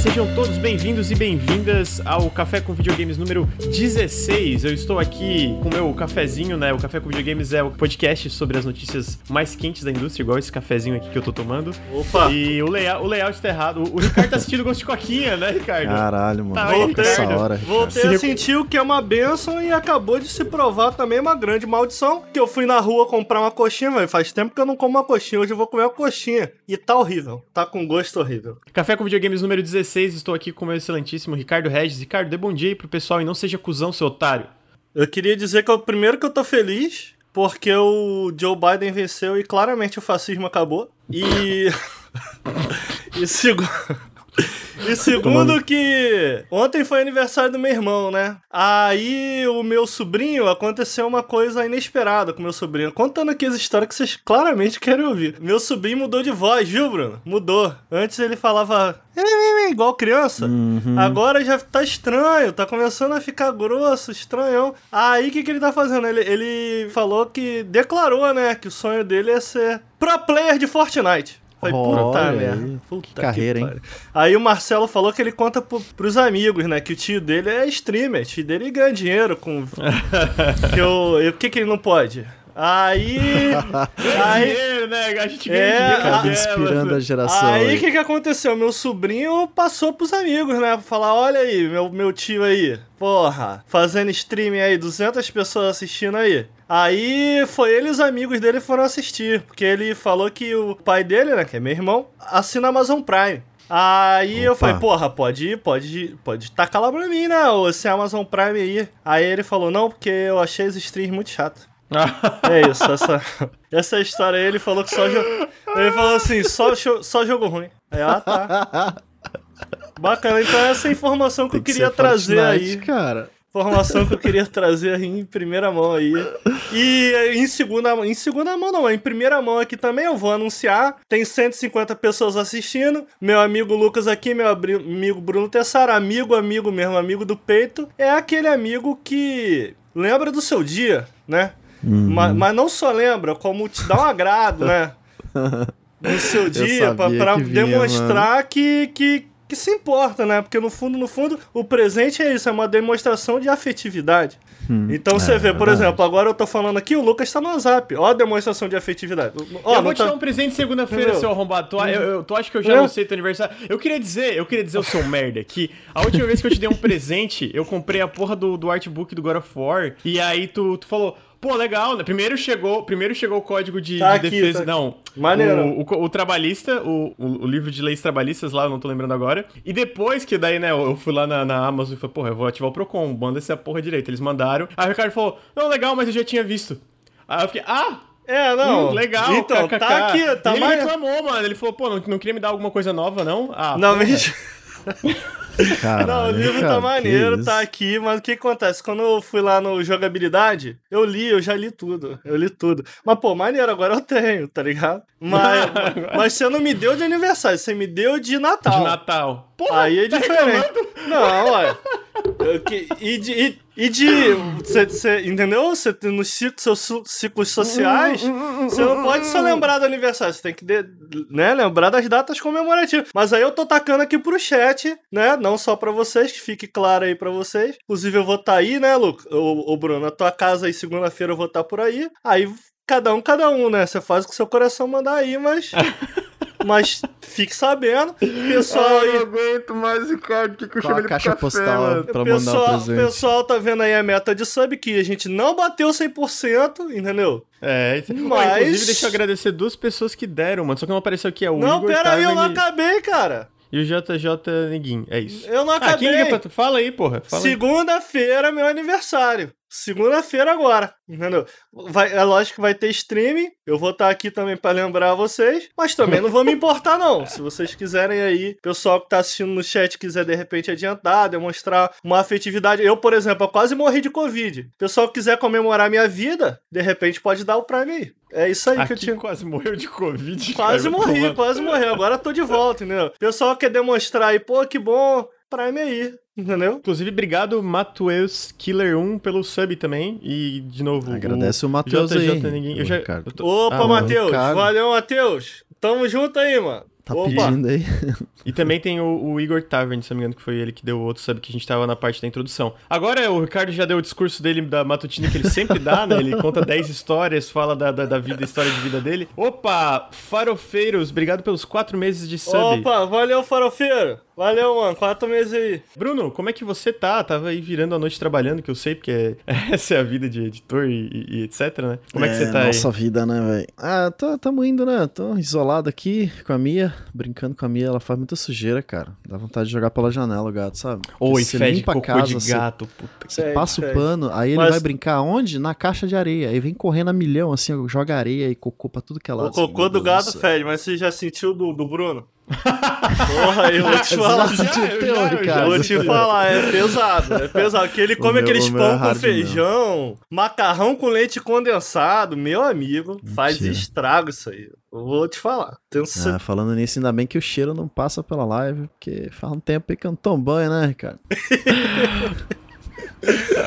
sejam todos bem-vindos e bem-vindas ao Café com Videogames número 16. Eu estou aqui com o meu cafezinho, né? O Café com Videogames é o podcast sobre as notícias mais quentes da indústria, igual esse cafezinho aqui que eu tô tomando. Opa! E o layout, o layout tá errado. O Ricardo tá assistindo Gosto de Coquinha, né, Ricardo? Caralho, mano. Tá Voltei aí, essa Ricardo. hora. Voltei Se a sentir o que é uma benção e acabou de se provar também uma grande maldição. Que eu fui na rua comprar uma coxinha, velho. Faz tempo que eu não como uma coxinha. Hoje eu vou comer uma coxinha. E tá horrível. Tá com gosto horrível. Café com Videogames número 16. Estou aqui com o meu excelentíssimo Ricardo Regis. Ricardo, dê bom dia aí pro pessoal e não seja cuzão, seu otário. Eu queria dizer que eu, primeiro que eu tô feliz. Porque o Joe Biden venceu e claramente o fascismo acabou. E. e segundo. E segundo que ontem foi aniversário do meu irmão, né? Aí o meu sobrinho aconteceu uma coisa inesperada com o meu sobrinho. Contando aqui as histórias que vocês claramente querem ouvir. Meu sobrinho mudou de voz, viu, Bruno? Mudou. Antes ele falava igual criança. Agora já tá estranho, tá começando a ficar grosso, estranhão. Aí o que, que ele tá fazendo? Ele, ele falou que declarou, né, que o sonho dele é ser pro player de Fortnite. Falei, puta merda. aí. Puta Que carreira, hein? Aí o Marcelo falou que ele conta pro, pros amigos, né? Que o tio dele é streamer. O tio dele ganha dinheiro com. que eu, o que, que ele não pode? Aí. aí. Dinheiro, né? A gente É, ganha Acaba é, inspirando mas- a geração. Aí aí. o que, que aconteceu? Meu sobrinho passou pros amigos, né? Pra falar: olha aí, meu, meu tio aí, porra, fazendo streaming aí, 200 pessoas assistindo aí. Aí foi ele e os amigos dele foram assistir, porque ele falou que o pai dele, né, que é meu irmão, assina Amazon Prime. Aí eu Opa. falei, porra, pode ir, pode ir, pode tacar lá pra mim, né? Ou esse Amazon Prime aí. Aí ele falou, não, porque eu achei os streams muito chato. É isso, essa, essa história aí, ele falou que só jogo. Ele falou assim, só, só jogo ruim. Aí, ah, tá. Bacana, então essa é a informação que eu que queria trazer Fortnite, aí. cara. Informação que eu queria trazer aí em primeira mão aí. E em segunda, em segunda mão não, em primeira mão aqui também eu vou anunciar. Tem 150 pessoas assistindo. Meu amigo Lucas aqui, meu amigo Bruno Tessara, amigo, amigo mesmo, amigo do peito. É aquele amigo que lembra do seu dia, né? Uhum. Ma- Mas, não só lembra, como te dá um agrado, né? No seu dia, pra, sabia pra que demonstrar que, que, se importa, né? Porque no fundo, no fundo, o presente é isso, é uma demonstração de afetividade. Então você é vê, por verdade. exemplo, agora eu tô falando aqui, o Lucas tá no WhatsApp. Ó a demonstração de afetividade. Ó, eu vou te tá- dar um presente segunda-feira, seu arrombado. Tu, eu, eu- tu acha que eu já É. não sei teu aniversário? Eu queria dizer, eu queria dizer o seu merda que a última vez que eu te dei um presente, eu comprei a porra do, do artbook do God of War. E aí tu, tu falou. Pô, legal, né? Primeiro chegou, primeiro chegou o código de, Tá de aqui, defesa. tá não. Maneiro. O, o, o trabalhista, o, o, livro de leis trabalhistas lá, eu não tô lembrando agora. E depois que daí, né, eu fui lá na, na Amazon e falei, porra, eu vou ativar o Procon, manda essa porra direito. Eles mandaram. Aí o Ricardo falou, não, legal, mas eu já tinha visto. Aí eu fiquei, ah, É, não. Hum, legal, Então, kkk. tá aqui, tá E ele mais. reclamou, mano. Ele falou, pô, não, não queria me dar alguma coisa nova, não? Ah, Não, mentira. Caralho, Não, o livro cara, tá maneiro, tá aqui, mas o que acontece? Quando eu fui lá no jogabilidade, eu li, eu já li tudo. Eu li tudo. Mas, pô, maneiro, agora eu tenho, tá ligado? Mas, mas você não me deu de aniversário, você me deu de Natal. De Natal. Porra, Aí é tá diferente. reclamando? Não, olha. Que- E de. E, e de. Cê, cê- entendeu? Você nos ciclos, seus ciclos sociais, você não pode só lembrar do aniversário. Você tem que de- né, lembrar das datas comemorativas. Mas aí eu tô tacando aqui pro chat, né? Não só pra vocês, que fique claro aí pra vocês. Inclusive, eu vou estar aí, né, Luca? Ô, ô Bruno, na tua casa aí, segunda-feira eu vou estar por aí. Aí cada um, cada um, né? Você faz o que seu coração mandar aí, mas. Mas fique sabendo, pessoal aí. aguento mais, Ricardo. que, que eu Qual a caixa postal pra mandar pessoal, um presente? pessoal tá vendo aí a meta de sub que a gente não bateu 100%, entendeu? É, Mas- inclusive, deixa eu agradecer duas pessoas que deram, mano. Só que não apareceu aqui, é o não, Igor pera aí, eu não Tavern acabei, cara. e o JJ Neguin. É isso. Eu não Ah, quem acabei. liga pra tu? Fala aí, porra. Segunda-feira, meu aniversário. Segunda-feira agora, entendeu? Vai, é lógico que vai ter streaming. Eu vou estar aqui também pra lembrar vocês. Mas também não vou me importar, não. Se vocês quiserem aí, pessoal que tá assistindo no chat quiser de repente adiantar, demonstrar uma afetividade. Eu, por exemplo, eu quase morri de Covid. Pessoal que quiser comemorar minha vida, de repente pode dar o Prime aí. É isso aí que eu Aqui tinha. quase morreu de Covid. Quase cara. morri, Tomando- quase morri. Agora eu tô de volta, entendeu? Pessoal quer demonstrar aí, pô, que bom, Prime aí, entendeu? Inclusive, obrigado, Matueus Killer 1 pelo sub também. E, de novo, Agradece o Matheus aí. Ninguém. Eu já, eu tô- Opa, Ah, Matheus. Valeu, Matheus. Tamo junto aí, mano. Tá Opa. pedindo aí. E também tem o, o Igor Tavern, se não me engano, que foi ele que deu o outro sub que a gente tava na parte da introdução. Agora o Ricardo já deu o discurso dele da matutina que ele sempre dá, né? Ele conta 10 histórias, fala da, da, da vida, história de vida dele. Opa, farofeiros, obrigado pelos 4 meses de sub. Opa, valeu, farofeiro. Valeu, mano. Quatro meses aí. Bruno, como é que você tá? Tava aí virando a noite trabalhando, que eu sei, porque essa é a vida de editor e, e- etc, né? Como é, que você tá Nossa aí? vida, né, velho? Ah, tá, tamo indo, né? Tô isolado aqui com a Mia, brincando com a Mia. Ela faz muita sujeira, cara. Dá vontade de jogar pela janela o gato, sabe? Oi, Porque você fede limpa a cocô casa, de você- gato, puta que... Você passa o pano, aí ele Mas- vai brincar onde? Na caixa de areia. Aí vem correndo a milhão, assim, joga areia e cocô pra tudo que é lado. O cocô assim, do gato fede, mas você já sentiu do, do Bruno? Porra, eu vou te falar. já já-? Vou te falar, é pesado, é pesado. Que ele come meu- aqueles o meu é pão com feijão, macarrão com leite condensado, meu amigo, faz Mentira. estrago isso aí. Eu vou te falar. Ah, falando nisso, ainda bem que o cheiro não passa pela live, porque faz um tempo aí que eu não tomo banho, né, Ricardo?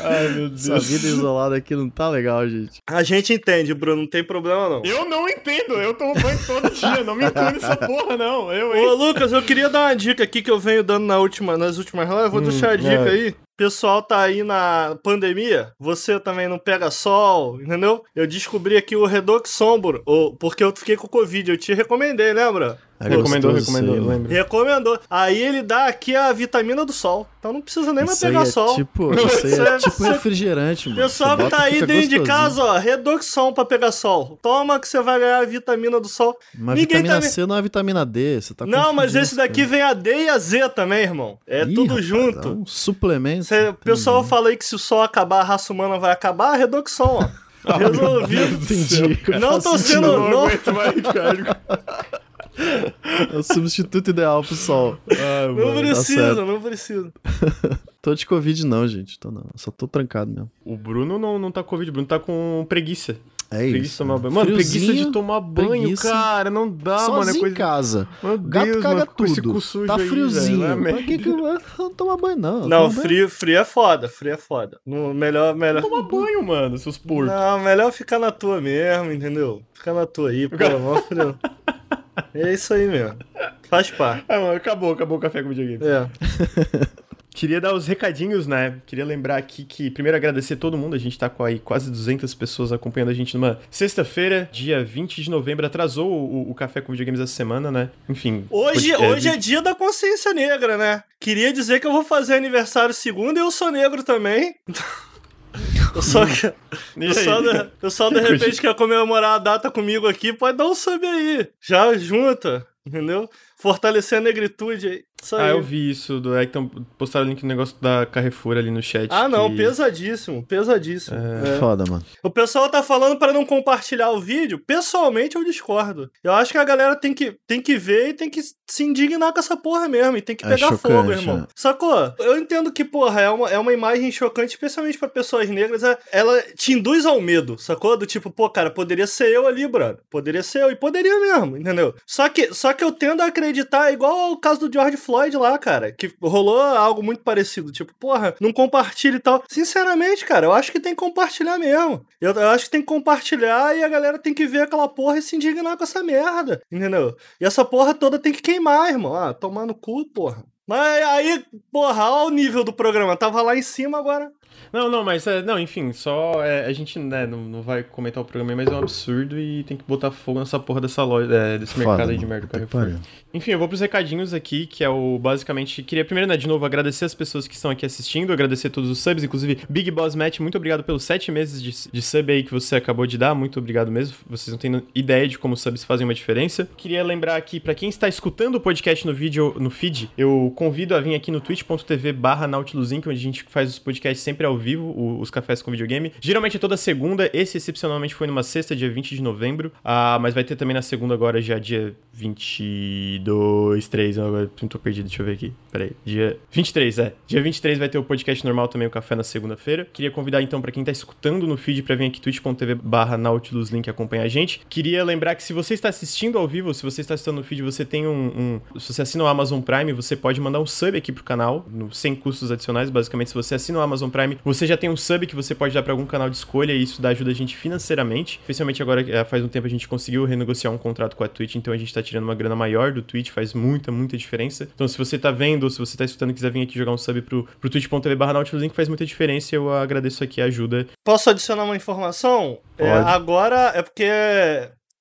Ai, meu Deus. Essa vida isolada aqui não tá legal, gente. A gente entende, Bruno, não tem problema não. Eu não entendo, eu tomo banho todo dia, não me inclui nessa porra, não. Eu, hein? Ô, Lucas, eu queria dar uma dica aqui que eu venho dando na última, nas últimas lives. Vou Hum, deixar a dica é. aí. Pessoal tá aí na pandemia, você também não pega sol, entendeu? Eu descobri aqui o Redox Sombro, porque eu fiquei com Covid, eu te recomendei, lembra? É recomendou, recomendou, lembro. Recomendou. Aí ele dá aqui a vitamina do sol. Então não precisa nem mais pegar é sol. tipo, isso aí é é- tipo refrigerante, mano. Pessoal que tá aí dentro de gostosinho. casa, ó, redução pra pegar sol. Toma que você vai ganhar a vitamina do sol. Mas Ninguém vitamina tá- C não é vitamina D, você tá não, mas esse daqui coisas. vem a D e a Z também, irmão. É Ih, tudo rapaz, junto. É um suplemento. Cê- o pessoal Entendi. fala aí que se o sol acabar, a raça humana vai acabar, redução, ó. Resolvido. Entendi. Não tô sendo- Ricardo. É o substituto ideal pro sol. Ah, Não mano. precisa, não precisa. Tô de Covid não, gente. Tô não. Só tô trancado mesmo. O Bruno não, não tá com Covid, o Bruno tá com preguiça. É Preguiça de isso. tomar banho. Mano, preguiça de tomar banho, preguiça. cara. Não dá, mano. É Sozinho coisa. em casa. Meu O gato Deus, caga mano, esse tudo. tá aí, friozinho. velho, vai pra que que eu não tomar banho, não? Não, frio, frio é foda, frio é foda. No, melhor, melhor. Toma banho, mano, seus porcos. Não, melhor ficar na tua mesmo, entendeu? Ficar na tua aí, pô, mó frio. É isso aí mesmo. Faz parte. Ah, mano, acabou, acabou o café com videogame. É. Queria dar os recadinhos, né? Queria lembrar aqui que, primeiro, agradecer todo mundo. A gente tá com aí quase 200 pessoas acompanhando a gente numa sexta-feira, dia 20 de novembro. Atrasou o, o café com videogames essa semana, né? Enfim. Hoje, pode- hoje é dia da consciência negra, né? Queria dizer que eu vou fazer aniversário segunda e eu sou negro também. Eu só, que, E eu só, de, eu só de repente quer comemorar a data comigo aqui, pode dar um sub aí. Já junta, entendeu? Fortalecer a negritude aí. Isso Ah, aí. eu vi isso. Do, é, então, postaram o link do negócio da Carrefour ali no chat. Ah, não, que- pesadíssimo, pesadíssimo. É. Foda, mano. O pessoal tá falando pra não compartilhar o vídeo. Pessoalmente, eu discordo. Eu acho que a galera tem que, tem que ver e tem que se indignar com essa porra mesmo. E tem que É pegar chocante, fogo, irmão. é. Sacou? Eu entendo que, porra, é uma, é uma imagem chocante, especialmente pra pessoas negras. é- Ela te induz ao medo, sacou? Do tipo, pô, cara, poderia ser eu ali, brother. Poderia ser eu. E poderia mesmo, entendeu? Só que, só que eu tendo a acreditar, igual ao caso do George Floyd lá, cara. Que rolou algo muito parecido. Tipo, porra, não compartilha e tal. Sinceramente, cara, eu acho que tem que compartilhar mesmo. Eu, eu acho que tem que compartilhar e a galera tem que ver aquela porra e se indignar com essa merda. Entendeu? E essa porra toda tem que queimar, irmão. Ah, tomar no cu, porra. Mas aí, porra, olha o nível do programa. Tava lá em cima agora. Não, não, mas é, não, enfim, só é, a gente né, não, não vai comentar o programa, aí, mas é um absurdo e tem que botar fogo nessa porra dessa loja, é, desse Foda, mercado aí de merda Carrefour. Enfim, eu vou pros recadinhos aqui, que é o basicamente. Queria primeiro, né, de novo, agradecer as pessoas que estão aqui assistindo, agradecer todos os subs, inclusive Big Boss Matt, muito obrigado pelos sete meses de, de sub aí que você acabou de dar, muito obrigado mesmo. Vocês não têm ideia de como os subs fazem uma diferença. Queria lembrar aqui, pra quem está escutando o podcast no vídeo, no feed, eu convido a vir aqui no twitch.tv barra Nautilus Inc, onde a gente faz os podcasts sempre ao vivo, o- os cafés com videogame. Geralmente é toda segunda, esse excepcionalmente foi numa sexta, dia 20 de novembro, ah, mas vai ter também na segunda agora, já dia 22, 3, eu agora tô perdido, deixa eu ver aqui, peraí, dia 23, é, dia 23 vai ter o podcast normal também, o café na segunda-feira. Queria convidar então pra quem tá escutando no feed pra vir aqui twitch.tv barra Nautilus Link acompanhar a gente. Queria lembrar que se você está assistindo ao vivo, se você está assistindo no feed, você tem um, um- se você assina o Amazon Prime, você pode mandar um sub aqui pro canal, no, sem custos adicionais. Basicamente, se você assina o Amazon Prime, você já tem um sub que você pode dar para algum canal de escolha e isso dá ajuda a gente financeiramente. Especialmente agora, é, faz um tempo a gente conseguiu renegociar um contrato com a Twitch, então a gente tá tirando uma grana maior do Twitch, faz muita, muita diferença. Então, se você tá vendo, se você tá escutando e quiser vir aqui jogar um sub pro, pro twitch.tv barra Link, faz muita diferença. Eu agradeço aqui a ajuda. Posso adicionar uma informação? É, agora é porque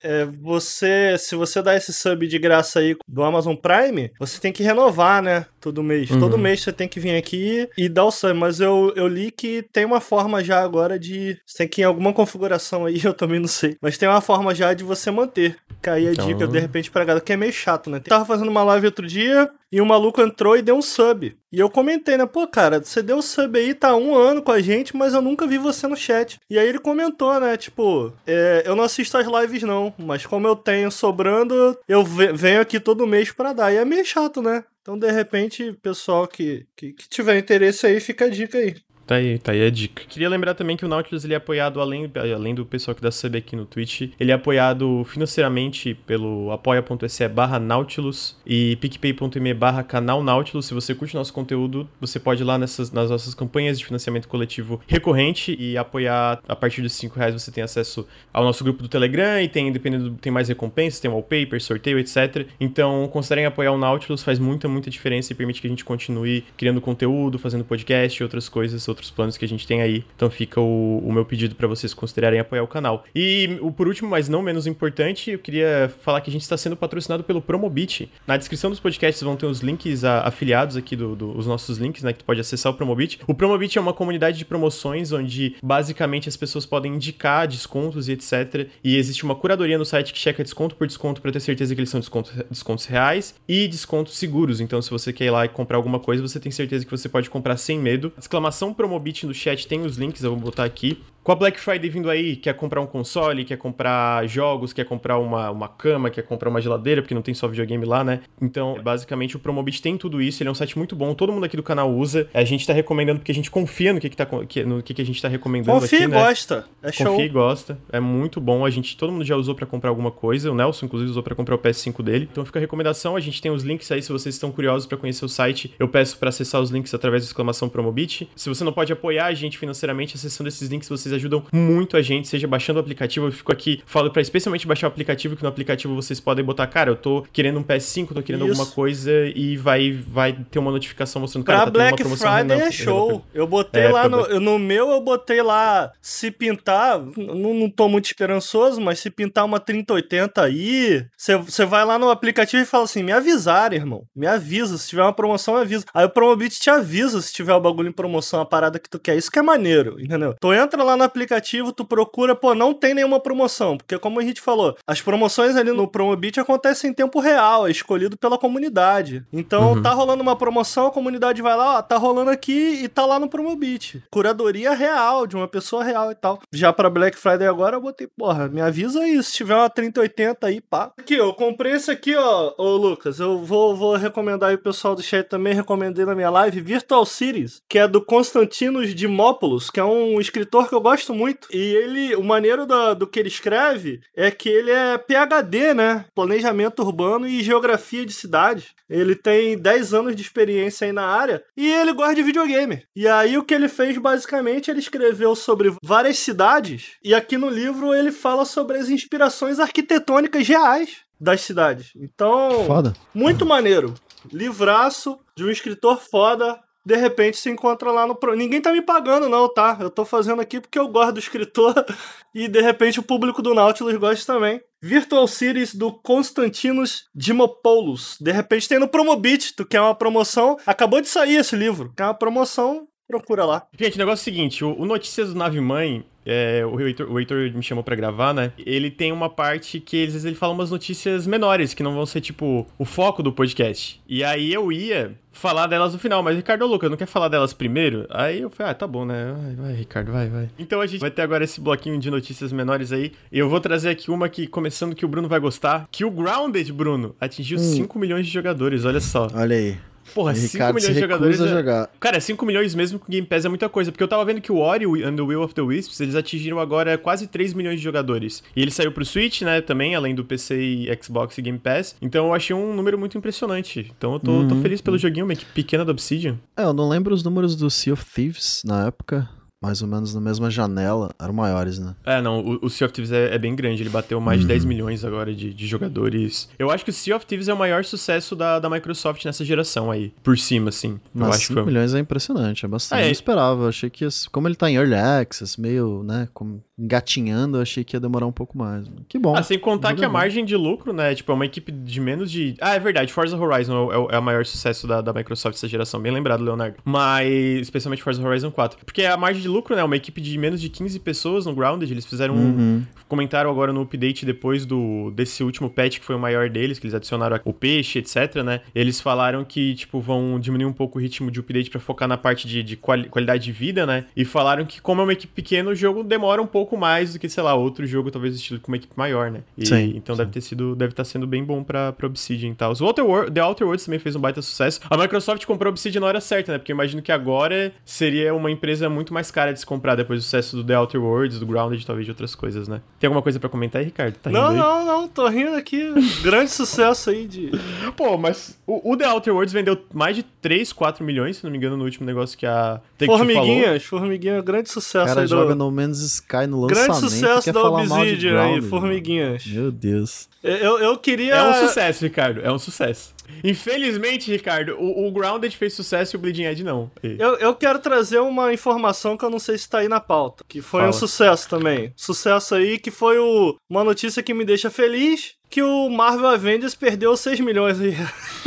é, você, se você dá esse sub de graça aí do Amazon Prime, você tem que renovar, né? Todo mês. Uhum. Todo mês você tem que vir aqui e dar o sub. Mas eu, eu li que tem uma forma já agora de. Você tem que ir em alguma configuração aí, eu também não sei. Mas tem uma forma já de você manter. Aí a então... dica, de repente, pra galera, que é meio chato, né? Eu tava fazendo uma live outro dia, e um maluco entrou e deu um sub. E eu comentei, né? Pô, cara, você deu sub aí, tá um ano com a gente, mas eu nunca vi você no chat. E aí ele comentou, né? Tipo, é, eu não assisto as lives não, mas como eu tenho sobrando, eu venho aqui todo mês para dar. E é meio chato, né? Então, de repente, pessoal que, que, que tiver interesse aí, fica a dica aí. Tá aí, tá aí a dica. Queria lembrar também que o Nautilus ele é apoiado, além, além do pessoal que dá sub aqui no Twitch, ele é apoiado financeiramente pelo apoia.se barra Nautilus e picpay.me barra canal Nautilus. Se você curte nosso conteúdo, você pode ir lá nessas, nas nossas campanhas de financiamento coletivo recorrente e apoiar a partir dos 5 reais você tem acesso ao nosso grupo do Telegram e tem, dependendo, tem mais recompensas, tem wallpaper, sorteio, etc. Então, considerem apoiar o Nautilus, faz muita, muita diferença e permite que a gente continue criando conteúdo, fazendo podcast e outras coisas, outros planos que a gente tem aí. Então fica o, o meu pedido para vocês considerarem apoiar o canal. E por último, mas não menos importante, eu queria falar que a gente está sendo patrocinado pelo Promobit. Na descrição dos podcasts vão ter os links a, afiliados aqui do, do, os nossos links, né, que tu pode acessar o Promobit. O Promobit é uma comunidade de promoções onde basicamente as pessoas podem indicar descontos e etc. E existe uma curadoria no site que checa desconto por desconto para ter certeza que eles são descontos, descontos reais e descontos seguros. Então, se você quer ir lá e comprar alguma coisa, você tem certeza que você pode comprar sem medo. Exclamação Promobit no chat tem os links, eu vou botar aqui. Com a Black Friday vindo aí, quer comprar um console, quer comprar jogos, quer comprar uma, uma cama, quer comprar uma geladeira, porque não tem só videogame lá, né? Então, basicamente, o Promobit tem tudo isso, ele é um site muito bom, todo mundo aqui do canal usa. A gente tá recomendando porque a gente confia no que, que, tá, no que, que a gente tá recomendando confia aqui, né? Confia e gosta, é show. Confia e gosta, é muito bom. A gente, todo mundo já usou para comprar alguma coisa, o Nelson, inclusive, usou para comprar o PS5 dele. Então fica a recomendação, a gente tem os links aí, se vocês estão curiosos para conhecer o site, eu peço para acessar os links através da exclamação Promobit. Se você não pode apoiar a gente financeiramente, acessando esses links, vocês ajudam muito a gente, seja baixando o aplicativo. Eu fico aqui, falo para especialmente baixar o aplicativo, que no aplicativo vocês podem botar, cara, eu tô querendo um PS5, tô querendo Isso. alguma coisa e vai, vai ter uma notificação mostrando, cara, pra tá Black Friday é show. Eu botei é, lá no, no meu, eu botei lá, se pintar, não, não tô muito esperançoso, mas se pintar uma 3080 aí, você vai lá no aplicativo e fala assim, me avisaram, irmão, me avisa, se tiver uma promoção, me avisa. Aí o Promobit te avisa se tiver o bagulho em promoção, a parada que tu quer. Isso que é maneiro, entendeu? Tu entra lá no aplicativo, tu procura, pô, não tem nenhuma promoção, porque como a gente falou, as promoções ali no Promobit acontecem em tempo real, é escolhido pela comunidade. Então, uhum. tá rolando uma promoção, a comunidade vai lá, ó, tá rolando aqui e tá lá no Promobit. Curadoria real, de uma pessoa real e tal. Já pra Black Friday agora, eu botei, porra, me avisa aí, se tiver uma 3080 aí, pá. Aqui, eu comprei esse aqui, ó, ô Lucas, eu vou, vou recomendar aí o pessoal do chat também, recomendei na minha live, Virtual Cities, que é do Constantinos Dimópolis, que é um escritor que eu gosto muito, e ele, o maneiro do, do que ele escreve é que ele é PhD, né? Planejamento urbano e geografia de cidade. Ele tem 10 anos de experiência aí na área e ele gosta de videogame. E aí o que ele fez basicamente, ele escreveu sobre várias cidades e aqui no livro ele fala sobre as inspirações arquitetônicas reais das cidades. Então, foda. muito maneiro. Livraço de um escritor foda, de repente se encontra lá no. Ninguém tá me pagando, não, tá? Eu tô fazendo aqui porque eu gosto do escritor e de repente o público do Nautilus gosta também. Virtual Cities do Constantinos Dimopoulos. De repente tem no Promobit, tu quer uma promoção. Acabou de sair esse livro. Quer uma promoção, procura lá. Gente, o negócio é o seguinte: o, Notícias do Nave Mãe é, o, Heitor, o Heitor me chamou para gravar, né? Ele tem uma parte que às vezes ele fala umas notícias menores, que não vão ser, tipo, o foco do podcast. E aí eu ia falar delas no final, mas Ricardo Lucas não quer falar delas primeiro? Aí eu falei, ah, tá bom, né? Vai, vai, Ricardo, vai, vai. Então a gente vai ter agora esse bloquinho de notícias menores aí. Eu vou trazer aqui uma que, começando que o Bruno vai gostar, que o Grounded, Bruno, atingiu hum. 5 milhões de jogadores, olha só. Olha aí. Porra, E 5 Ricardo se milhões de jogadores. a é- jogar. Cara, 5 milhões mesmo com Game Pass é muita coisa. Porque eu tava vendo que o Ori and the Will of the Wisps, eles atingiram agora quase 3 milhões de jogadores. E ele saiu pro Switch, né, também, além do PC e Xbox e Game Pass. Então eu achei um número muito impressionante. Então eu tô, Uhum. tô feliz pelo joguinho, uma equipe pequena da Obsidian. É, eu não lembro os números do Sea of Thieves na época. Mais ou menos na mesma janela. Eram maiores, né? É, não, o, o Sea of Thieves é, é bem grande, ele bateu mais de Uhum. 10 milhões agora de, de jogadores. Eu acho que o Sea of Thieves é o maior sucesso da, da Microsoft nessa geração aí, por cima, assim. eu Mas acho que 5 foi... milhões é impressionante, é bastante. É. Eu não esperava, eu achei que como ele tá em Early Access, meio, né, como engatinhando, eu achei que ia demorar um pouco mais. Que bom. Ah, sem contar que a é margem de lucro, né? Tipo, é uma equipe de menos de. Ah, é verdade, Forza Horizon é o, é o maior sucesso da, da Microsoft essa geração. Bem lembrado, Leonardo. Mas, especialmente Forza Horizon 4. Porque a margem de lucro, né? Uma equipe de menos de 15 pessoas no Grounded. Eles fizeram um. Uhum. Comentaram agora no update depois do desse último patch que foi o maior deles, que eles adicionaram o peixe, etc, né? Eles falaram que, tipo, vão diminuir um pouco o ritmo de update pra focar na parte de, de quali- qualidade de vida, né? E falaram que, como é uma equipe pequena, o jogo demora um pouco mais do que, sei lá, outro jogo, talvez estilo com uma equipe maior, né? E, Sim, então sim. deve ter sido, deve estar sendo bem bom pra, pra Obsidian e tal. O Outer World, The Outer Worlds também fez um baita sucesso. A Microsoft comprou a Obsidian na hora certa, né? Porque eu imagino que agora seria uma empresa muito mais cara de se comprar depois do sucesso do The Outer Worlds, do Grounded, talvez de outras coisas, né? Tem alguma coisa pra comentar aí, Ricardo? Tá rindo Não, aí? não, não, tô rindo aqui. Grande sucesso aí de. Pô, mas o, o The Outer Worlds vendeu mais de 3, 4 milhões, se não me engano, no último negócio que a falou. Formiguinhas, Formiguinha, grande O sucesso cara aí joga do... No Man's Sky no Grande lançamento e sucesso quer da Obsidian aí, Formiguinhas. Meu Deus. Eu, eu queria... É um sucesso, Ricardo, é um sucesso. Infelizmente, Ricardo, o, o Grounded fez sucesso e o Bleeding Edge não. E- Eu, eu quero trazer uma informação que eu não sei se tá aí na pauta, que foi Fala. um sucesso também. Sucesso aí que foi o, uma notícia que me deixa feliz, que o Marvel Avengers perdeu 6 milhões aí.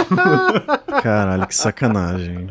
Caralho, que sacanagem.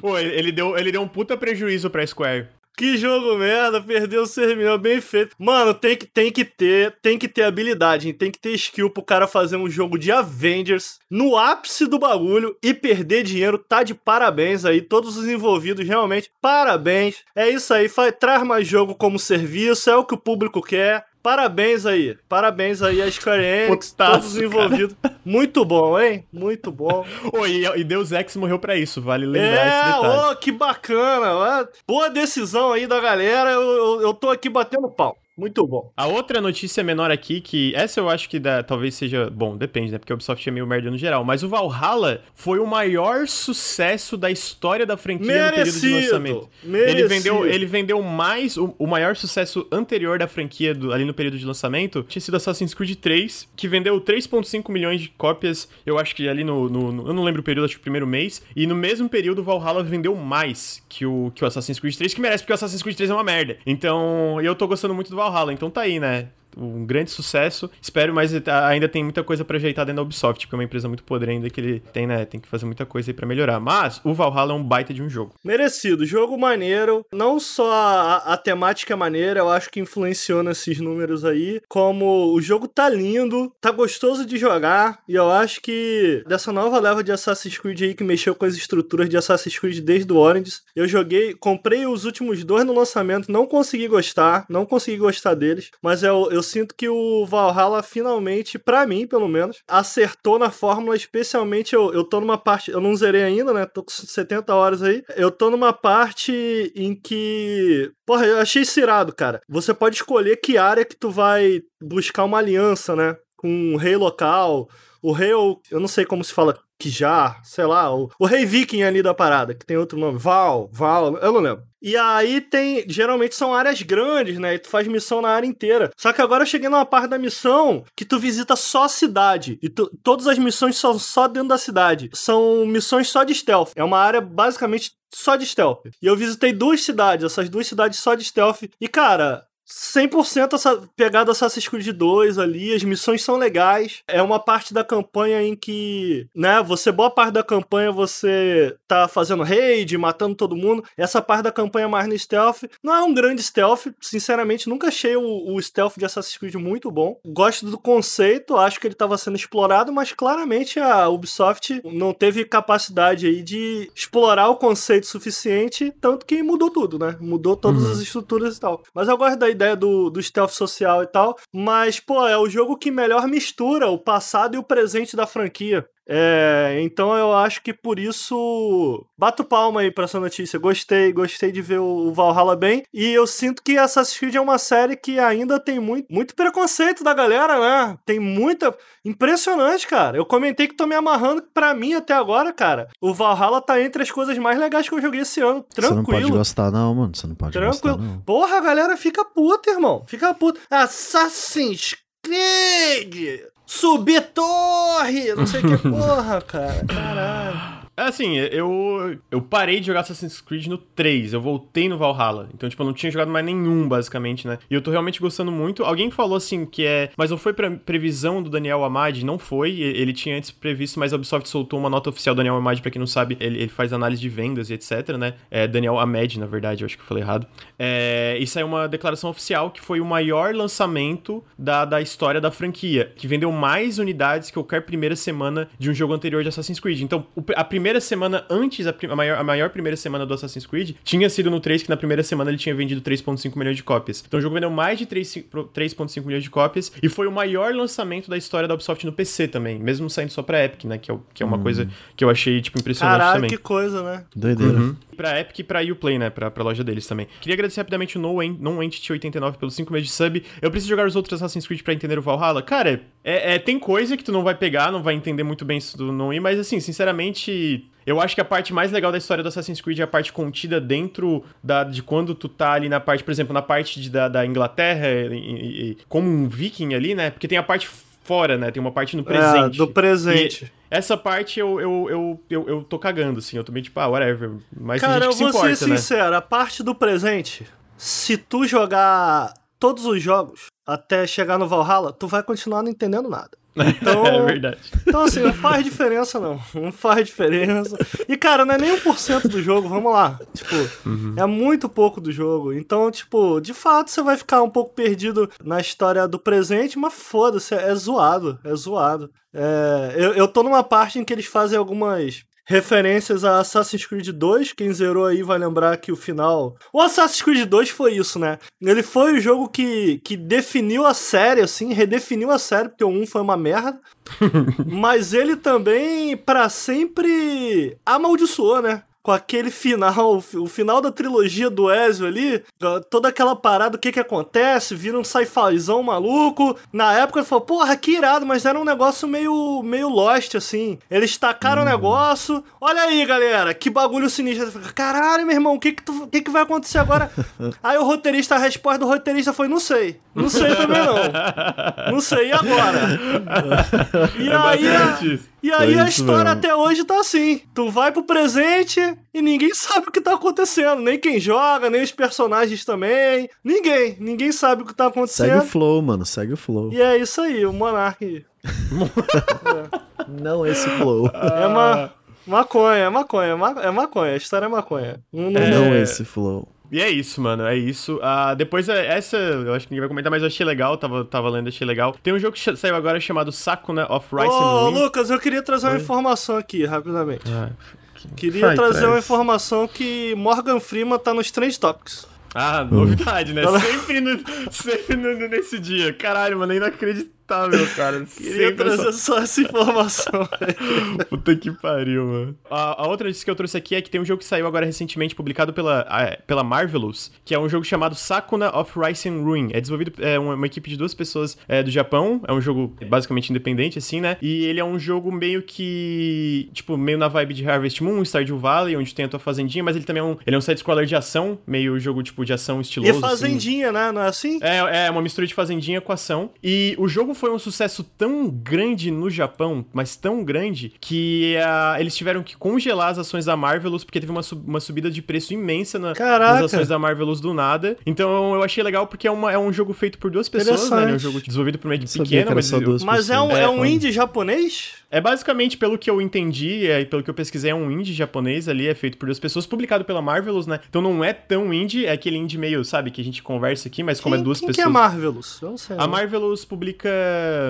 Pô, ele, ele deu, ele deu um puta prejuízo pra Square. Que jogo merda, perdeu 6 milhões, bem feito. Mano, tem que, tem que ter, tem que ter habilidade, hein? tem que ter skill pro cara fazer um jogo de Avengers no ápice do bagulho e perder dinheiro. Tá de parabéns aí, todos os envolvidos, realmente, parabéns. É isso aí, faz, traz mais jogo como serviço, é o que o público quer. Parabéns aí, parabéns aí a Square Enix, Putaço, todos os envolvidos. Muito bom, hein? Muito bom. Ô, e, e Deus Ex morreu pra isso, vale lembrar esse É, detalhe. ô, que bacana. Boa decisão aí da galera. Eu, eu, eu tô aqui batendo pau. Muito bom. A outra notícia menor aqui, que essa eu acho que dá, talvez seja. Bom, depende, né? Porque o Ubisoft é meio merda no geral. Mas o Valhalla foi o maior sucesso da história da franquia no período de Merecido. lançamento. Ele Merecido. vendeu, ele vendeu mais. O, o maior sucesso anterior da franquia do- ali no período de lançamento tinha sido Assassin's Creed 3, que vendeu 3,5 milhões de cópias. Eu acho que ali no, no- no- Eu não lembro o período, acho que o primeiro mês. E no mesmo período, o Valhalla vendeu mais que o, que o Assassin's Creed 3, que merece, porque o Assassin's Creed 3 é uma merda. Então, eu tô gostando muito do Valhalla. Então tá aí, né? Um grande sucesso. Espero, mas ainda tem muita coisa pra ajeitar dentro da Ubisoft, porque é uma empresa muito podre ainda que ele tem, né? Tem que fazer muita coisa aí pra melhorar. Mas o Valhalla é um baita de um jogo. Merecido. Jogo maneiro. Não só a, a temática é maneira, eu acho que influenciou nesses números aí. Como o jogo tá lindo, tá gostoso de jogar. E eu acho que dessa nova leva de Assassin's Creed aí que mexeu com as estruturas de Assassin's Creed desde o Origins. Eu joguei, comprei os últimos dois no lançamento, não consegui gostar, não consegui gostar deles. Mas eu, eu sinto que o Valhalla finalmente, pra mim pelo menos, acertou na fórmula. Especialmente eu, eu tô numa parte, eu não zerei ainda, né? Tô com 70 horas aí. Eu tô numa parte em que. Porra, eu achei isso irado, cara. Você pode escolher que área que tu vai buscar uma aliança, né? Com um rei local. O rei, eu eu não sei como se fala, Kijar, sei lá, o, o rei viking ali da parada, que tem outro nome, Val, Val, eu não lembro. E aí tem, geralmente são áreas grandes, né? E tu faz missão na área inteira. Só que agora eu cheguei numa parte da missão que tu visita só a cidade. E tu- todas as missões são só dentro da cidade. São missões só de stealth. É uma área basicamente só de stealth. E eu visitei duas cidades, essas duas cidades só de stealth. E cara, 100% essa pegada Assassin's Creed 2 ali, as missões são legais. É uma parte da campanha em que, né, você boa parte da campanha você tá fazendo raid, matando todo mundo. Essa parte da campanha mais no stealth não é um grande stealth, sinceramente nunca achei o, o stealth de Assassin's Creed muito bom. Gosto do conceito, acho que ele estava sendo explorado, mas claramente a Ubisoft não teve capacidade aí de explorar o conceito suficiente, tanto que mudou tudo, né? Mudou todas as estruturas e tal. Mas eu gosto da ideia do, do stealth social e tal. Mas, pô, é o jogo que melhor mistura o passado e o presente da franquia. É, então eu acho que por isso. Bato palma aí pra essa notícia. Gostei, gostei de ver o Valhalla bem. E eu sinto que Assassin's Creed é uma série que ainda tem muito, muito preconceito da galera, né? Tem muita. Impressionante, cara. Eu comentei que tô me amarrando pra mim até agora, cara. O Valhalla tá entre as coisas mais legais que eu joguei esse ano. Tranquilo. Você não pode gostar, não, mano. Você não pode Tranquilo. gostar, não. Porra, a galera fica puta, irmão. Fica puta. Assassin's Creed! Subir torre! Não sei o que porra, cara. Caralho. Assim, eu, eu parei de jogar Assassin's Creed no 3, eu voltei no Valhalla. Então, tipo, eu não tinha jogado mais nenhum, basicamente, né? E eu tô realmente gostando muito. Alguém falou assim que é. Mas não foi pra previsão do Daniel Amad? Não foi. Ele tinha antes previsto, mas a Ubisoft soltou uma nota oficial. Daniel Amad, pra quem não sabe, ele, ele faz análise de vendas e etc, né? É Daniel Ahmed, na verdade, eu acho que eu falei errado. É, e saiu uma declaração oficial que foi o maior lançamento da, da história da franquia, que vendeu mais unidades que qualquer primeira semana de um jogo anterior de Assassin's Creed. Então, a primeira semana antes, a, prim- a maior, a maior primeira semana do Assassin's Creed, tinha sido no 3, que na primeira semana ele tinha vendido 3,5 milhões de cópias. Então o jogo vendeu mais de 3 pro- 3,5 milhões de cópias e foi o maior lançamento da história da Ubisoft no PC também, mesmo saindo só pra Epic, né? Que é, que é uma coisa que eu achei, tipo, impressionante Caralho, também. que coisa, né? Doideira. Uhum. Pra Epic e pra Uplay, né? Pra, pra loja deles também. Queria agradecer rapidamente o No, En- Entity 89 pelos 5 meses de sub. Eu preciso jogar os outros Assassin's Creed pra entender o Valhalla. Cara, é, é- tem coisa que tu não vai pegar, não vai entender muito bem isso do Non mas assim, sinceramente. Eu acho que a parte mais legal da história do Assassin's Creed é a parte contida dentro da, de quando tu tá ali na parte, por exemplo, na parte de- da, da Inglaterra, e- e- como um viking ali, né? Porque tem a parte fora, né? Tem uma parte no presente. É, do presente. E essa parte eu, eu, eu, eu, eu tô cagando, assim. Eu tô meio tipo, ah, whatever. Mas tem Cara, gente eu que se vou importa, ser né? sincero, a parte do presente, se tu jogar todos os jogos até chegar no Valhalla, tu vai continuar não entendendo nada. Então, é verdade. Então, assim, não faz diferença, não. Não faz diferença. E, cara, não é nem 1% do jogo, vamos lá. Tipo, é muito pouco do jogo. Então, tipo, de fato, você vai ficar um pouco perdido na história do presente, mas foda-se, é zoado. É zoado. É, eu, eu tô numa parte em que eles fazem algumas referências a Assassin's Creed 2. Quem zerou aí vai lembrar que o final. O Assassin's Creed 2 foi isso, né? Ele foi o jogo que, que definiu a série, assim, redefiniu a série, porque o 1 foi uma merda. Mas ele também, pra sempre, amaldiçoou, né? Com aquele final, o final da trilogia do Ezio ali, toda aquela parada, o que que acontece, vira um sci-fizão maluco. Na época ele falou, porra, que irado, mas era um negócio meio, meio lost, assim. Eles tacaram o negócio, olha aí, galera, que bagulho sinistro. Falei, Caralho, meu irmão, o que que, tu- que que vai acontecer agora? aí o roteirista, a resposta do roteirista foi, não sei. Não sei também não. Não sei, e agora? E É aí, a. e aí É a história mesmo. até hoje tá assim. Tu vai pro presente e ninguém sabe o que tá acontecendo. Nem quem joga, nem os personagens também. Ninguém. Ninguém sabe o que tá Segue o acontecendo. flow, mano. Segue o flow. E é isso aí, o Monark. Não esse flow. É ma maconha, é maconha, é ma- é maconha. A história é maconha. Não- não- Não esse flow. E é isso, mano, é isso. Ah, depois, é- essa, eu acho que ninguém vai comentar, mas eu achei legal, tava, tava lendo, achei legal. Tem um jogo que saiu agora chamado Sakuna of Rice Ô, and Ruin. Lucas, eu queria trazer uma informação aqui, rapidamente. Ah, Queria Vai, trazer traz. uma informação que Morgan Freeman tá nos Trend Topics. Ah, novidade, né? Sempre, no, sempre no- no- nesse dia. Caralho, mano, é inacreditável, cara. Queria Sempre trazer essa... só essa informação. Puta que pariu, mano. A, a outra notícia que eu trouxe aqui é que tem um jogo que saiu agora recentemente, publicado pela, a- pela Marvelous, que é um jogo chamado Sakuna of Rice and Ruin. É desenvolvido é uma, uma equipe de duas pessoas é, do Japão. É um jogo basicamente independente, assim, né? E ele é um jogo meio que. Tipo, meio na vibe de Harvest Moon, Stardew Valley, onde tem a tua fazendinha, mas ele também é um. Ele é um side-scroller de ação, meio jogo tipo de ação E estiloso. assim. Fazendinha, né? Não é assim? É, é uma mistura de fazendinha com ação. E o jogo foi um sucesso tão grande no Japão, mas tão grande, que ah, eles tiveram que congelar as ações da Marvelous, porque teve uma, sub- uma subida de preço imensa na- Caraca. nas ações da Marvelous do nada. Então eu achei legal porque é, uma- é um jogo feito por duas pessoas, né? Ele é um jogo desenvolvido por uma equipe pequena, mas só eu- duas Mas é um, é É, um indie japonês? é basicamente, pelo que eu entendi é, e pelo que eu pesquisei, é um indie japonês ali, é feito por duas pessoas, publicado pela Marvelous, né? Então não é tão indie, é aquele indie meio, sabe, que a gente conversa aqui, mas como quem, é duas quem pessoas. que é Marvelous? Eu não sei. A. Marvelous publica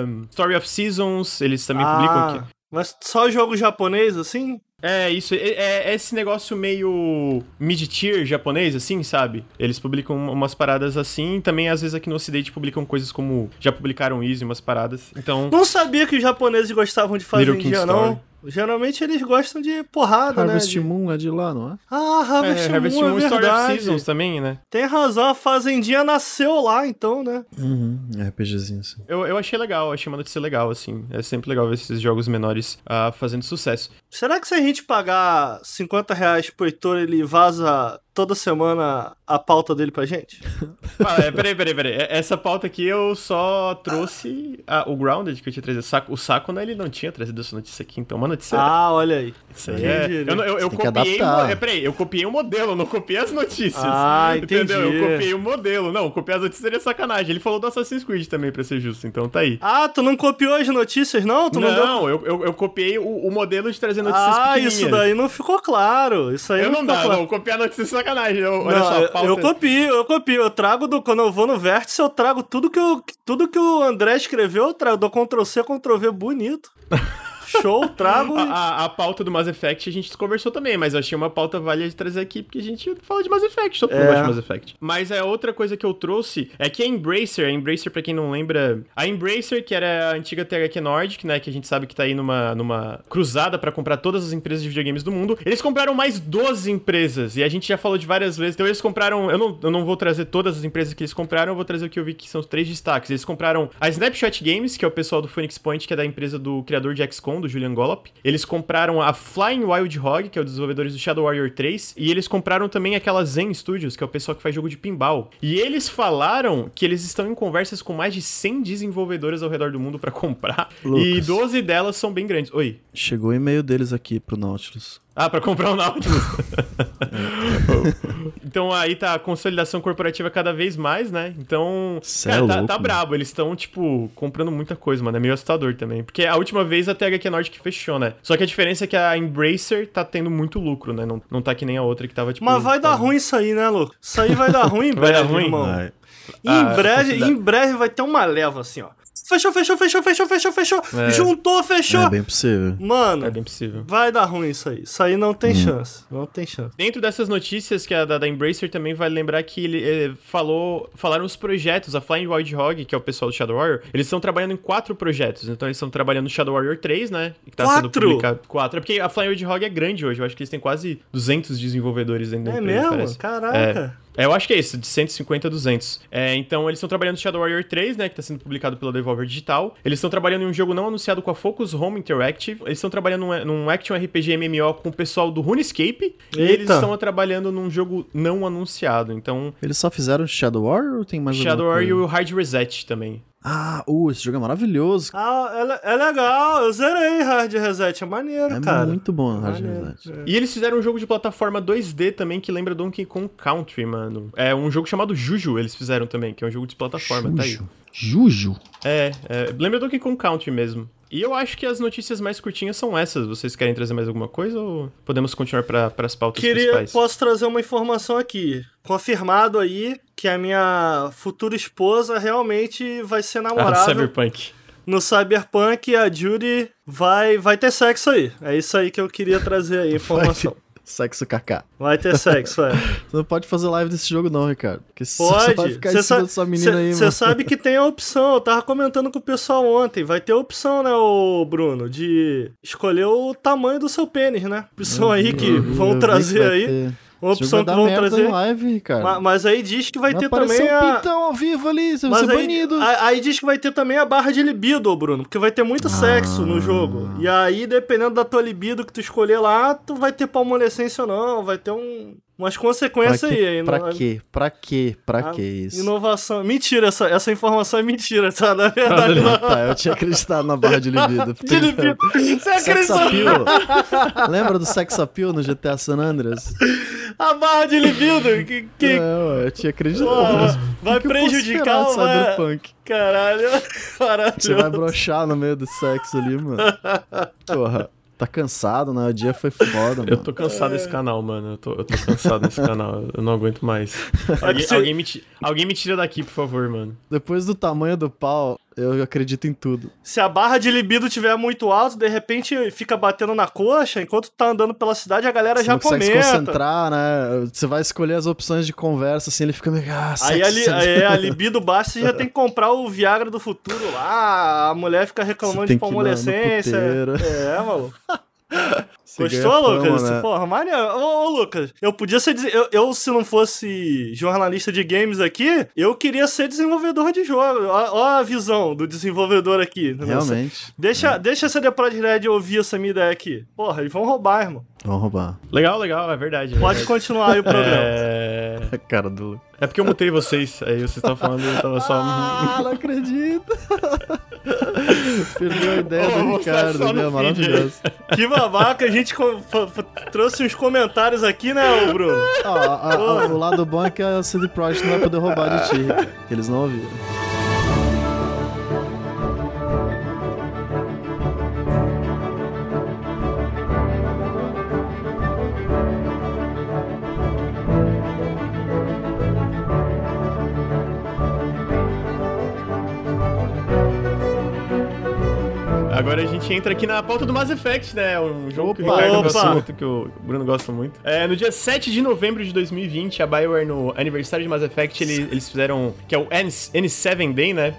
hum, Story of Seasons, eles também ah, publicam aqui. Mas só jogo japonês, assim? É, isso, é, é esse negócio meio mid-tier japonês, assim, sabe? Eles publicam umas paradas assim, também às vezes aqui no ocidente publicam coisas como, já publicaram Easy, umas paradas, então... Não sabia que os japoneses gostavam de Little fazendinha, King não. Geralmente eles gostam de porrada, Harvest né? De... Moon é de lá, não é? Ah, Harvest, É, Harvest Moon, Moon é Story of verdade. Seasons também, né? Tem razão, a Fazendinha nasceu lá, então, né? Uhum, RPGzinho assim. Eu, eu achei legal, achei uma notícia legal, assim. É sempre legal ver esses jogos menores ah, fazendo sucesso. Será que se a gente pagar 50 reais pro Heitor, ele vaza toda semana a pauta dele pra gente? Ah, é, peraí, peraí, peraí. É- Essa pauta aqui eu só trouxe ah, o Grounded que eu tinha trazido. O Saco, o Saco, né, ele não tinha trazido essa notícia aqui, então uma notícia. Ah, olha aí. Isso aí é. entendi. Eu, não- eu, eu Você tem que copiei. é, peraí, eu copiei o modelo, eu não copiei as notícias. Ah, entendi. Entendeu? Eu copiei o modelo. Não, copiar as notícias seria sacanagem. Ele falou do Assassin's Creed também, pra ser justo, então tá aí. Ah, tu não copiou as notícias, não? Tu não, mandou... eu, eu, eu copiei o, o modelo de trazer notícias Ah, isso daí não ficou claro. Isso aí Eu não ficou dá, claro. não. Copiar notícia é sacanagem. Eu, olha só, a eu- pauta... eu copio, eu copio. Eu trago do. Quando eu vou no vértice, eu trago tudo que, eu, tudo que o André escreveu, eu trago. Dou Ctrl C, Ctrl V bonito. Show, trago. A, a, a pauta do Mass Effect a gente conversou também, mas eu achei uma pauta válida de trazer aqui, porque a gente fala de Mass Effect, todo mundo É. gosta de Mass Effect. Mas a outra coisa que eu trouxe é que a Embracer, a Embracer, pra quem não lembra, a Embracer, que era a antiga THQ Nordic, né, que a gente sabe que tá aí numa, numa cruzada pra comprar todas as empresas de videogames do mundo, eles compraram mais 12 empresas, e a gente já falou de várias vezes, então eles compraram, eu não, eu não vou trazer todas as empresas que eles compraram, eu vou trazer o que eu vi que são os três destaques. Eles compraram a Snapshot Games, que é o pessoal do Phoenix Point, que é da empresa do criador de XCOM, do Julian Gollop. Eles compraram a Flying Wild Hog, que é o desenvolvedores do Shadow Warrior 3, e eles compraram também aquela Zen Studios, que é o pessoal que faz jogo de pinball. E eles falaram que eles estão em conversas com mais de 100 desenvolvedoras ao redor do mundo pra comprar, e Lucas. 12 delas são bem grandes. Oi. Chegou o e-mail deles aqui pro Nautilus. Ah, pra comprar o Nautilus. então aí tá a consolidação corporativa cada vez mais, né? Então, Cê cara, é tá, louco, tá brabo. Eles estão, tipo, comprando muita coisa, mano. É meio assustador também. Porque a última vez a THQ Nordic fechou, né? Só que a diferença é que a Embracer tá tendo muito lucro, né? Não, não tá que nem a outra que tava, tipo... Mas vai dar ruim isso aí, né, Lucas? Isso aí vai dar ruim em Vai breve, dar ruim? irmão. Vai. Em Ah, breve, em breve vai ter uma leva assim, ó. Fechou, fechou, fechou, fechou, fechou, fechou. É. Juntou, fechou. É bem possível. Mano, É bem possível. vai dar ruim isso aí. Isso aí não tem chance. Não tem chance. Dentro dessas notícias que a da, da Embracer também vale lembrar que ele eh, falou, falaram os projetos, a Flying Wild Hog, que é o pessoal do Shadow Warrior, eles estão trabalhando em quatro projetos. Então eles estão trabalhando no Shadow Warrior 3, né? Que tá sendo Quatro? publicado. Quatro. É porque a Flying Wild Hog é grande hoje. Eu acho que eles têm quase 200 desenvolvedores dentro da É empresa, mesmo? parece. Caraca. É, eu acho que é isso, de 150 a 200. É, então, eles estão trabalhando no Shadow Warrior 3, né, que tá sendo publicado pela Devolver Digital. Eles estão trabalhando em um jogo não anunciado com a Focus Home Interactive. Eles estão trabalhando num, num Action RPG MMO com o pessoal do RuneScape. E eles Eita. estão trabalhando num jogo não anunciado. Então, Eles só fizeram Shadow Warrior ou tem mais Shadow Warrior e o Hard Reset também. Ah, uh, esse jogo é maravilhoso. Ah, é, é legal. Eu zerei Hard Reset. É maneiro, é cara. muito bom, Hard Maneiro. Reset. E eles fizeram um jogo de plataforma 2D também que lembra Donkey Kong Country, mano. É um jogo chamado Juju, eles fizeram também, que é um jogo de plataforma, tá aí. Juju. Juju. É, é, lembra Donkey Kong Country mesmo. E eu acho que as notícias mais curtinhas são essas. Vocês querem trazer mais alguma coisa ou podemos continuar para as pautas Queria, principais? posso trazer uma informação aqui. Confirmado aí que a minha futura esposa realmente vai ser Ah, namorada Cyberpunk. no Cyberpunk a Judy vai, vai ter sexo aí. É isso aí que eu queria trazer aí, a informação. Sexo KK. Vai ter sexo, é. Você não pode fazer live desse jogo não, Ricardo. Porque você vai Pode. ficar Você em cima sa dessa menina aí, cê mano. sabe que tem a opção. Eu tava comentando com o pessoal ontem. Vai ter a opção, né, o Bruno, de escolher o tamanho do seu pênis, né? Opção aí que vi vão que trazer vai aí. ter. Opção vai que vão trazer. live, Ricardo. Ma- Mas aí diz que vai Vai ter também um a. pintão ao vivo ali, você vai Mas ser aí, banido. a- aí diz que vai ter também a barra de libido, Bruno, porque vai ter muito sexo no jogo. E aí, dependendo da tua libido que tu escolher lá, tu vai ter palmolescência ou não, vai ter um, umas Pra consequências quê? aí. aí. Pra não- quê? Pra quê? Pra a- quê isso? Inovação. Mentira, essa, essa informação é mentira, tá? Na verdade, não. tá, eu tinha acreditado na barra de libido. De libido. Você acreditou? Lembra do sex appeal no GTA San Andreas? A barra de libido que, que Não, eu tinha acreditado. Vai o que prejudicar ou vai- Cyberpunk? Caralho, caralho. Você vai broxar no meio do sexo ali, mano. Porra, tá cansado, né? O dia foi foda, Eu mano. tô cansado desse canal, mano. Eu tô, eu tô cansado desse canal. Eu não aguento mais. É Alguém, alguém me alguém me tira daqui, por favor, mano. Depois do tamanho do pau, eu acredito em tudo. Se a barra de libido tiver muito alta, de repente fica batendo na coxa, enquanto tu tá andando pela cidade, a galera Você já não consegue se comenta. concentrar, né? Você vai escolher as opções de conversa, assim, ele fica meio. Ah, Aí sexo, a, li, é, a libido baixa, você já tem que comprar o Viagra do futuro lá, a mulher fica reclamando Você de palmolescência. puteiro. É, maluco. Você Gostou, ganha fama, Lucas? né? Porra, maneiro. Ô, ô, Lucas, eu podia ser. Eu, eu, se não fosse jornalista de games aqui, eu queria ser desenvolvedor de jogo. Ó, ó a visão do desenvolvedor aqui. entendeu? Realmente. Deixa, deixa a CD Projekt Red ouvir essa minha ideia aqui. Porra, eles vão roubar, irmão. Vamos roubar. Legal, legal, é verdade. é Pode verdade. continuar aí o programa. É... Cara do Lucas. é porque eu mutei vocês, aí vocês estavam falando e eu tava só. Ah, não acredito. Perdeu a ideia Ô, do Ricardo, né? Maravilhoso. Que babaca, a gente trouxe uns comentários aqui, né, Bruno? Ó, a- a- o lado bom é que a CD Projekt não vai poder roubar de ti, que eles não ouviram. Gente entra aqui na pauta do Mass Effect, né? Um jogo que muito, que o Bruno gosta muito. É, no dia 7 de novembro de 2020, a BioWare, no aniversário de Mass Effect, ele- eles fizeram. que é o N- N7 Day, né?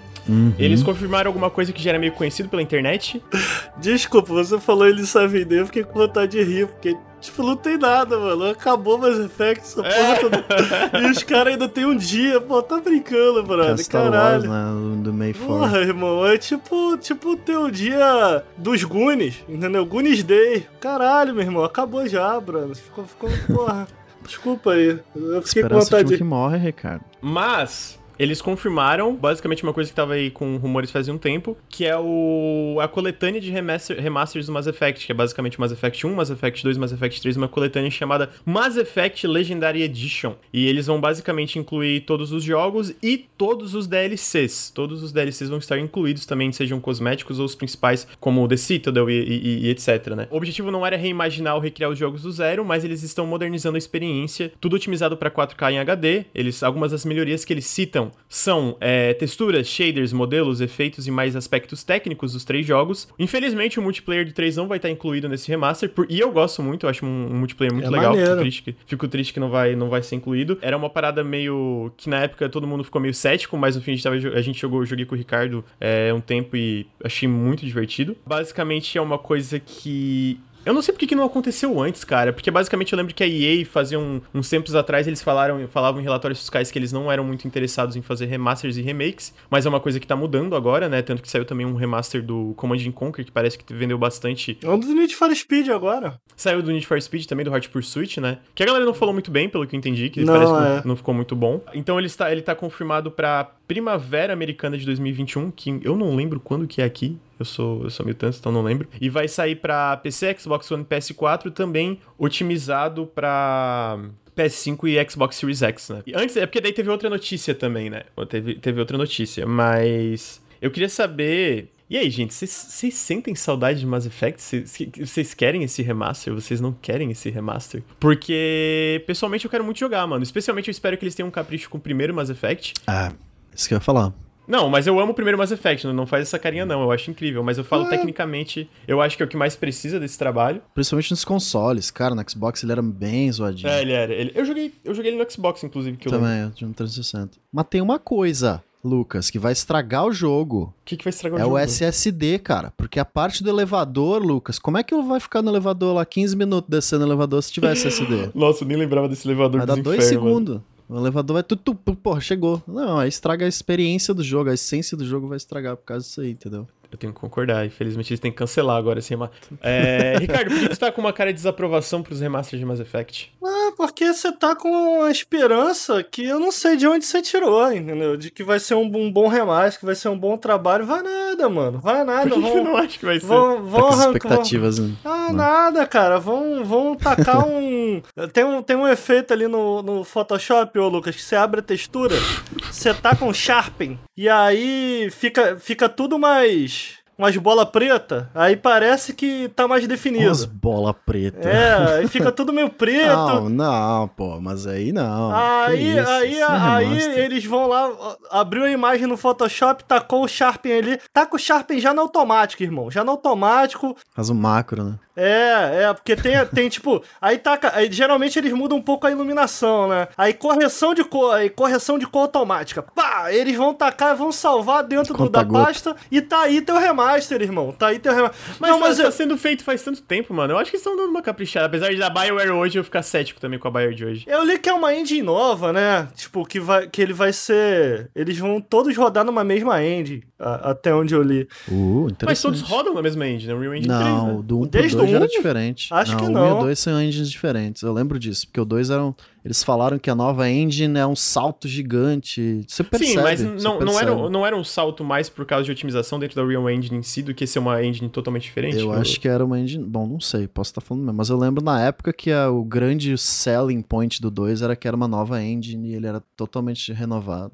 Eles confirmaram alguma coisa que já era meio conhecido pela internet. Desculpa, você falou ele sabe eu fiquei com vontade de rir, porque, tipo, não tem nada, mano. Acabou Mass Effect, essa porra toda. E os caras ainda tem um dia, pô, tá brincando, Que é brother. Star Wars, Caralho. né? Do May 4. Porra, irmão, é tipo, tipo ter o dia dos Goonies, entendeu? Goonies Day. Caralho, meu irmão, acabou já, Bruno. Ficou, ficou, porra. Desculpa aí. Eu fiquei com Esperança vontade de um que morre, Ricardo. Mas. Eles confirmaram, basicamente uma coisa que tava aí com rumores fazia um tempo, que é o a coletânea de remaster, remasters do Mass Effect, que é basicamente Mass Effect 1, Mass Effect 2, Mass Effect 3, uma coletânea chamada Mass Effect Legendary Edition. E eles vão basicamente incluir todos os jogos e todos os DLCs. Todos os DLCs vão estar incluídos também, sejam cosméticos ou os principais, como The Citadel e, e- e etc, né? O objetivo não era reimaginar ou recriar os jogos do zero, mas eles estão modernizando a experiência, tudo otimizado para 4K em HD. Eles, algumas das melhorias que eles citam são é, texturas, shaders, modelos, efeitos e mais aspectos técnicos dos três jogos. Infelizmente, o multiplayer do 3 não vai estar incluído nesse remaster, por- e eu gosto muito, eu acho um, um multiplayer muito É legal. Fico triste, que, fico triste que não vai, não vai ser incluído. Era uma parada meio. que na época todo mundo ficou meio cético, mas no fim a gente, tava, a gente jogou, joguei com o Ricardo é, um tempo e achei muito divertido. Basicamente é uma coisa que. Eu não sei porque que não aconteceu antes, cara. Porque basicamente eu lembro que a EA fazia um- uns tempos atrás, eles falaram, falavam em relatórios fiscais que eles não eram muito interessados em fazer remasters e remakes, mas é uma coisa que tá mudando agora, né? Tanto que saiu também um remaster do Command and Conquer, que parece que vendeu bastante É um dos Need for Speed agora. Saiu do Need for Speed também, do Hot Pursuit, né? Que a galera não falou muito bem, pelo que eu entendi, que Não, parece que é. não, não ficou muito bom. Então ele está, ele tá confirmado pra Primavera Americana de 2021, que eu não lembro quando que é aqui. Eu sou, eu sou militante, então não lembro. E vai sair pra PC, Xbox One e PS4, também otimizado pra PS5 e Xbox Series X, né? E antes, é porque daí teve outra notícia também, né? Teve, teve outra notícia, mas eu queria saber. E aí, gente, vocês- sentem saudade de Mass Effect? Vocês querem esse remaster? Vocês não querem esse remaster? Porque, pessoalmente, eu quero muito jogar, mano. Especialmente eu espero que eles tenham um capricho com o primeiro Mass Effect. Ah, isso que eu ia falar. Não, mas eu amo o primeiro Mass Effect, não- faz essa carinha não, eu acho incrível. Mas eu falo tecnicamente, eu acho que é o que mais precisa desse trabalho. Principalmente nos consoles. Cara, no Xbox ele era bem zoadinho. É, ele era. Ele, eu, joguei, eu joguei ele no Xbox, inclusive, que eu. Também, eu tinha um 360. Mas tem uma coisa, Lucas, que vai estragar o jogo. O que, que vai estragar É o o jogo? SSD, cara. Porque a parte do elevador, Lucas, como é que ele vai ficar no elevador lá 15 minutos descendo no elevador se tiver SSD? Nossa, eu nem lembrava desse elevador Vai dar dos dois infernos, mano. segundos. O elevador vai tudo, tudo, porra, chegou. Não, aí estraga a experiência do jogo, a essência do jogo vai estragar por causa disso aí, entendeu? Eu tenho que concordar. Infelizmente eles têm que cancelar agora esse remaster. É, Ricardo, por que tu tá com uma cara de desaprovação pros remasters de Mass Effect? Ah, porque você tá com a esperança que eu não sei de onde você tirou, entendeu? De que vai ser um, um bom remaster, que vai ser um bom trabalho. Vai nada, mano. Vai nada. Por que, Vão, não acha que vai ser? vão, Tá vão arrancar- expectativas. né? Ah, Não. nada, cara. Vão, vão tacar um... tem um. Tem um efeito ali no, no Photoshop, ô Lucas, que você abre a textura, você tá com Sharpen, e aí fica, fica tudo mais. Umas bola preta, aí parece que tá mais definido. Umas bola preta. É, aí fica tudo meio preto. Não, não, pô, mas aí não. Aí, isso, aí, isso é aí remaster. eles vão lá, abriu a imagem no Photoshop, tacou o Sharpen ali. Tá com o Sharpen já no automático, irmão. Já no automático. Faz um macro, né? É, é, porque tem, tem tipo. Aí taca. Aí, geralmente eles mudam um pouco a iluminação, né? Aí correção de cor, aí correção de cor automática. Pá! eles vão tacar, vão salvar dentro do, da pasta e tá aí teu remaster, irmão. Tá aí teu remaster. Mas, não, mas mas tá eu, sendo feito faz tanto tempo, mano. Eu acho que estão dando uma caprichada. Apesar de da BioWare hoje, eu ficar cético também com a BioWare de hoje. eu li que é uma engine nova, né? Tipo, que, vai, que ele vai ser. Eles vão todos rodar numa mesma engine, a- até onde eu li. Uh, Mas todos rodam na mesma engine, né? Unreal Engine Não, 3, né? do 1 pro Desde 2 o já era 1? diferente. Acho não, que o 1 não. e o 2 são engines diferentes. Eu lembro disso, porque o 2 eram. Eles falaram que a nova engine é um salto gigante. Você percebe. Sim, mas não, não, era, não era um salto mais por causa de otimização dentro da Unreal Engine em si do que ser uma engine totalmente diferente? Eu acho que era uma engine. Bom, não sei, posso estar falando mesmo. Mas eu lembro na época que a- o grande selling point do 2 era que era uma nova engine e ele era totalmente renovado.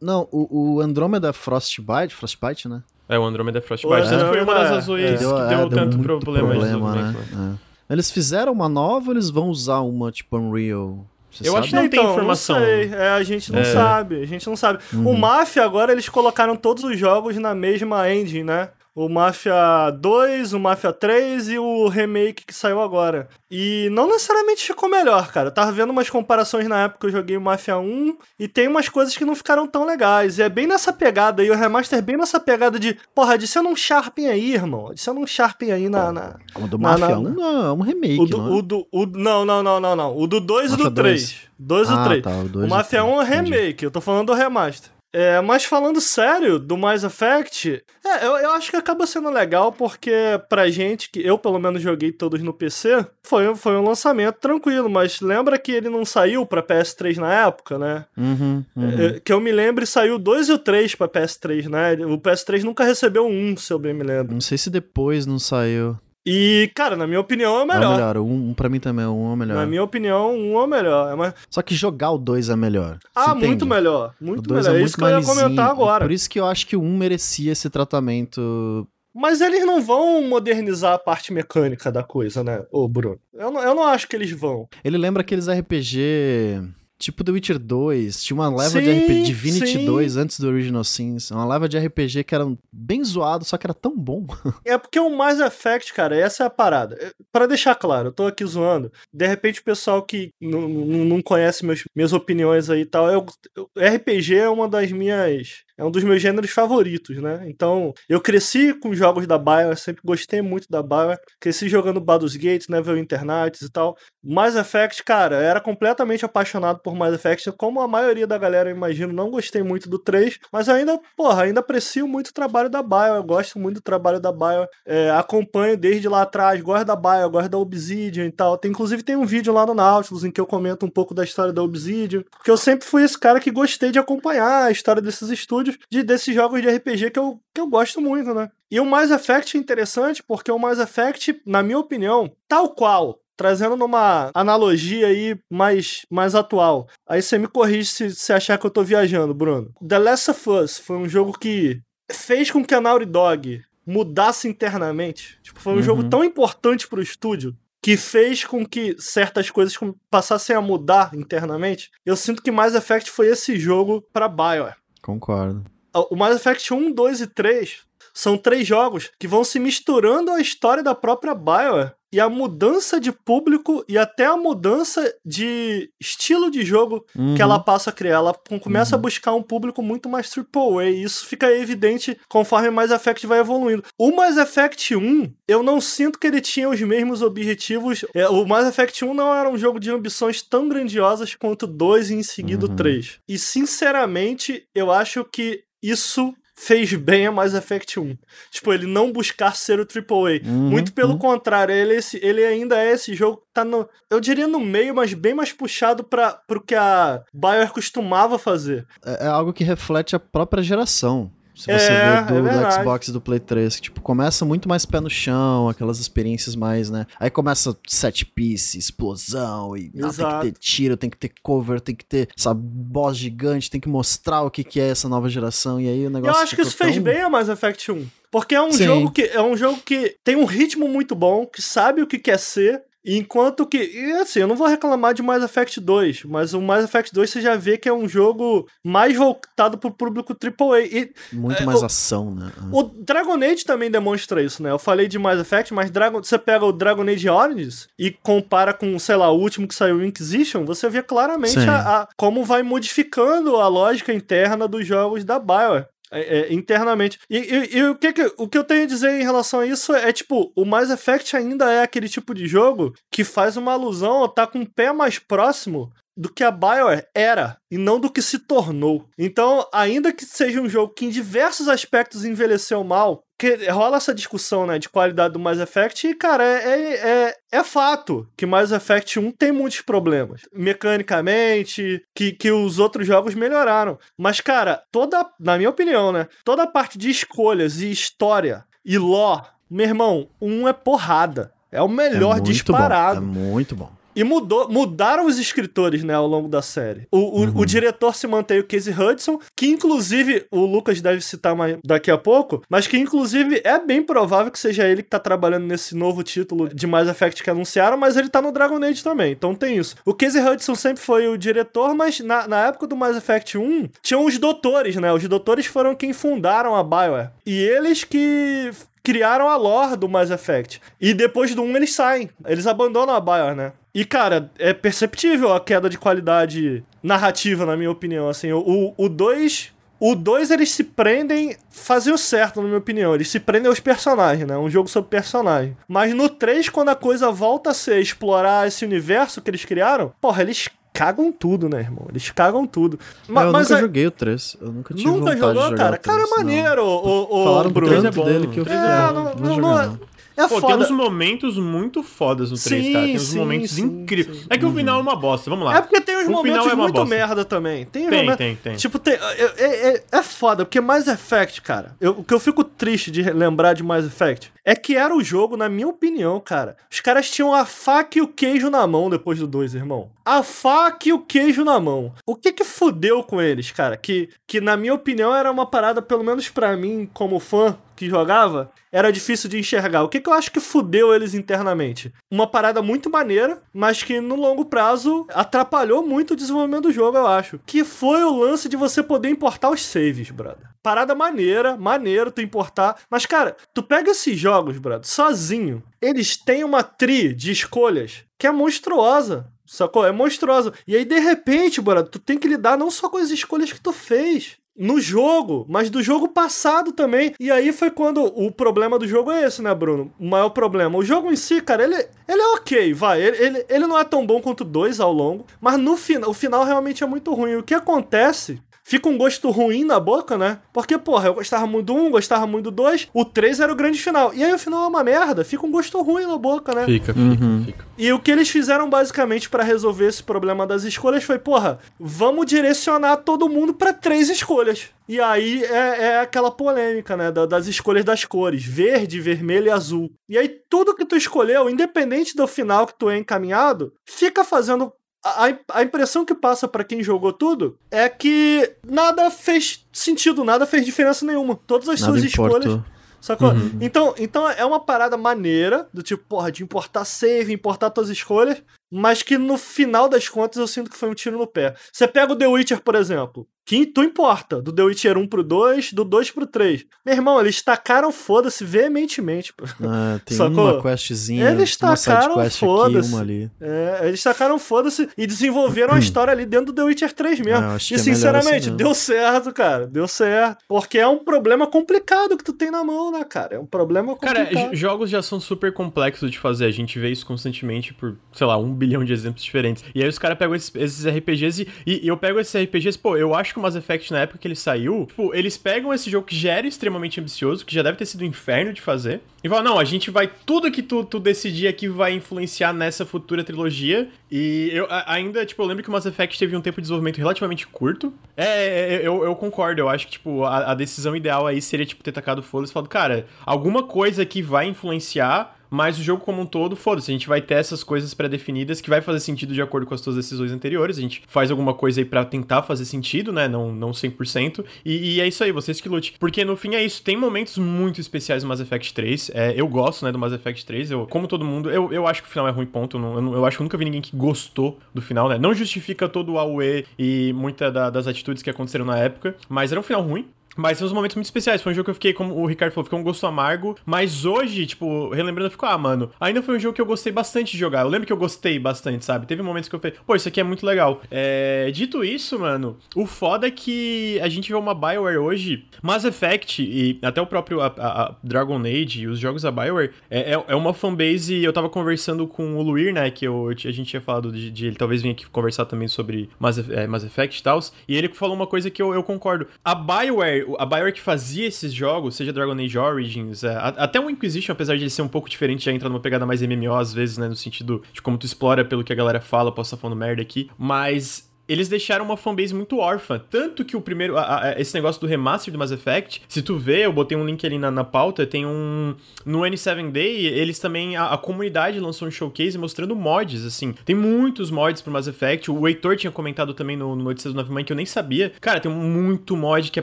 Não, o, o Andromeda Frostbite, Frostbite, né? É, o Andromeda Frostbite. O Tanto foi uma das azuis é. que deu, é, tanto muito problema, de problema, desenvolvimento. né? É. Eles fizeram uma nova ou eles vão usar uma tipo Unreal? Você Eu sabe? acho que não tem informação. Não sei, é, a gente não É. sabe, a gente não sabe. Uhum. O Mafia agora eles colocaram todos os jogos na mesma engine, né? O Mafia 2, o Mafia 3 e o remake que saiu agora. E não necessariamente ficou melhor, cara. Eu tava vendo umas comparações na época que eu joguei o Mafia 1 e tem umas coisas que não ficaram tão legais. E é bem nessa pegada aí, o remaster é bem nessa pegada de, porra, adiciona um Sharpem aí, irmão. Adiciona um Sharpem aí na. na... O do Não, Mafia não, 1 não, é um remake, O do, não é? o do, o, não, não, não, não, não. O do 2 e do 3. 2 e Ah, 3. tá, o o Mafia três, 1 é entendi. remake, eu tô falando do remaster. É, mas falando sério do Mass Effect, é, eu, eu acho que acaba sendo legal porque pra gente, que eu pelo menos joguei todos no PC, foi, foi um lançamento tranquilo, mas lembra que ele não saiu pra PS3 na época, né? Uhum, uhum. É, que eu me lembre, saiu o 2 e o 3 pra PS3, né? O PS3 nunca recebeu um, se eu bem me lembro. Não sei se depois não saiu. E, cara, na minha opinião é o É o melhor. melhor. 1 um, pra mim também, o 1 é o melhor. Na minha opinião, um é o melhor. É mais... Só que jogar o 2 é melhor. Ah, muito melhor. Muito 2 melhor. é É muito isso que eu ia comentar agora. Por isso que eu acho que o 1 merecia esse tratamento. Mas eles não vão modernizar a parte mecânica da coisa, né, ô Bruno? Eu não, eu não acho que eles vão. Ele lembra aqueles RPG. Tipo The Witcher 2, tinha uma leva de Sim, RPG Divinity sim. 2 antes do Original Sins. Uma leva de RPG que era bem zoado, só que era tão bom. É porque o Mass Effect, cara, essa é a parada. É, Pra deixar claro, eu tô aqui zoando. De repente, o pessoal que não conhece meus, minhas opiniões aí e tal, eu, eu- RPG é uma das minhas. É um dos meus gêneros favoritos, né? Então, eu cresci com jogos da BioWare, sempre gostei muito da BioWare. Cresci jogando Baldur's Gate, Neverwinter Nights e tal. Mass Effect, cara, era completamente apaixonado por Mass Effect, como a maioria da galera, eu imagino, não gostei muito do 3, mas ainda, porra, ainda aprecio muito o trabalho da BioWare, gosto muito do trabalho da BioWare, é, acompanho desde lá atrás, gosto da BioWare, gosto da Obsidian e tal. Tem, inclusive tem um vídeo lá no Nautilus em que eu comento um pouco da história da Obsidian, porque eu sempre fui esse cara que gostei de acompanhar a história desses estúdios, de, desses jogos de RPG que eu, que eu gosto muito, né? E o Mass Effect é interessante porque o Mass Effect, na minha opinião, tal qual trazendo numa analogia aí mais, mais atual. Aí você me corrige se você achar que eu tô viajando, Bruno. The Last of Us foi um jogo que fez com que a Naughty Dog mudasse internamente. Tipo, foi um Uhum. jogo tão importante pro estúdio que fez com que certas coisas passassem a mudar internamente. Eu sinto que Mass Effect foi esse jogo pra BioWare. Concordo. O Mass Effect 1, 2 e 3 são três jogos que vão se misturando à história da própria BioWare. E a mudança de público e até a mudança de estilo de jogo Uhum. que ela passa a criar. Ela com- começa Uhum. a buscar um público muito mais AAA. E isso fica evidente conforme o Mass Effect vai evoluindo. O Mass Effect 1, eu não sinto que ele tinha os mesmos objetivos. É, o Mass Effect 1 não era um jogo de ambições tão grandiosas quanto o 2 e em seguida Uhum. 3. E sinceramente, eu acho que isso fez bem a Mass Effect 1. Tipo, ele não buscar ser o AAA. Uhum, Muito pelo uhum. contrário, ele, é esse- ele ainda é esse jogo que tá no. Eu diria no meio, mas bem mais puxado para pro que a BioWare costumava fazer. É, é algo que reflete a própria geração. Se É, você é ver do, do verdade. Xbox e do Play 3, que tipo, começa muito mais pé no chão, aquelas experiências mais, né? Aí começa set piece, explosão, e não, tem que ter tiro, tem que ter cover, tem que ter, sabe, boss gigante, tem que mostrar o que, que é essa nova geração, e aí o negócio eu acho que isso fez tão- bem a Mass Effect 1. Porque é um Sim. jogo que é um jogo que tem um ritmo muito bom, que sabe o que quer ser, Enquanto que, e assim, eu não vou reclamar de Mass Effect 2, mas o Mass Effect 2 você já vê que é um jogo mais voltado pro público AAA. E, Muito é, mais o- ação, né? O Dragon Age também demonstra isso, né? Eu falei de Mass Effect, mas Dragon, você pega o Dragon Age Origins e compara com, sei lá, o último que saiu, Inquisition, você vê claramente a, a- como vai modificando a lógica interna dos jogos da BioWare. É, é, internamente. E, e- e o, que, que- o que eu tenho a dizer em relação a isso é, tipo, o Mass Effect ainda é aquele tipo de jogo que faz uma alusão tá com o pé mais próximo do que a BioWare era e não do que se tornou. Então, ainda que seja um jogo que em diversos aspectos envelheceu mal, que rola essa discussão, né, de qualidade do Mass Effect e, cara, é, é, é, é fato que Mass Effect 1 tem muitos problemas. Mecanicamente, que, que os outros jogos melhoraram. Mas, cara, toda, na minha opinião, né, toda a parte de escolhas e história e lore, meu irmão, um é porrada. É o melhor é disparado. Bom, é muito bom. E mudou, mudaram os escritores, né, ao longo da série. O, o, Uhum. o diretor se mantém o Casey Hudson, que inclusive o Lucas deve citar mais daqui a pouco, mas que inclusive é bem provável que seja ele que tá trabalhando nesse novo título de Mass Effect que anunciaram, mas ele tá no Dragon Age também, então tem isso. O Casey Hudson sempre foi o diretor, mas na, na época do Mass Effect 1, tinham os doutores, né? Os doutores foram quem fundaram a BioWare. E eles que criaram a lore do Mass Effect. E depois do 1 eles saem. Eles abandonam a BioWare, né? E, cara, é perceptível a queda de qualidade narrativa, na minha opinião. Assim, o, o 2. O 2 eles se prendem. Fazem o certo, na minha opinião. Eles se prendem aos personagens, né? Um jogo sobre personagem. Mas no 3, quando a coisa volta a ser explorar esse universo que eles criaram, porra, eles cagam tudo, né, irmão? Eles cagam tudo. Ma- eu mas nunca é- joguei o 3. Eu nunca tive Nunca jogou, cara? o 3, Cara, é não. maneiro, o, o Falaram Bruno. três é bom, dele que eu o é bom. vou Não, jogar, não é- não. É Pô, foda. tem uns momentos muito fodas no 3, Sim, cara. Tem uns sim, momentos sim, incríveis. sim. É que o final é uma bosta, vamos lá. É porque tem uns O final momentos é muito bosta. merda também. Tem, Tem, momentos- tem, tem. Tipo, tem, é, é, é- é foda, porque Mass Effect, cara, eu- o que eu fico triste de lembrar de Mass Effect é que era o jogo, na minha opinião, cara. Os caras tinham a faca e o queijo na mão depois do 2, irmão. A faca e o queijo na mão. O que que fudeu com eles, cara? Que, que na minha opinião era uma parada, pelo menos pra mim, como fã que jogava, era difícil de enxergar. O que, que eu acho que fudeu eles internamente? Uma parada muito maneira, mas que no longo prazo atrapalhou muito o desenvolvimento do jogo, eu acho. Que foi o lance de você poder importar os saves, brother. Parada maneira, maneiro tu importar. Mas, cara, tu pega esses jogos, brother, sozinho. Eles têm uma tri de escolhas que é monstruosa. Sacou? É monstruosa. E aí, de repente, brother, tu tem que lidar não só com as escolhas que tu fez, no jogo, mas do jogo passado também. E aí foi quando o problema do jogo é esse, né, Bruno? O maior problema. O jogo em si, cara, ele, ele é ok, vai. Ele, ele, ele não é tão bom quanto 2 ao longo, mas no final, o final realmente é muito ruim. O que acontece? Fica um gosto ruim na boca, né? Porque, porra, eu gostava muito do 1, gostava muito do 2, o 3 era o grande final. E aí o final é uma merda, fica um gosto ruim na boca, né? Fica, fica, Uhum. fica. E o que eles fizeram basicamente pra resolver esse problema das escolhas foi, porra, vamos direcionar todo mundo pra três escolhas. E aí é, é aquela polêmica, né, da- das escolhas das cores, verde, vermelho e azul. E aí tudo que tu escolheu, independente do final que tu é encaminhado, fica fazendo a, a- impressão que passa pra quem jogou tudo é que nada fez sentido, nada fez diferença nenhuma. Todas as Nada suas escolhas importou. Sacou? Então, então é uma parada maneira, do tipo, porra, de importar save, importar tuas escolhas, mas que no final das contas eu sinto que foi um tiro no pé. Você pega o The Witcher, por exemplo, que tu importa, do The Witcher 1 pro 2, do 2 pro 3. Meu irmão, eles tacaram foda-se veementemente, pô. Ah, tem Sacou? uma questzinha, Eles uma tacaram sidequest aqui, foda-se. uma ali. É, eles tacaram foda-se e desenvolveram a história ali dentro do The Witcher 3 mesmo. Ah, e que é sinceramente, assim mesmo. deu certo, cara. Deu certo. Porque é um problema complicado que tu tem na mão, né, cara? É um problema Cara, complicado. j- jogos já são super complexos de fazer. A gente vê isso constantemente por, sei lá, um bilhão de exemplos diferentes. E aí os caras pegam esses, esses RPGs e, e eu pego esses RPGs, pô, eu acho que o Mass Effect, na época que ele saiu, tipo, eles pegam esse jogo que já era extremamente ambicioso, que já deve ter sido um inferno de fazer, e falam, não, a gente vai, tudo que tu, tu decidir aqui vai influenciar nessa futura trilogia. E eu a- ainda, tipo, eu lembro que o Mass Effect teve um tempo de desenvolvimento relativamente curto. É, é, eu, eu concordo, eu acho que, tipo, a, a decisão ideal aí seria, tipo, ter tacado foda e falado, cara, alguma coisa que vai influenciar mas o jogo como um todo, foda-se, a gente vai ter essas coisas pré-definidas que vai fazer sentido de acordo com as suas decisões anteriores, a gente faz alguma coisa aí para tentar fazer sentido, né, não, não 100%, e, e é isso aí, vocês que lute. Porque no fim é isso, tem momentos muito especiais no Mass Effect 3, é, eu gosto, né, do Mass Effect 3, eu, como todo mundo, eu, eu acho que o final é ruim, ponto, eu, não, eu, acho que eu nunca vi ninguém que gostou do final, né, não justifica todo o AUE e muita da, das atitudes que aconteceram na época, mas era um final ruim, mas são uns momentos muito especiais. Foi um jogo que eu fiquei, como o Ricardo falou, ficou um gosto amargo. Mas hoje, tipo, relembrando, eu fico, ah, mano, ainda foi um jogo que eu gostei bastante de jogar. Eu lembro que eu gostei bastante, sabe? Teve momentos que eu falei, pô, isso aqui é muito legal. É... Dito isso, mano, o foda é que a gente vê uma Bioware hoje, Mass Effect e até o próprio a, a, Dragon Age e os jogos da Bioware é, é, é, uma fanbase. Eu tava conversando com o Luir, né? Que eu, a gente tinha falado de, de ele talvez vir aqui conversar também sobre Mass, é, Mass Effect e tal. E ele falou uma coisa que eu, eu concordo. A Bioware a Bioware que fazia esses jogos, seja Dragon Age Origins, é, até o Inquisition, apesar de ele ser um pouco diferente, já entra numa pegada mais MMO às vezes, né, no sentido de como tu explora pelo que a galera fala, posso estar falando merda aqui, mas eles deixaram uma fanbase muito órfã. Tanto que o primeiro. A, a, esse negócio do remaster do Mass Effect, se tu vê, eu botei um link ali na, na pauta, tem um. No N7 Day, eles também. A, a, comunidade lançou um showcase mostrando mods, assim. Tem muitos mods pro Mass Effect. O Heitor tinha comentado também no, no Notícias do 9 Mãe que eu nem sabia. Cara, tem muito mod que é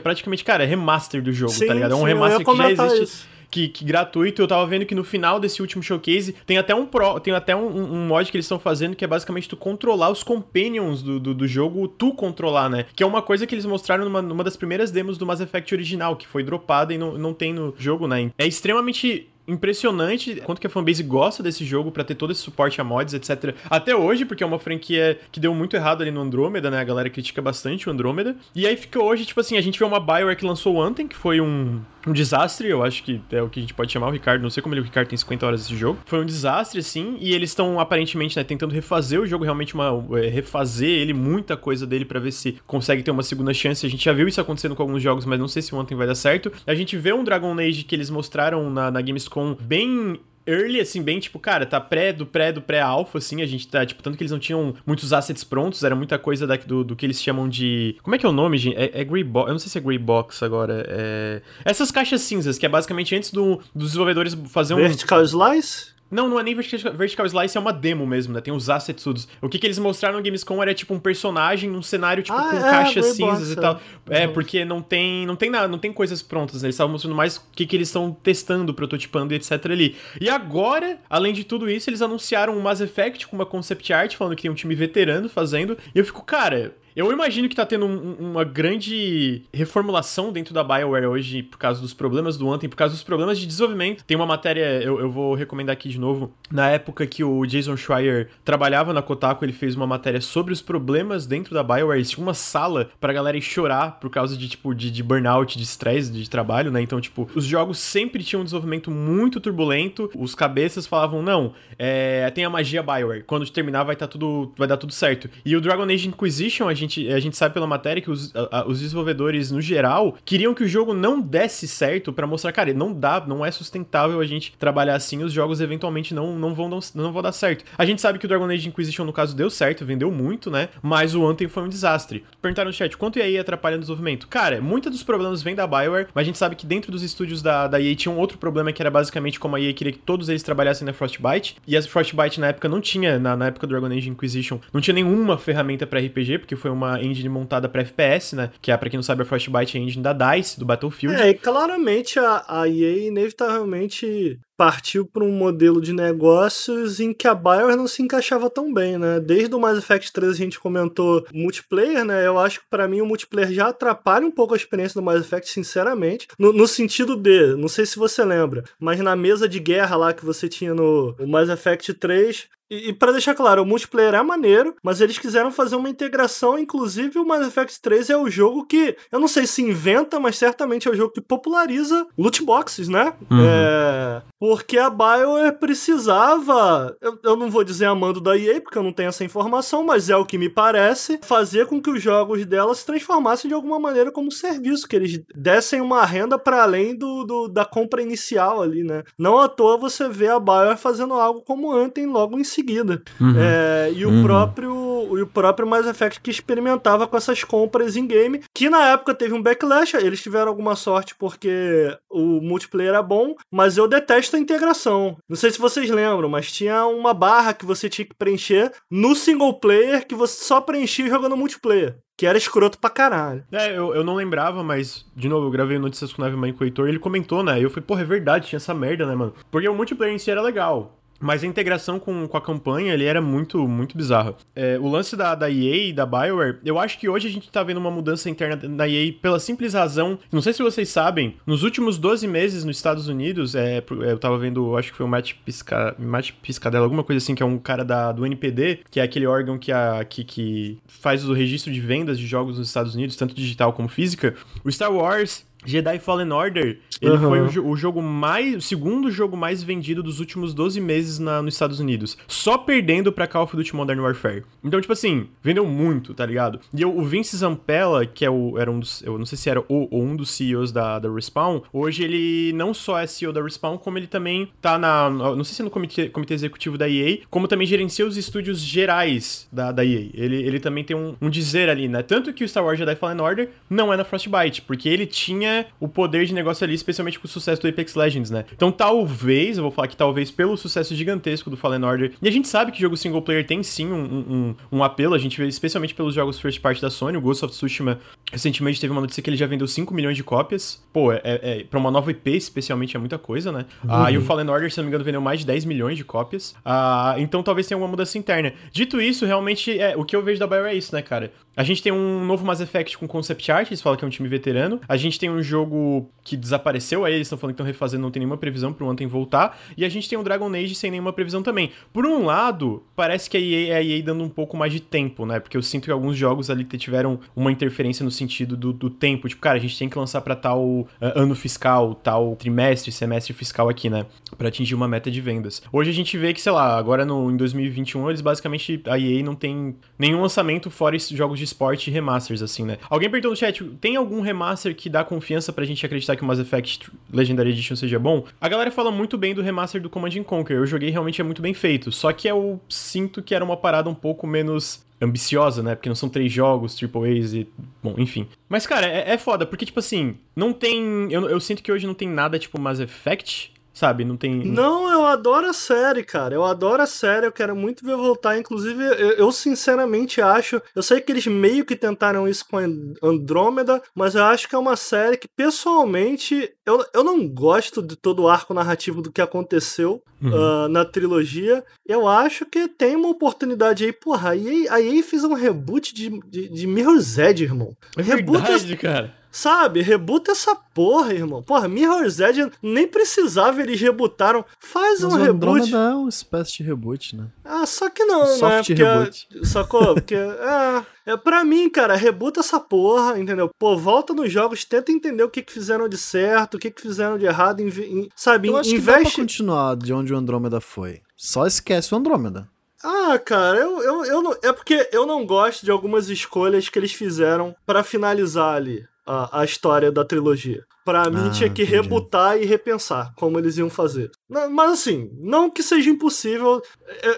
praticamente, cara, é remaster do jogo, sim, tá ligado? É um sim, remaster que já existe. Isso que, que gratuito. Eu tava vendo que no final desse último showcase tem até um pro, tem até um, um mod que eles estão fazendo que é basicamente tu controlar os companions do, do, do, jogo, tu controlar, né? Que é uma coisa que eles mostraram numa, numa das primeiras demos do Mass Effect original, que foi dropada e não, não tem no jogo, né? É extremamente impressionante quanto que a fanbase gosta desse jogo para ter todo esse suporte a mods, etc. Até hoje, porque é uma franquia que deu muito errado ali no Andromeda, né? A galera critica bastante o Andromeda. E aí fica hoje, tipo assim, a gente vê uma Bioware que lançou o Anthem, que foi um, um desastre, eu acho que é o que a gente pode chamar o Ricardo, não sei como ele, o Ricardo tem 50 horas desse jogo. Foi um desastre, assim, e eles estão aparentemente, né, tentando refazer o jogo, realmente uma é, refazer ele, muita coisa dele para ver se consegue ter uma segunda chance. A gente já viu isso acontecendo com alguns jogos, mas não sei se o Anthem vai dar certo. A gente vê um Dragon Age que eles mostraram na, na Gamescom bem early, assim, bem tipo, cara, tá pré do pré do pré-alpha, assim, a gente tá, tipo, tanto que eles não tinham muitos assets prontos, era muita coisa da, do, do que eles chamam de. Como é que é o nome, gente? É, é Grey Box. Eu não sei se é Grey Box agora. É... Essas caixas cinzas, que é basicamente antes do, dos desenvolvedores fazer um. Vertical Slice? Não, não é nem Vertical Slice, é uma demo mesmo, né? Tem os assets todos. O que, que eles mostraram no Gamescom era tipo um personagem num cenário tipo ah, com é, caixas cinzas e tal. É, uhum. porque não tem, não tem nada, não tem coisas prontas, né? Eles estavam mostrando mais o que, que eles estão testando, prototipando e etc ali. E agora, além de tudo isso, eles anunciaram um Mass Effect com uma concept art falando que tem um time veterano fazendo. E eu fico, cara, eu imagino que tá tendo um, uma grande reformulação dentro da BioWare hoje por causa dos problemas do Anthem, por causa dos problemas de desenvolvimento. Tem uma matéria, eu, eu vou recomendar aqui de novo. Na época que o Jason Schreier trabalhava na Kotaku, ele fez uma matéria sobre os problemas dentro da BioWare. Eles tinham uma sala pra galera chorar por causa de, tipo, de, de burnout, de estresse, de trabalho, né? Então, tipo, os jogos sempre tinham um desenvolvimento muito turbulento. Os cabeças falavam, não, é, tem a magia BioWare. Quando terminar vai, tá tudo, vai dar tudo certo. E o Dragon Age Inquisition, a gente gente, a gente sabe pela matéria que os, a, os desenvolvedores, no geral, queriam que o jogo não desse certo para mostrar, cara, não dá, não é sustentável a gente trabalhar assim, os jogos eventualmente não, não, vão, não, não vão dar certo. A gente sabe que o Dragon Age Inquisition, no caso, deu certo, vendeu muito, né? Mas o Anthem foi um desastre. Perguntaram no chat, quanto EA atrapalha no desenvolvimento? Cara, muitos dos problemas vêm da Bioware, mas a gente sabe que dentro dos estúdios da, da EA tinha um outro problema que era basicamente como a EA queria que todos eles trabalhassem na Frostbite, e a Frostbite na época não tinha, na, na época do Dragon Age Inquisition, não tinha nenhuma ferramenta para RPG, porque foi uma engine montada para FPS, né? Que é, pra quem não sabe, a Frostbite é engine da DICE, do Battlefield. É, e claramente a, a EA inevitavelmente partiu para um modelo de negócios em que a BioWare não se encaixava tão bem, né? Desde o Mass Effect 3 a gente comentou multiplayer, né? Eu acho que para mim o multiplayer já atrapalha um pouco a experiência do Mass Effect, sinceramente. No, no, sentido de, não sei se você lembra, mas na mesa de guerra lá que você tinha no Mass Effect 3, e, e para deixar claro, o multiplayer é maneiro, mas eles quiseram fazer uma integração, inclusive o Mass Effect 3 é o jogo que, eu não sei se inventa, mas certamente é o jogo que populariza loot boxes, né? Uhum. É, porque a BioWare precisava, eu, eu não vou dizer amando da EA, porque eu não tenho essa informação, mas é o que me parece, fazer com que os jogos dela se transformassem de alguma maneira como serviço, que eles dessem uma renda para além do, do, da compra inicial ali, né? Não à toa você vê a BioWare fazendo algo como Anthem logo em seguida. Uhum. É, e o uhum. próprio o, o próprio Mass Effect que experimentava com essas compras em game, que na época teve um backlash, eles tiveram alguma sorte porque o multiplayer era bom, mas eu detesto integração. Não sei se vocês lembram, mas tinha uma barra que você tinha que preencher no single player que você só preenchia jogando multiplayer. Que era escroto pra caralho. É, eu, eu não lembrava, mas, de novo, eu gravei notícias com o Neve com o Heitor e ele comentou, né? Eu falei, porra, é verdade, tinha essa merda, né, mano? Porque o multiplayer em si era legal. Mas a integração com, com a campanha, ele era muito, muito bizarro. É, o lance da, da EA e da BioWare, eu acho que hoje a gente tá vendo uma mudança interna da EA pela simples razão, não sei se vocês sabem, nos últimos 12 meses nos Estados Unidos, é, eu tava vendo, acho que foi o Matt, Pisca, Matt Piscadella, alguma coisa assim, que é um cara da, do NPD, que é aquele órgão que, a, que, que faz o registro de vendas de jogos nos Estados Unidos, tanto digital como física. O Star Wars Jedi Fallen Order, ele uhum. foi o, o, jogo mais. O segundo jogo mais vendido dos últimos 12 meses na, nos Estados Unidos. Só perdendo pra Call of Duty Modern Warfare. Então, tipo assim, vendeu muito, tá ligado? E eu, o Vince Zampella, que é o, era um dos. Eu não sei se era o ou um dos CEOs da, da Respawn, hoje ele não só é CEO da Respawn, como ele também tá na. Não sei se é no comitê, comitê executivo da EA, como também gerencia os estúdios gerais da, da EA. Ele, ele também tem um, um dizer ali, né? Tanto que o Star Wars Jedi Fallen Order não é na Frostbite, porque ele tinha tinha o poder de negócio ali, especialmente com o sucesso do Apex Legends, né? Então talvez, eu vou falar que talvez pelo sucesso gigantesco do Fallen Order, e a gente sabe que jogo single player tem sim um, um, um apelo, a gente vê especialmente pelos jogos first party da Sony, o Ghost of Tsushima recentemente teve uma notícia que ele já vendeu 5 milhões de cópias. Pô, é, é, pra uma nova IP especialmente é muita coisa, né? Uhum. Ah, e o Fallen Order, se não me engano, vendeu mais de 10 milhões de cópias. Ah, então talvez tenha alguma mudança interna. Dito isso, realmente, é, o que eu vejo da BioWare é isso, né, cara? A gente tem um novo Mass Effect com concept art, eles falam que é um time veterano. A gente tem um jogo que desapareceu, aí eles estão falando que estão refazendo, não tem nenhuma previsão pro Anthem voltar. E a gente tem um Dragon Age sem nenhuma previsão também. Por um lado, parece que a EA a EA dando um pouco mais de tempo, né? Porque eu sinto que alguns jogos ali tiveram uma interferência no sentido do, do tempo. Tipo, cara, a gente tem que lançar pra tal uh, ano fiscal, tal trimestre, semestre fiscal aqui, né? Pra atingir uma meta de vendas. Hoje a gente vê que, sei lá, agora no, em 2021, eles basicamente, a EA não tem nenhum lançamento fora esses jogos de esporte remasters, assim, né? Alguém perguntou no chat, tem algum remaster que dá confiança pra gente acreditar que o Mass Effect Legendary Edition seja bom? A galera fala muito bem do remaster do Command Conquer, eu joguei realmente é muito bem feito, só que eu sinto que era uma parada um pouco menos ambiciosa, né? Porque não são três jogos, triple A's e. Bom, enfim. Mas, cara, é, é foda, porque, tipo assim, não tem. Eu, eu sinto que hoje não tem nada tipo Mass Effect sabe? Não tem. Não, eu adoro a série, cara. Eu adoro a série, eu quero muito ver voltar. Inclusive, eu, eu, sinceramente acho. Eu sei que eles meio que tentaram isso com Andrômeda, mas eu acho que é uma série que, pessoalmente, eu, eu não gosto de todo o arco narrativo do que aconteceu uhum. uh, na trilogia. Eu acho que tem uma oportunidade aí. Porra, a EA, a EA fez um reboot de, de, de Mirror's Edge, irmão. É verdade, cara. Sabe, rebuta essa porra, irmão. Porra, Mirror's Edge nem precisava, eles rebutaram. Faz Mas um reboot. é uma espécie de reboot, né? Ah, só que não, Soft né? Porque, reboot. Sacou? Porque, é, é, pra mim, cara, rebuta essa porra, entendeu? Pô, volta nos jogos, tenta entender o que, que fizeram de certo, o que, que fizeram de errado, em, em, sabe? Eu acho investe... que dá pra continuar de onde o Andrômeda foi. Só esquece o Andrômeda. Ah, cara, eu, eu, eu não, é porque eu não gosto de algumas escolhas que eles fizeram para finalizar ali a, a história da trilogia. Pra mim, ah, tinha que entendi. rebutar e repensar como eles iam fazer. Mas assim, não que seja impossível.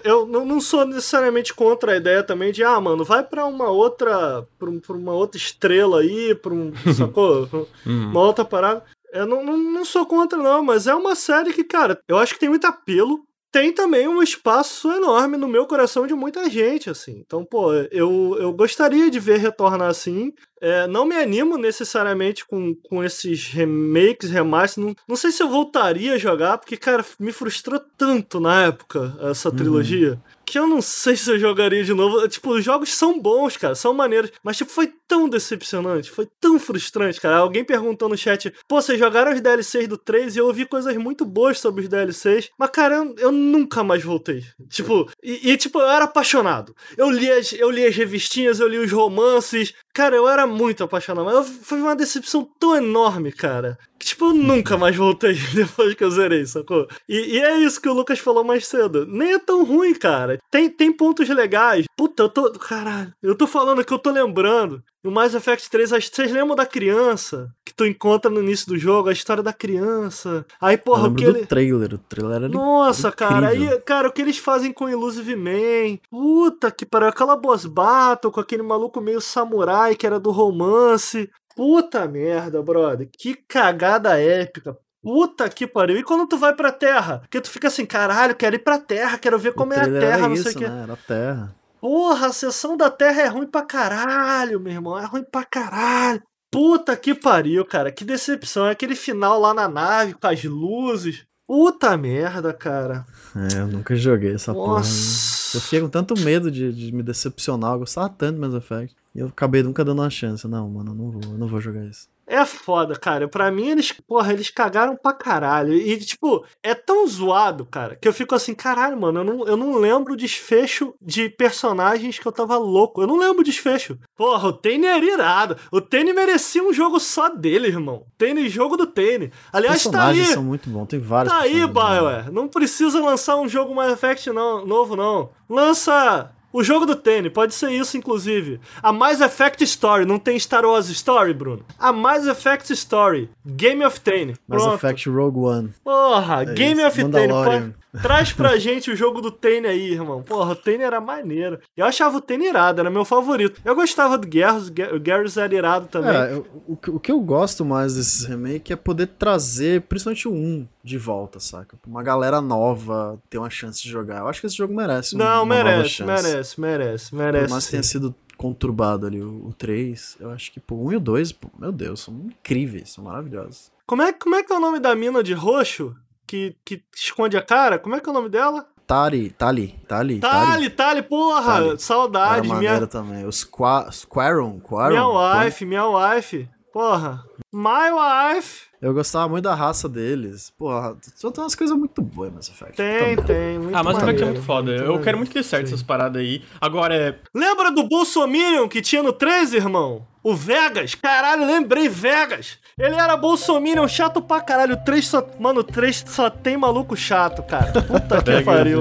Eu, eu não sou necessariamente contra a ideia também de, ah, mano, vai para uma outra. Pra, uma outra estrela aí, pra um. sacou? Uhum. Uma outra parada. Eu não, não, não sou contra, não, mas é uma série que, cara, eu acho que tem muito apelo tem também um espaço enorme no meu coração de muita gente, assim. Então, pô, eu, eu gostaria de ver retornar assim. É, não me animo necessariamente com, com esses remakes, remasters. Não, não sei se eu voltaria a jogar, porque, cara, me frustrou tanto na época essa uhum. trilogia. Uhum que eu não sei se eu jogaria de novo. Tipo, os jogos são bons, cara, são maneiros, mas tipo, foi tão decepcionante, foi tão frustrante, cara. Alguém perguntou no chat, pô, vocês jogaram os DLCs do 3 e eu ouvi coisas muito boas sobre os DLCs, mas cara, eu, eu nunca mais voltei. Tipo, e, e, tipo, eu era apaixonado. Eu li, as, eu li as revistinhas, eu li os romances, cara, eu era muito apaixonado, mas foi uma decepção tão enorme, cara, que tipo, eu nunca mais voltei depois que eu zerei, sacou? E, e é isso que o Lucas falou mais cedo. Nem é tão ruim, cara. Tem, tem pontos legais. Puta, eu tô. Caralho, eu tô falando que eu tô lembrando. No Mass Effect 3, vocês lembram da criança que tu encontra no início do jogo, a história da criança. Aí, porra, o que do ele. trailer, o trailer era Nossa, cara, aí, cara, o que eles fazem com Illusive Man? Puta que pariu, aquela boss battle com aquele maluco meio samurai que era do romance. Puta merda, brother. Que cagada épica. Puta que pariu. E quando tu vai pra Terra? Porque tu fica assim, caralho, quero ir pra Terra, quero ver como o é a Terra, não isso, sei o quê. né? Era a Terra. Porra, a sessão da Terra é ruim pra caralho, meu irmão. É ruim pra caralho. Puta que pariu, cara. Que decepção. É aquele final lá na nave com as luzes. Puta merda, cara. É, eu nunca joguei essa porra. Nossa. Eu fiquei com tanto medo de, de me decepcionar. Eu gostava tanto do Mass Effect. E eu acabei nunca dando uma chance. Não, mano, eu não vou, eu não vou jogar isso. É foda, cara. Pra mim, eles, porra, eles cagaram pra caralho. E, tipo, é tão zoado, cara, que eu fico assim, caralho, mano, eu não, eu não lembro o desfecho de personagens que eu tava louco. Eu não lembro o desfecho. Porra, o Tane era irado. O Tane merecia um jogo só dele, irmão. Tane, jogo do Tane. Os Aliás, tá aí. são muito bons, tem vários Tá aí. BioWare. Não precisa lançar um jogo Mass Effect não, novo, não. Lança o jogo do Tene. Pode ser isso, inclusive. A Mass Effect Story. Não tem Star Wars Story, Bruno? A Mass Effect Story. Game of Tene. Mass Pronto. Effect Rogue One. Porra, É Game isso. of Tene. Mandalorian. Traz pra gente o jogo do Tene aí, irmão. Porra, o Tene era maneiro. Eu achava o Tene irado, era meu favorito. Eu gostava do Garrus, o Garrus era irado também. É, o, que- o que eu gosto mais desses remakes é poder trazer, principalmente o 1 de volta, saca? Uma galera nova ter uma chance de jogar. Eu acho que esse jogo merece Não, uma nova merece, chance. merece, merece, Por merece. mais que tenha sido conturbado ali o, o 3, eu acho que pô, o 1 e o 2, pô, meu Deus, são incríveis, são maravilhosos. Como é, como é que é o nome da mina de roxo que, que esconde a cara? Como é que é o nome dela? Tari, Tali, Tali, Tali, Tali, porra! Tali. Era Saudade, maneiro minha, também. Os Qua, Quaron, Quaron. minha wife, minha wife. Porra. My wife. Eu gostava muito da raça deles. Porra, só tem umas coisas muito boas nessa Effect. Tem, Puta tem. Muito Ah, Mass Effect é maneiro, muito foda. eu maneiro. quero muito que dê certo Sim. essas paradas aí. Agora é. Lembra do Bolsominion que tinha no 13, irmão? O Vegas? Caralho, lembrei Vegas. Ele era Bolsominion chato pra caralho. O 3 só. Mano, o 3 só tem maluco chato, cara. Puta que Pega pariu.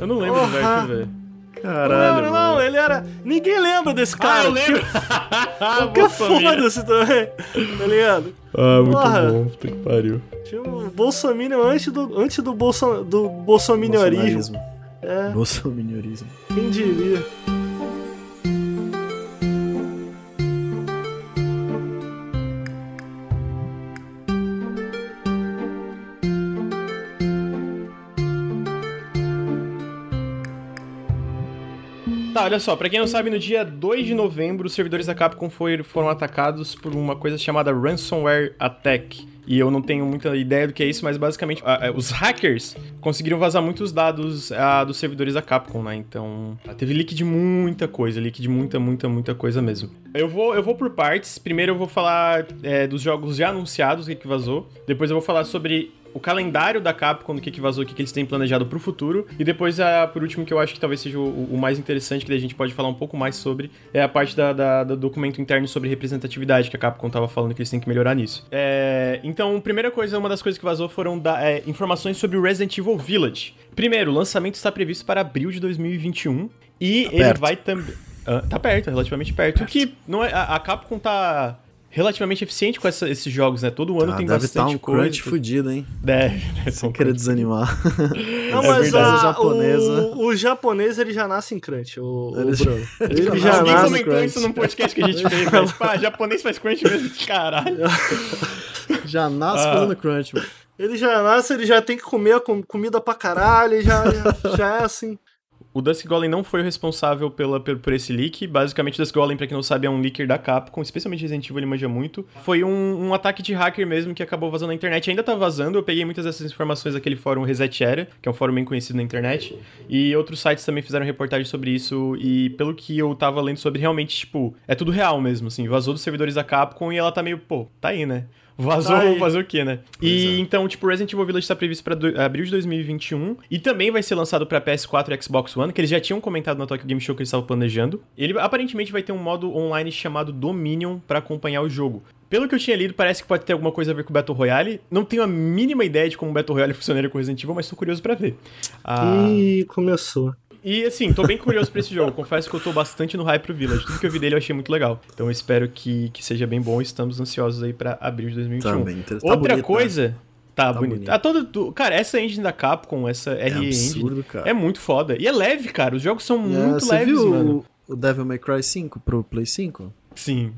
Eu não lembro do. Vector, velho. Não Caralho. lembro, não, mano. ele era. Ninguém lembra desse Ah, cara. eu lembro! Porque foda-se também. Tá ligado? Ah, muito Porra. bom. Puta que pariu. Tinha o Bolsominion antes do, antes do, Bolso, do bolsominiorismo. É, Bolsominiorismo. quem diria? Olha só, pra quem não sabe, no dia 2 de novembro, os servidores da Capcom foi- foram atacados por uma coisa chamada Ransomware Attack. E eu não tenho muita ideia do que é isso, mas basicamente ah, ah, os hackers conseguiram vazar muitos dados ah, dos servidores da Capcom, né? Então, ah, teve leak de muita coisa, leak de muita, muita, muita coisa mesmo. Eu vou, eu vou por partes. Primeiro eu vou falar é, dos jogos já anunciados, o que, que vazou. Depois eu vou falar sobre o calendário da Capcom, do que, que vazou, o que, que eles têm planejado pro futuro. E depois, a, por último, que eu acho que talvez seja o, o mais interessante, que a gente pode falar um pouco mais sobre, é a parte da, da- do documento interno sobre representatividade, que a Capcom tava falando que eles têm que melhorar nisso. É, então, primeira coisa, uma das coisas que vazou foram da- é, informações sobre o Resident Evil Village. Primeiro, o lançamento está previsto para abril de 2021 e ele perto. vai também... Ah, tá perto, relativamente perto. O que não é, a, a Capcom tá relativamente eficiente com essa- esses jogos, né? Todo ano Ah, tem deve estar bastante um coisa. crunch fudido, hein? Deve, deve ser Sem um querer desanimar. Não, É mas verdade. a, japonesa. O, o japonês ele já nasce em crunch, o, o Ele já- Bruno. ele Ele já já nasce comentou crunch. isso num podcast que a gente fez, velho. Tipo, ah, japonês faz crunch mesmo. Caralho. Já nasce Ah. fazendo crunch, mano. Ele já nasce, ele já tem que comer com- comida pra caralho, ele já, já, já é assim. O Dusk Golem não foi o responsável pela, por, por esse leak. Basicamente, o Dusk Golem, pra quem não sabe, é um leaker da Capcom, especialmente Resident Evil, ele manja muito. Foi um, um ataque de hacker mesmo que acabou vazando na internet. Ainda tá vazando, eu peguei muitas dessas informações daquele fórum Reset Era, que é um fórum bem conhecido na internet. E outros sites também fizeram reportagem sobre isso. E pelo que eu tava lendo sobre, realmente, tipo, é tudo real mesmo, assim. Vazou dos servidores da Capcom e ela tá meio, pô, tá aí, né? Vazou, aí. fazer o quê, né? Pois E é. então, tipo, Resident Evil Village tá previsto pra do- abril de 2021 e também vai ser lançado pra PS4 e Xbox One, que eles já tinham comentado na Tokyo Game Show que eles estavam planejando. Ele aparentemente vai ter um modo online chamado Dominion pra acompanhar o jogo. Pelo que eu tinha lido, parece que pode ter alguma coisa a ver com o Battle Royale. Não tenho a mínima ideia de como o Battle Royale funcionaria com Resident Evil, mas tô curioso pra ver. Ah, Ih, começou. E assim, tô bem curioso pra esse jogo. Confesso que eu tô bastante no hype pro Village. Tudo que eu vi dele eu achei muito legal. Então eu espero que, que seja bem bom. Estamos ansiosos aí pra abril de 2021. Também, inter- tá Outra bonito, coisa. Tá, Tá bonito. bonito. Ah, todo, cara, essa engine da Capcom, essa É RE Engine, absurdo, cara. é muito foda. E é leve, cara. Os jogos são É, muito você leves, viu mano. o, Devil May Cry 5 pro Play 5? Sim.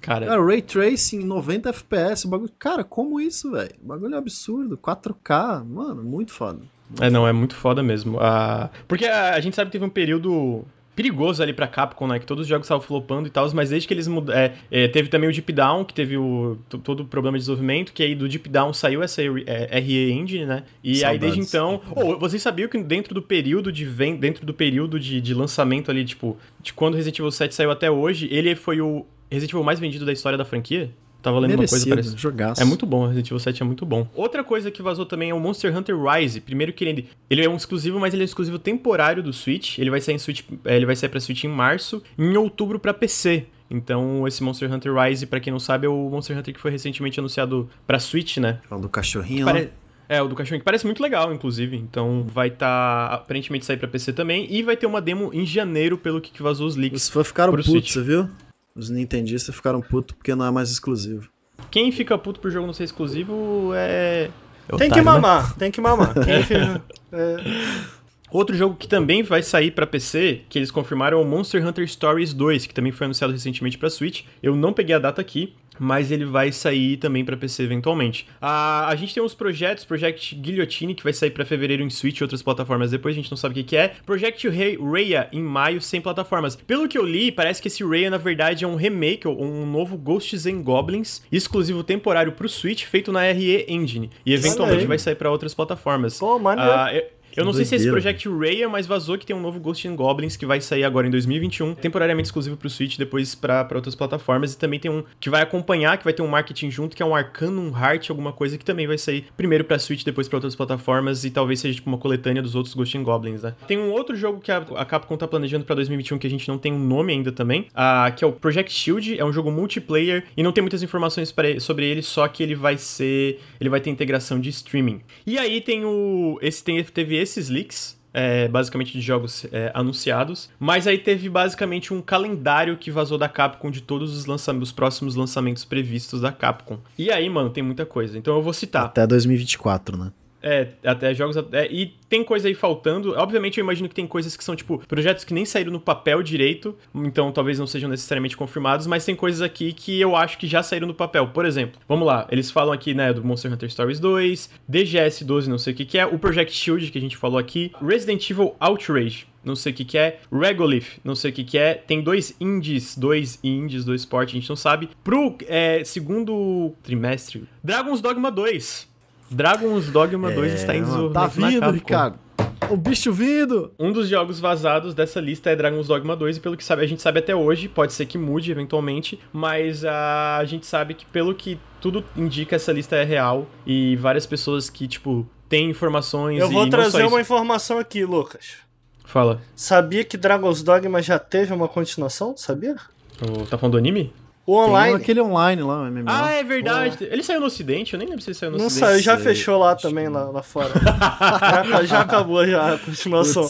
Cara, Cara, Ray Tracing 90 FPS, bagulho. Cara, como isso, velho? Bagulho é absurdo. 4K, mano, muito foda. É, não, é muito foda mesmo. Ah, porque a, a gente sabe que teve um período perigoso ali pra Capcom, né? Que todos os jogos estavam flopando e tal, mas desde que eles mudaram. É, é, teve também o Deep Down, que teve o, todo o problema de desenvolvimento, que aí do Deep Down saiu essa é, RE Engine, né? E aí desde Saudades. então. Oh, vocês sabiam que dentro do período de ven- dentro do período de, de lançamento ali, tipo, de quando Resident Evil 7 saiu até hoje, ele foi o Resident Evil mais vendido da história da franquia? Tava lendo uma coisa Merecido, parecida. jogaço. É muito bom, Resident Evil 7 é muito bom. Outra coisa que vazou também é o Monster Hunter Rise. Primeiro que ele, ele é um exclusivo, mas ele é um exclusivo temporário do Switch. Ele vai sair em Switch, é, ele vai sair para Switch em março, em outubro para PC. Então, esse Monster Hunter Rise, pra quem não sabe, é o Monster Hunter que foi recentemente anunciado pra Switch, né? É o do cachorrinho, Pare- né? É, o do cachorro, que parece muito legal, inclusive. Então, vai estar aparentemente sair pra PC também. E vai ter uma demo em janeiro, pelo que vazou os leaks. Os fãs ficaram putos, viu? Os nintendistas ficaram putos porque não é mais exclusivo. Quem fica puto por jogo não ser exclusivo é. é Tem otário, que né? mamar, tem que mamar. Quem fica- é, Outro jogo que também vai sair pra PC, que eles confirmaram, é o Monster Hunter Stories 2, que também foi anunciado recentemente pra Switch. Eu não peguei a data aqui, mas ele vai sair também pra PC eventualmente. A, a gente tem uns projetos, Project Guillotine, que vai sair pra fevereiro em Switch e outras plataformas depois, a gente não sabe o que, que é. Project Rei- Raya em maio, sem plataformas. Pelo que eu li, parece que esse Raya, na verdade, é um remake, ou um novo Ghosts and Goblins, exclusivo temporário pro Switch, feito na RE Engine. E eventualmente vai sair pra outras plataformas. Pô, maneiro. Ah, eu- eu não sei se esse Doideira. Project Raya, mas vazou que tem um novo Ghost and Goblins que vai sair agora em 2021, temporariamente exclusivo pro Switch, depois pra pra outras plataformas. E também tem um que vai acompanhar, que vai ter um marketing junto, que é um Arcanum Heart, alguma coisa que também vai sair primeiro pra Switch, depois pra outras plataformas. E talvez seja tipo uma coletânea dos outros Ghost and Goblins, né? Tem um outro jogo que a, a Capcom tá planejando pra 2021 que a gente não tem um nome ainda também, ah, que é o Project Shield. É um jogo multiplayer e não tem muitas informações ele- sobre ele, só que ele vai ser. Ele vai ter integração de streaming. E aí tem o. Esse tem, teve esses leaks é, basicamente de jogos é, anunciados. Mas aí teve basicamente um calendário que vazou da Capcom de todos os, lançamentos, os próximos lançamentos previstos da Capcom. E aí, mano, tem muita coisa. Então eu vou citar. Até 2024, né? É, até jogos. é, e tem coisa aí faltando. Obviamente, eu imagino que tem coisas que são, tipo, projetos que nem saíram no papel direito, então talvez não sejam necessariamente confirmados, mas tem coisas aqui que eu acho que já saíram no papel. Por exemplo, vamos lá, eles falam aqui, né, do Monster Hunter Stories 2, DGS 12, não sei o que, que é, o Project Shield, que a gente falou aqui, Resident Evil Outrage. Não sei o que, que é. Regolith, não sei o que, que é. Tem dois indies, dois indies, dois esporte, a gente não sabe. Pro é, segundo trimestre, Dragon's Dogma 2. Dragon's Dogma 2 está em É, desenvolvimento Tá vindo. Ricardo. O bicho vindo! Um dos jogos vazados dessa lista é Dragon's Dogma 2, e pelo que sabe, a gente sabe até hoje, pode ser que mude eventualmente, mas a, a gente sabe que pelo que tudo indica, essa lista é real e várias pessoas que, tipo, têm informações Eu e vou não trazer uma informação aqui, Lucas. Fala. Sabia que Dragon's Dogma já teve uma continuação? Sabia? O- Tá falando do anime? O Tem online. aquele online lá, o MMO. Ah, é verdade. Ele saiu no ocidente? Eu nem lembro se ele saiu no Não ocidente. saiu, já sei. fechou lá também, lá, lá fora. já, já acabou já a continuação.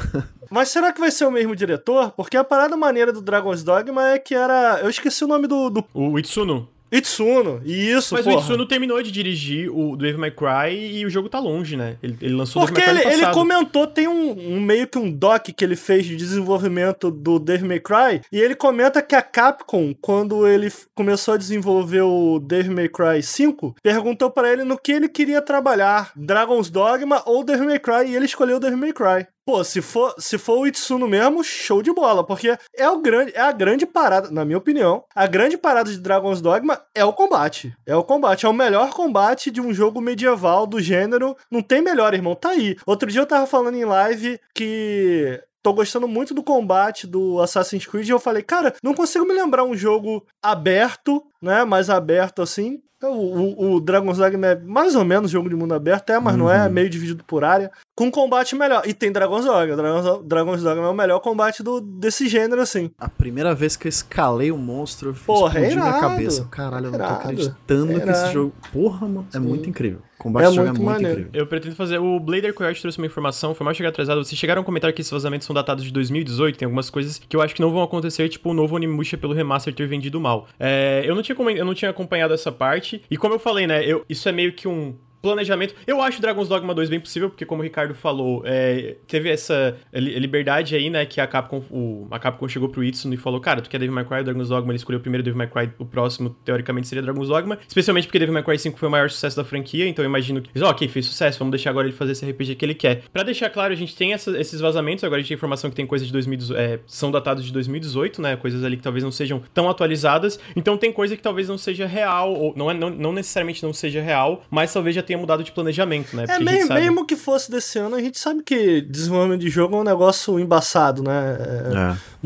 Mas será que vai ser o mesmo diretor? Porque a parada maneira do Dragon's Dogma é que era. Eu esqueci o nome do, do O Itsuno. Itsuno. E isso, Mas o porra. Itsuno terminou de dirigir o Devil May Cry e o jogo tá longe, né? Ele, ele lançou o Porque Devil May ele, ele comentou, tem um, um meio que um doc que ele fez de desenvolvimento do Devil May Cry, e ele comenta que a Capcom, quando ele começou a desenvolver o Devil May Cry 5, perguntou pra ele no que ele queria trabalhar, Dragon's Dogma ou Devil May Cry, e ele escolheu Devil May Cry. Pô, se for, se for o Itsuno mesmo, show de bola, porque é, o grande, é a grande parada, na minha opinião, a grande parada de Dragon's Dogma é o combate. É o combate, é o melhor combate de um jogo medieval do gênero. Não tem melhor, irmão, tá aí. Outro dia eu tava falando em live que tô gostando muito do combate do Assassin's Creed e eu falei, cara, não consigo me lembrar um jogo aberto, né, mais aberto assim. O, o, o Dragon's Dogma é mais ou menos jogo de mundo aberto, é, mas não é, é meio dividido por área. Com combate melhor. E tem Dragon's Dogma. Dragon's, Dragon's Dogma é o melhor combate do, desse gênero, assim. A primeira vez que eu escalei o monstro, Porra, é explodiu minha irado. cabeça. Caralho, eu não tô acreditando que Irado. esse jogo. Porra, mano. É muito incrível. combate É jogo muito é muito maneiro. incrível. Eu pretendo fazer. O Blader Coyote trouxe uma informação, foi mal chegar atrasado. Vocês chegaram a comentar que esses vazamentos são datados de 2018. Tem algumas coisas que eu acho que não vão acontecer, tipo o novo Onimusha pelo remaster ter vendido mal. É, eu, não tinha, eu não tinha acompanhado essa parte. E como eu falei, né? Eu, isso é meio que um. Planejamento. Eu acho Dragon's Dogma 2 bem possível, porque como o Ricardo falou, é, teve essa li- liberdade aí, né, que a Capcom, o, a Capcom chegou pro Itsuno e falou, cara, tu quer Devil May Cry, Dragon's Dogma, ele escolheu o primeiro Devil May Cry, o próximo, teoricamente, seria Dragon's Dogma, especialmente porque Devil May Cry 5 foi o maior sucesso da franquia, então eu imagino que, ó, ok, fez sucesso, vamos deixar agora ele fazer esse RPG que ele quer. Pra deixar claro, a gente tem essa- esses vazamentos, agora a gente tem informação que tem coisas de 2018, é, são datados de 2018, né, coisas ali que talvez não sejam tão atualizadas, então tem coisa que talvez não seja real, ou não, é, não, não necessariamente não seja real, mas talvez já tenha mudado de planejamento, né, É, porque a gente mesmo, sabe- mesmo que fosse desse ano, a gente sabe que desenvolvimento de jogo é um negócio embaçado, né? É, É.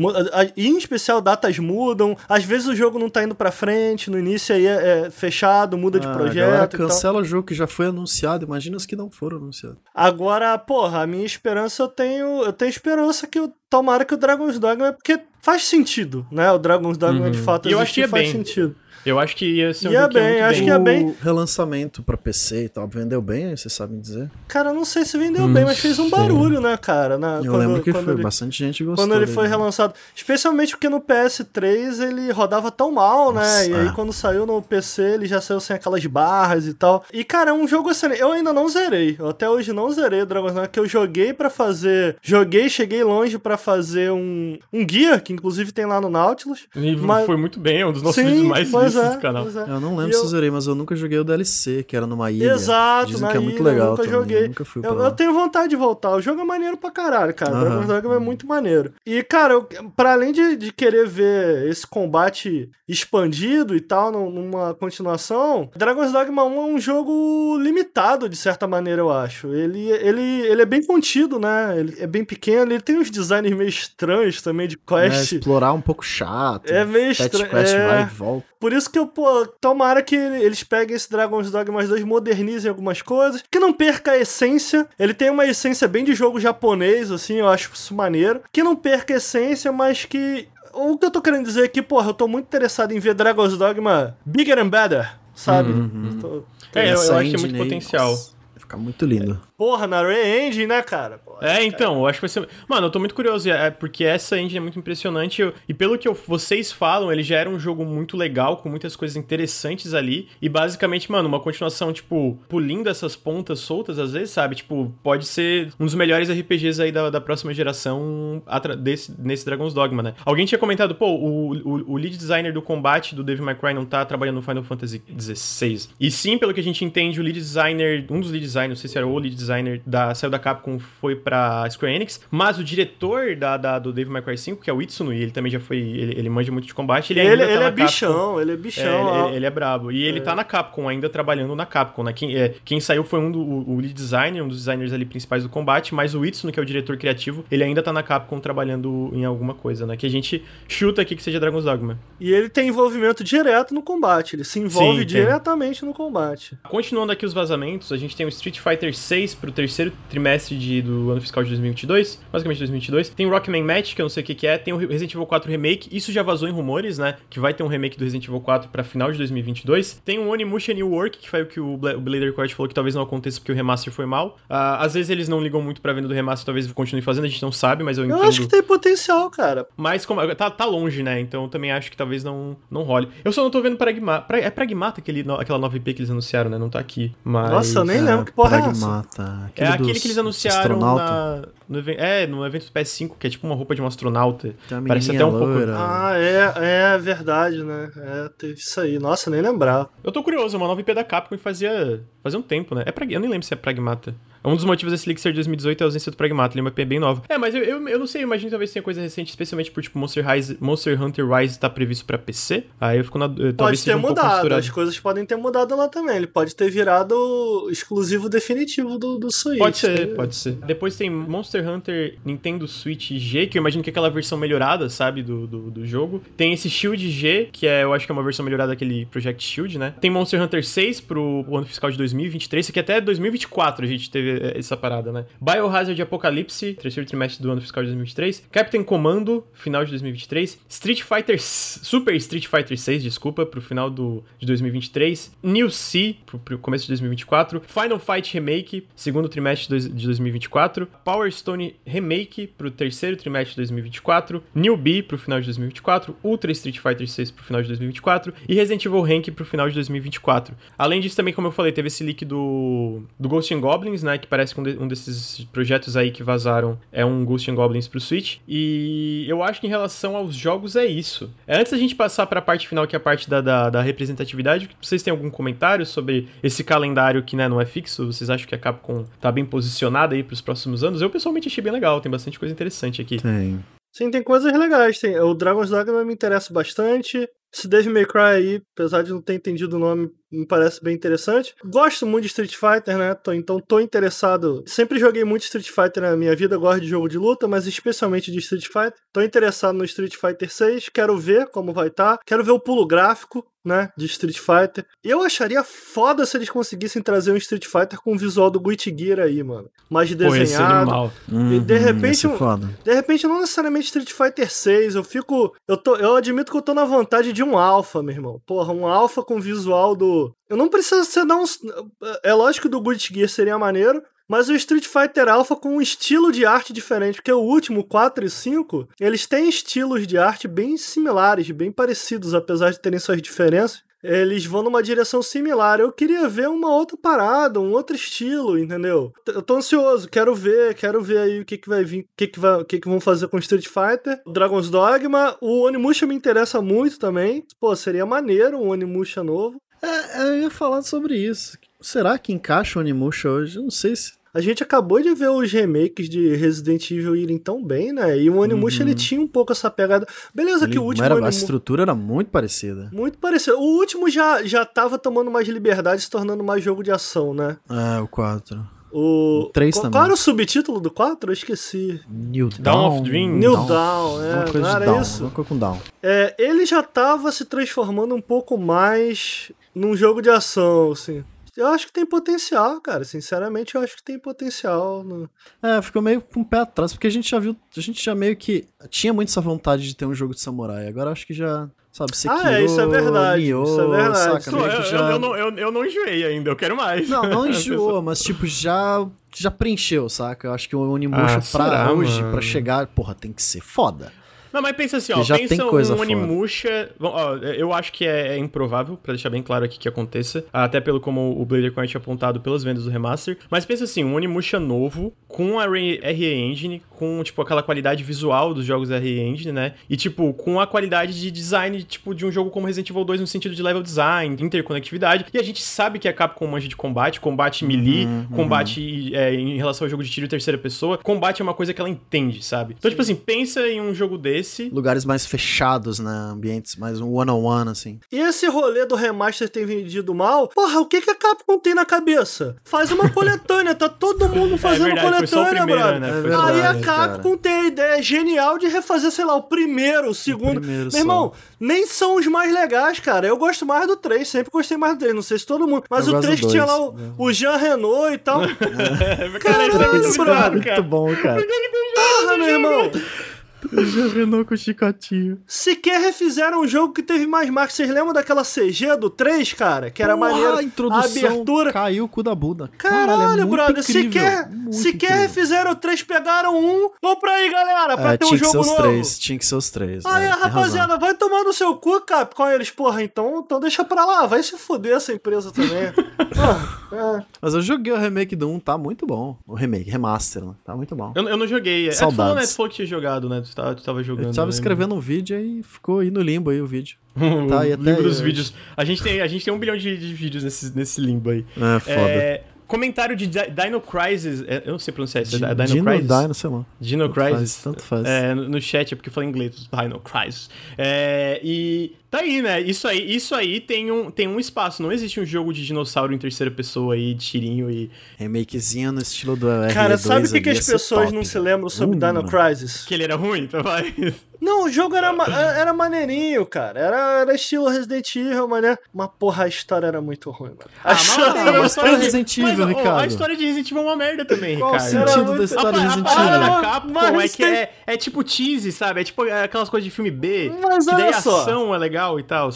E em especial, datas mudam. Às vezes o jogo não tá indo pra frente, no início aí é, é fechado, muda de Ah, galera projeto. e tal. cancela o jogo que já foi anunciado, imagina os que não foram anunciados. Agora, porra, a minha esperança eu tenho. Eu tenho esperança que eu. Tomara que o Dragon's Dogma. é Porque faz sentido, né? O Dragon's Dogma de fato E eu achei faz bem. sentido. Eu acho que ia ser um Ia jogo que ia bem, muito acho bem. que é bem- O relançamento pra PC e tal, vendeu bem, vocês sabem dizer? Cara, eu não sei se vendeu bem, mas fez um sei. barulho, né, cara? Na, Eu quando- lembro que foi, ele- bastante gente gostou. Quando ele dele. foi relançado. Especialmente porque no PS3 ele rodava tão mal, né? Nossa, E aí é. quando saiu no PC ele já saiu sem aquelas barras e tal. E cara, é um jogo excelente. Eu ainda não zerei. Eu até hoje não zerei o Dragon's Dogma, que eu joguei pra fazer. Joguei, cheguei longe pra fazer um, um guia, que inclusive tem lá no Nautilus. E Mas- foi muito bem, é um dos nossos Sim, vídeos mais pois é, do canal. é. Eu não lembro E se eu- eu zerei, mas eu nunca joguei o DLC, que era numa ilha. Exato, Dizem que é muito ilha, legal eu nunca também, joguei. eu nunca fui Eu, eu tenho vontade de voltar. O jogo é maneiro pra caralho, cara. Aham. Dragon's Dogma é muito maneiro. E, cara, eu, pra além de, de querer ver esse combate expandido e tal, num- numa continuação, Dragon's Dogma 1 é um jogo limitado, de certa maneira, eu acho. Ele, ele, ele é bem contido, né? Ele é bem pequeno. Ele tem uns designs meio estranhos também de É, quest. explorar um pouco chato. É meio estranho, Quest é. vai e volta. Por isso que eu, pô, tomara que ele- eles peguem esse Dragon's Dogma 2, modernizem algumas coisas, que não perca a essência. Ele tem uma essência bem de jogo japonês, assim, eu acho isso maneiro. Que não perca a essência, mas que. O que eu tô querendo dizer é que, porra, eu tô muito interessado em ver Dragon's Dogma bigger and better, sabe? Tô- É, eu, eu acho que tem engine muito aí, potencial. vai ficar muito lindo. Porra, na Re-Engine, né, cara? Porra, É, então, eu acho que vai ser. Mano, eu tô muito curioso, é, porque essa engine é muito impressionante. eu- E pelo que eu- vocês falam, ele já era um jogo muito legal, com muitas coisas interessantes ali. E basicamente, mano, uma continuação, tipo, pulindo essas pontas soltas, às vezes, sabe? Tipo, pode ser um dos melhores RPGs aí da, da próxima geração atra- desse, nesse Dragon's Dogma, né? Alguém tinha comentado, pô, o, o, o lead designer do combate do Devil May Cry não tá trabalhando no Final Fantasy XVI. E sim, pelo que a gente entende, o lead designer, um dos lead designers, não sei se era o lead designer, da, saiu da Capcom, foi pra Square Enix, mas o diretor da, da- do Devil May Cry 5, que é o Itsuno, e ele também já foi, ele, ele manja muito de combate, ele Ele, ainda ele, tá é Capcom. bichão, ele é É, bichão. ele, ó. ele- ele é brabo. E ele tá na Capcom, ainda trabalhando na Capcom, né? Quem, é, quem saiu foi um do o, lead designer, um dos designers ali principais do combate, mas o Itsuno, que é o diretor criativo, ele ainda tá na Capcom trabalhando em alguma coisa, né? Que a gente chuta aqui que seja Dragon's Dogma. E ele tem envolvimento direto no combate, ele se envolve Sim, diretamente no combate. Continuando aqui os vazamentos, a gente tem o Street Fighter 6 pro terceiro trimestre de- do ano fiscal de 2022, basicamente 2022. Tem o Rockman Match, que eu não sei o que, que é. Tem o Resident Evil 4 Remake, isso já vazou em rumores, né? Que vai ter um remake do Resident Evil 4 pra final de 2022. Tem o Onimusha New Work, que foi o que o Bla- o Blader Court falou que talvez não aconteça porque o remaster foi mal. Ah, às vezes eles não ligam muito pra venda do remaster, talvez continue fazendo, a gente não sabe, mas eu Eu entendo. acho que tem potencial, cara. Mas como, tá, tá longe, né? Então eu também acho que talvez não, não role. Eu só não tô vendo Pragmata. Pra, é Pragmata aquele, no- aquela nova IP que eles anunciaram, né? Não tá aqui. Mas... Nossa, eu nem É, lembro que porra é essa. Pragmata. É aquele dos- que eles anunciaram na, no, é, no evento do PS5, que é tipo uma roupa de um astronauta. Parece até um pouco- loira. Ah, é, é verdade, né? É, teve isso aí. Nossa, nem lembrava. Eu tô curioso, é uma nova IP da Capcom que fazia, fazia um tempo, né? É prag... Eu nem lembro se é Pragmata. Um dos motivos desse de 2018 é a ausência do Pragmata, ele é uma IP bem nova. É, mas eu, eu, eu não sei, eu imagino que talvez tenha coisa recente, especialmente por, tipo, Monster, Rise, Monster Hunter Rise tá previsto pra PC. Aí eu fico na... Talvez Pode seja ter um mudado, as coisas podem ter mudado lá também. Ele pode ter virado o exclusivo definitivo do, do Switch. Pode ser, né? pode ser. Depois tem Monster Hunter Nintendo Switch G, que eu imagino que é aquela versão melhorada, sabe, do, do, do jogo. Tem esse Shield G, que é, eu acho que é uma versão melhorada daquele Project Shield, né? né? Tem Monster Hunter 6 pro ano fiscal de 2023, isso aqui até 2024 a gente teve essa parada, né? Biohazard Apocalipse, terceiro trimestre do ano fiscal de 2023. Captain Commando, final de 2023. Street Fighter, Super Street Fighter 6, desculpa, pro final do, de 2023. New Sea, pro, pro começo de 2024. Final Fight Remake, segundo trimestre de 2024. Power Stone Remake, pro terceiro trimestre de 2024. New B, pro final de 2024. Ultra Street Fighter 6 pro final de 2024. E Resident Evil Rank pro final de 2024. Além disso, também, como eu falei, teve esse leak do, do Ghost Goblins, né? Que parece que um, de, desses projetos aí que vazaram é um Ghost and Goblins pro Switch. E eu acho que em relação aos jogos é isso. Antes da gente passar pra parte final, que é a parte da, da, da representatividade, vocês têm algum comentário sobre esse calendário que né, não é fixo? Vocês acham que a Capcom tá bem posicionada aí pros próximos anos? Eu pessoalmente achei bem legal, tem bastante coisa interessante aqui. Tem. Sim, tem coisas legais. Tem, o Dragon's Dogma me interessa bastante. Esse Devil May Cry aí, apesar de não ter entendido o nome, me parece bem interessante. Gosto muito de Street Fighter, né? Tô, então tô interessado. Sempre joguei muito Street Fighter na minha vida, gosto de jogo de luta, mas especialmente de Street Fighter. Tô interessado no Street Fighter 6, quero ver como vai estar. Tá. Quero ver o pulo gráfico, né, de Street Fighter. Eu acharia foda se eles conseguissem trazer um Street Fighter com o visual do Guilty Gear aí, mano. Mais desenhado. Uhum, e de repente, um, de repente não necessariamente Street Fighter 6, eu fico, eu tô, eu admito que eu tô na vontade de um alpha, meu irmão. Porra, um alpha com visual do eu não preciso ser não é lógico que do Guilty Gear seria maneiro, mas o Street Fighter Alpha com um estilo de arte diferente, porque o último, 4 e 5, eles têm estilos de arte bem similares, bem parecidos, apesar de terem suas diferenças eles vão numa direção similar. Eu queria ver uma outra parada, um outro estilo, entendeu? Eu tô ansioso, quero ver, quero ver aí o que que vai vir, o que que, vai, o que que vão fazer com Street Fighter. Dragon's Dogma, o Onimusha me interessa muito também. Pô, seria maneiro um Onimusha novo. É, eu ia falar sobre isso. Será que encaixa o Onimusha hoje? Eu não sei se a gente acabou de ver os remakes de Resident Evil irem tão bem, né? E o Onimusha uhum. ele tinha um pouco essa pegada. Beleza ele que o último era, A estrutura era muito parecida. Muito parecida. O último já, já tava tomando mais liberdade, se tornando mais jogo de ação, né? É, o 4. O, o 3 qual, também. Qual era o subtítulo do 4? Eu esqueci. New Down, Down of Dream. New Down, Down é. Uma coisa não era Down, isso? uma coisa com Down. É, ele já tava se transformando um pouco mais num jogo de ação, assim. Eu acho que tem potencial, cara. Sinceramente, eu acho que tem potencial. No... É, ficou meio com o pé atrás, porque a gente já viu, a gente já meio que tinha muito essa vontade de ter um jogo de samurai. Agora acho que já, sabe, Sekiro, Ah, é, isso é verdade. Nioh, isso é verdade. Saca, eu, já... eu, eu, não, eu, eu não enjoei ainda, eu quero mais. Não, não enjoou, mas tipo, já já preencheu, saca? Eu acho que o Onimusha Ah, pra será, hoje, mano? pra chegar, porra, tem que ser foda. Não, mas pensa assim, ó, já pensa tem coisa um. Onimusha... Bom, ó, eu acho que é, é improvável, pra deixar bem claro aqui que aconteça, até pelo como o Blader Coin tinha apontado pelas vendas do remaster, mas pensa assim, um Onimusha novo, com a RE Engine, com, tipo, aquela qualidade visual dos jogos RE Engine, né, e, tipo, com a qualidade de design, tipo, de um jogo como Resident Evil 2 no sentido de level design, interconectividade, e a gente sabe que a Capcom manja de combate, combate melee, Uhum, combate é, em relação ao jogo de tiro em terceira pessoa, combate é uma coisa que ela entende, sabe? Então, tipo assim, pensa em um jogo desse... Lugares mais fechados, né? Ambientes mais um one-on-one, assim. E esse rolê do remaster ter vendido mal, porra, o que, que a Capcom tem na cabeça? Faz uma coletânea, tá todo mundo fazendo É verdade, o coletânea, primeiro, brother. né? É Aí a Capcom tem a ideia genial de refazer, sei lá, o primeiro, o segundo. primeiro Meu só. irmão, nem são os mais legais, cara. Eu gosto mais do 3, sempre gostei mais do 3. Não sei se todo mundo. Mas Eu o gosto 3 do que tinha lá o, né? o Jean Renault e tal. Cara, é muito Caralho, brother. Muito cara. bom, cara. Porra, meu irmão. Renault com chicotinho. Sequer refizeram um jogo que teve mais marcas. Vocês lembram daquela CG do 3? cara? Que era Porra, maneiro. a introdução abertura. caiu o cu da bunda. Caralho, é muito brother, incrível, sequer, muito sequer incrível. refizeram o 3, pegaram um. Vamos pra aí, galera, pra É, ter um tinha que ser jogo os novo. três, tinha que ser os três. Aí, é, rapaziada, razão. vai tomar no seu cu, Capcom. Eles, porra, então, então deixa pra lá, vai se fuder essa empresa também. Porra, é. Mas eu joguei o remake do 1, tá muito bom. O remake, remaster, né? tá muito bom. Eu, eu não joguei. É, tu Saudades. falou, né? Tu falou que tinha jogado, né? Tu tava, tu tava jogando. Eu tava né? escrevendo um vídeo e ficou aí no limbo aí o vídeo. Tá, e até limbo dos vídeos. A gente, tem, a gente tem um bilhão de, de vídeos nesse, nesse limbo aí. É, foda. É, comentário de Di- Dino Crisis. é, eu não sei pronunciar isso. é Dino Dino, Crisis? Dino, sei lá. Dino Tanto faz, Crisis. tanto faz. É, no, chat, é porque eu falei inglês, Dino Crisis. É, e tá aí, né? Isso aí, isso aí tem, um, tem um espaço. Não existe um jogo de dinossauro em terceira pessoa aí, de tirinho e. Remakezinho no estilo do R2 Cara, sabe o que, que as pessoas top. não se lembram sobre Hum, Dino. Crisis? Que ele era ruim, então vai. Não, o jogo era, ma- era maneirinho, cara. Era, era estilo Resident Evil, mané. Mas porra, a história era muito ruim, mano. A Ah, mas história uma muito história de- Resident Evil, mas, ó, Ricardo. A história de Resident Evil é uma merda também, Qual o Ricardo. sentido Era da muito- história a, de a Resident Evil? Capcom Mas é que tem- é, é tipo cheesy, sabe? É tipo aquelas coisas de filme B. Mas que daí olha a só. ação é legal e tal.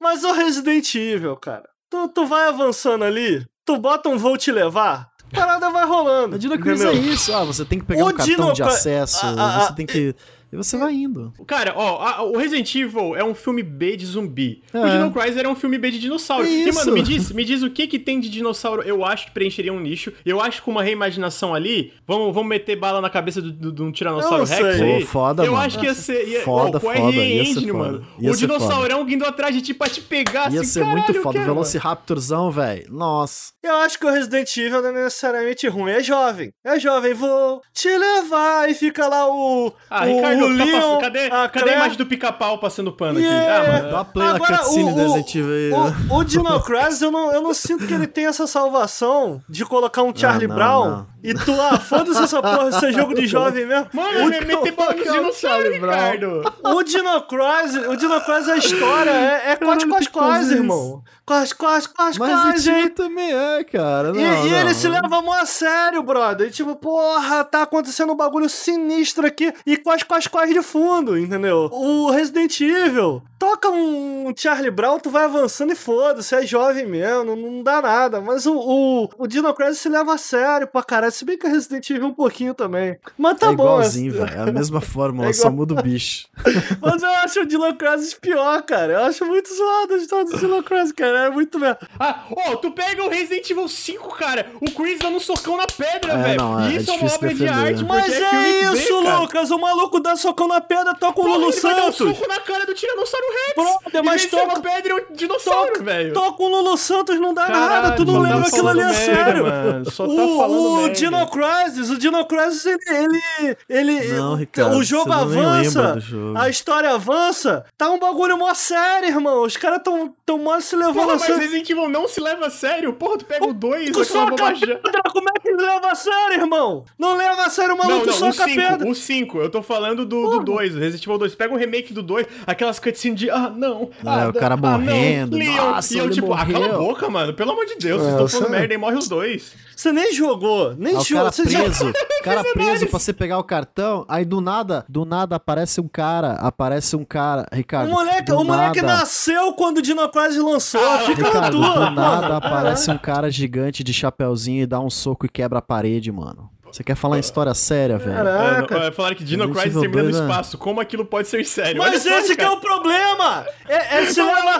Mas o Resident Evil, cara. Tu, tu vai avançando ali, tu bota um vou te levar, a parada vai rolando. A Dino Crisis é isso. Ah, você tem que pegar O um cartão Dino de acesso, a- a- você tem que. E você vai indo. Cara, ó, a- o Resident Evil é um filme B de zumbi. O É. Dino Crisis era um filme B de dinossauro. E, Isso. mano, me diz, me diz o que que tem de dinossauro. Eu acho que preencheria um nicho. Eu acho que com uma reimaginação ali, vamos, vamos meter bala na cabeça de um Tiranossauro Rex sei. aí. Pô, foda, eu mano. acho que ia ser. Ia, Foda, oh, foda, ia ser Engine, foda. mano. Ia o dinossaurão vindo atrás de ti pra te pegar, Ia assim, ser caralho, muito foda. O quero. Velociraptorzão, velho. Nossa. Eu acho que o Resident Evil não é necessariamente ruim, é jovem. É jovem, vou te levar e fica lá o. Ah, o, Ricardo, o tá Leon, passando- cadê, a cadê a Claire. imagem do pica-pau passando pano aqui? Yeah. Ah, mano. Dá uma play na Agora, cutscene o- Evil aí. né? O, o Dino Crisis, eu não, eu não sinto que ele tem essa salvação de colocar um Charlie não, Brown não. E tu, ah, foda-se essa porra, isso é jogo de jovem mesmo. Mano, me meter bala nos dinossauros, Ricardo. O Dino Crisis, o Dino Crisis, a história é, é quase quase quase, irmão. Quase, quase, quase, Mas quase, hein? Evil também é, cara. E, Não, e não. ele se leva mó a sério, brother. E tipo, porra, tá acontecendo um bagulho sinistro aqui. E quase, quase, quase de fundo, entendeu? O Resident Evil toca um Charlie Brown, tu vai avançando e foda-se, é jovem mesmo, não, não dá nada. Mas o, o, o Dino Crisis se leva a sério pra caralho. Se bem que o Resident Evil um pouquinho também. Mas tá é bom. igualzinho, velho. É a mesma fórmula, É só muda o bicho. Mas eu acho o Dino Crisis pior, cara. Eu acho muito zoado a história do Dino Crisis, cara. É muito merda. Ah, ó, tu pega o Resident Evil 5, cara. O Chris dando um socão na pedra, É, velho. não, é- E é Isso é, uma obra de defender. arte, porque Mas é, é, isso, cara. Lucas. O maluco dá socão na pedra, toca o Lulu ele vai dar um Santos. soco na cara do Tiranossauro Brother, mas de ser uma pedra e um dinossauro, velho. Toca o Lulu Santos, não dá nada. Caralho, Tu não tá lembra aquilo ali a merda, sério. mano. Só tá o, falando o merda. Dino Crisis, o Dino Crisis, ele. ele, ele Não, Ricardo, o jogo não avança, jogo. a história avança. Tá um bagulho mó sério, irmão. Os caras tão, tão mó se levando Porra, a mas sério. Resident Evil não se leva a sério. Porra, tu pega o 2, Tu aquela soca a bobagem. pedra, como é que leva a sério, irmão? Não leva a sério o Não, maluco, não, o soca a pedra. 5, o 5, eu tô falando do 2, do Resident Evil 2. Pega o remake do 2, aquelas cutscenes de, ah, não, ah, o cara ah, não, morrendo, Leon. nossa, e eu ele tipo, ah, cala a morreu. boca, mano, pelo amor de Deus, É, vocês estão você- falando merda e morre os dois. Você nem jogou, nem Aí o jogou. cara Você já- preso, o cara preso pra você pegar o cartão, aí do nada, do nada aparece um cara, aparece um cara, Ricardo. O moleque, o moleque nada, nasceu quando o Dino lançou. Ah, Fica na Ricardo, tua. do nada aparece um cara gigante de chapeuzinho e dá um soco e quebra a parede, mano. Você quer falar em história séria, velho? Caraca. É, é, falaram que Dino Crisis termina no 2, né? espaço. Como aquilo pode ser sério? Mas só, esse que é o problema! É, é se leva...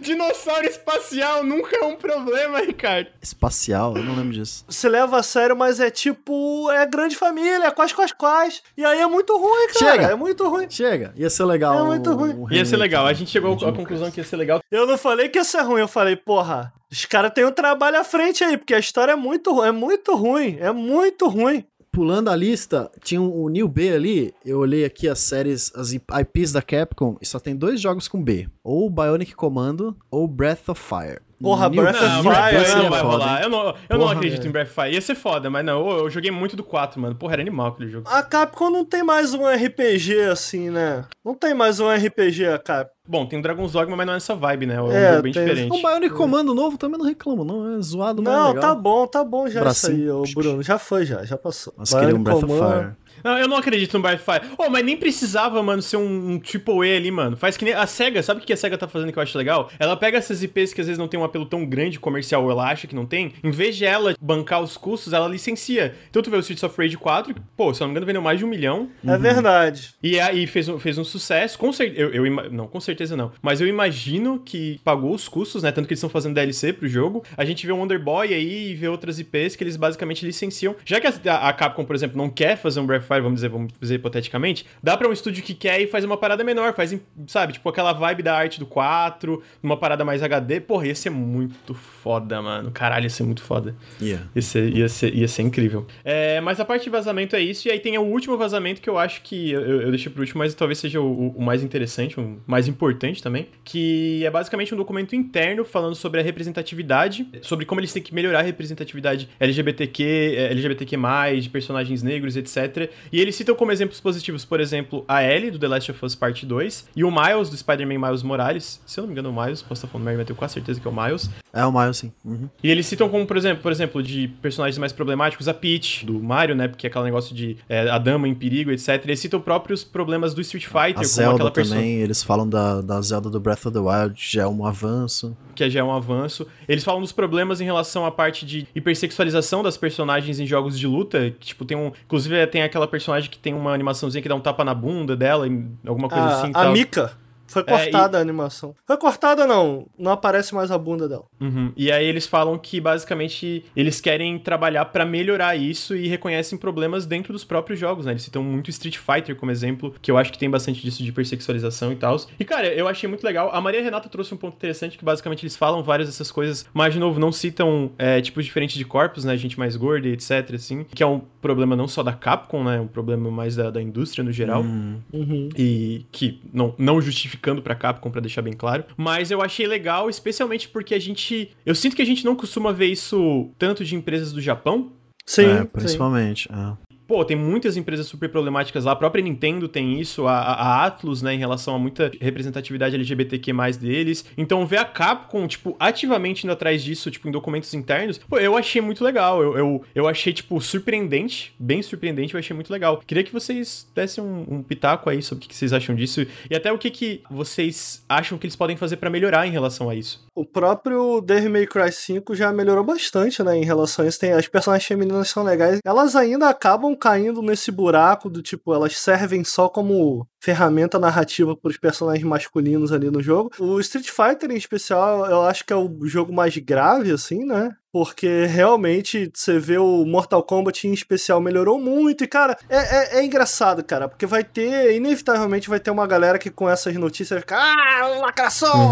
Dinossauro espacial nunca é um problema, Ricardo. Espacial, eu não lembro disso. Se leva a sério, mas é tipo. É grande família, é quais, quais, quais. E aí é muito ruim, cara. Chega. É muito ruim. Chega, ia ser legal. É muito ruim. um Ia ser legal, né? a gente chegou à conclusão que ia ser legal. Eu não falei que ia ser ruim, eu falei, porra, os caras têm um trabalho à frente aí, porque a história é muito, é muito ruim. É muito ruim. Pulando a lista, tinha um- o New B ali. Eu olhei aqui as séries, as IPs da Capcom, e só tem dois jogos com B: ou Bionic Commando ou Breath of Fire. Porra, New- Breath of Fire, não vai foda, rolar. Eu não, eu não acredito em Breath of Fire. Ia ser foda, mas não. Eu, eu joguei muito do 4, mano. Porra, era animal aquele jogo. A Capcom não tem mais um RPG assim, né? Não tem mais um RPG, a Capcom. Bom, tem o Dragon's Dogma, mas não é essa vibe, né? É um É, jogo bem tem- diferente. Um Bionic Comando novo também não reclamo, não. É zoado, mas é Não, legal. tá bom, tá bom já Bracinho. isso aí, ô Bruno. Já foi, já, já passou. Mas queria um Breath of Fire. Não, eu não acredito no Breath of Fire. Oh, mas nem precisava, mano, ser um, um triple A ali, mano. Faz que nem a SEGA, sabe o que a SEGA tá fazendo que eu acho legal? Ela pega essas IPs que às vezes não tem um apelo tão grande comercial, ou ela acha que não tem, em vez de ela bancar os custos, ela licencia. Então tu vê o Streets of Rage 4, que, pô, se eu não me engano, vendeu mais de um milhão. É verdade. E aí fez um, fez um sucesso, com certeza. Eu, eu não, com certeza não. Mas eu imagino que pagou os custos, né? Tanto que eles estão fazendo DLC pro jogo. A gente vê o Wonder Boy aí e vê outras IPs que eles basicamente licenciam. Já que a, a Capcom, por exemplo, não quer fazer um Breath of Fire, vamos dizer, vamos dizer hipoteticamente, dá pra um estúdio que quer e faz uma parada menor, faz, sabe, tipo aquela vibe da arte do 4, uma parada mais HD. Porra, ia ser muito foda, mano. Caralho, ia ser muito foda. Yeah. Ia ser, ia ser, ia ser incrível. É, mas a parte de vazamento é isso. E aí tem o último vazamento que eu acho que eu, eu deixei pro último, mas talvez seja o, o mais interessante, o mais importante também. Que é basicamente um documento interno falando sobre a representatividade, sobre como eles têm que melhorar a representatividade LGBTQ, LGBTQ, de personagens negros, etc. E eles citam como exemplos positivos, por exemplo, a Ellie, do The Last of Us Part 2, e o Miles, do Spider-Man Miles Morales. Se eu não me engano, o Miles, posso estar falando merda, mas tenho quase certeza que é o Miles. É o Miles, sim. Uhum. E eles citam como, por exemplo, por exemplo, de personagens mais problemáticos, a Peach, do Mario, né? Porque é aquele negócio de é, a dama em perigo, etc. Eles citam próprios problemas do Street Fighter, A como Zelda aquela pessoa. também, eles falam da, da Zelda do Breath of the Wild, já é um avanço. que já é um avanço. Eles falam dos problemas em relação à parte de hipersexualização das personagens em jogos de luta. Que, tipo, tem um. Inclusive, tem aquela personagem que tem uma animaçãozinha que dá um tapa na bunda dela, alguma coisa A, assim. a tal. Mika. Foi É, cortada a animação. Foi cortada, não. Não aparece mais a bunda dela. Uhum. E aí eles falam que basicamente eles querem trabalhar pra melhorar isso e reconhecem problemas dentro dos próprios jogos, né? Eles citam muito Street Fighter como exemplo, que eu acho que tem bastante disso de hipersexualização e tal. E cara, eu achei muito legal. A Maria Renata trouxe um ponto interessante que basicamente eles falam várias dessas coisas, mas de novo não citam é, tipos diferentes de corpos, né? Gente mais gorda e etc, assim, que é um problema não só da Capcom, né? É um problema mais da, da indústria no geral. Uhum. E que não, não justificando pra Capcom, pra deixar bem claro. Mas eu achei legal, especialmente porque a gente. Eu sinto que a gente não costuma ver isso tanto de empresas do Japão. Sim, é, sim. principalmente. é. Pô, tem muitas empresas super problemáticas lá. A própria Nintendo tem isso, a, a Atlus, né, em relação a muita representatividade LGBTQ deles. Então, ver a Capcom, tipo, ativamente indo atrás disso, tipo, em documentos internos, pô, eu achei muito legal. Eu, eu, eu achei, tipo, surpreendente, bem surpreendente, eu achei muito legal. Queria que vocês dessem um, um pitaco aí sobre o que vocês acham disso e até o que, que vocês acham que eles podem fazer pra melhorar em relação a isso. O próprio Devil May Cry 5 já melhorou bastante, né, em relação a isso. Tem, as personagens femininas são legais. Elas ainda acabam caindo nesse buraco do tipo, elas servem só como ferramenta narrativa para os personagens masculinos ali no jogo. O Street Fighter, em especial, eu acho que é o jogo mais grave, assim, né? Porque realmente você vê o Mortal Kombat em especial melhorou muito. E, cara, é, é, é engraçado, cara, porque vai ter, inevitavelmente, vai ter uma galera que com essas notícias vai ficar, ah, lacração!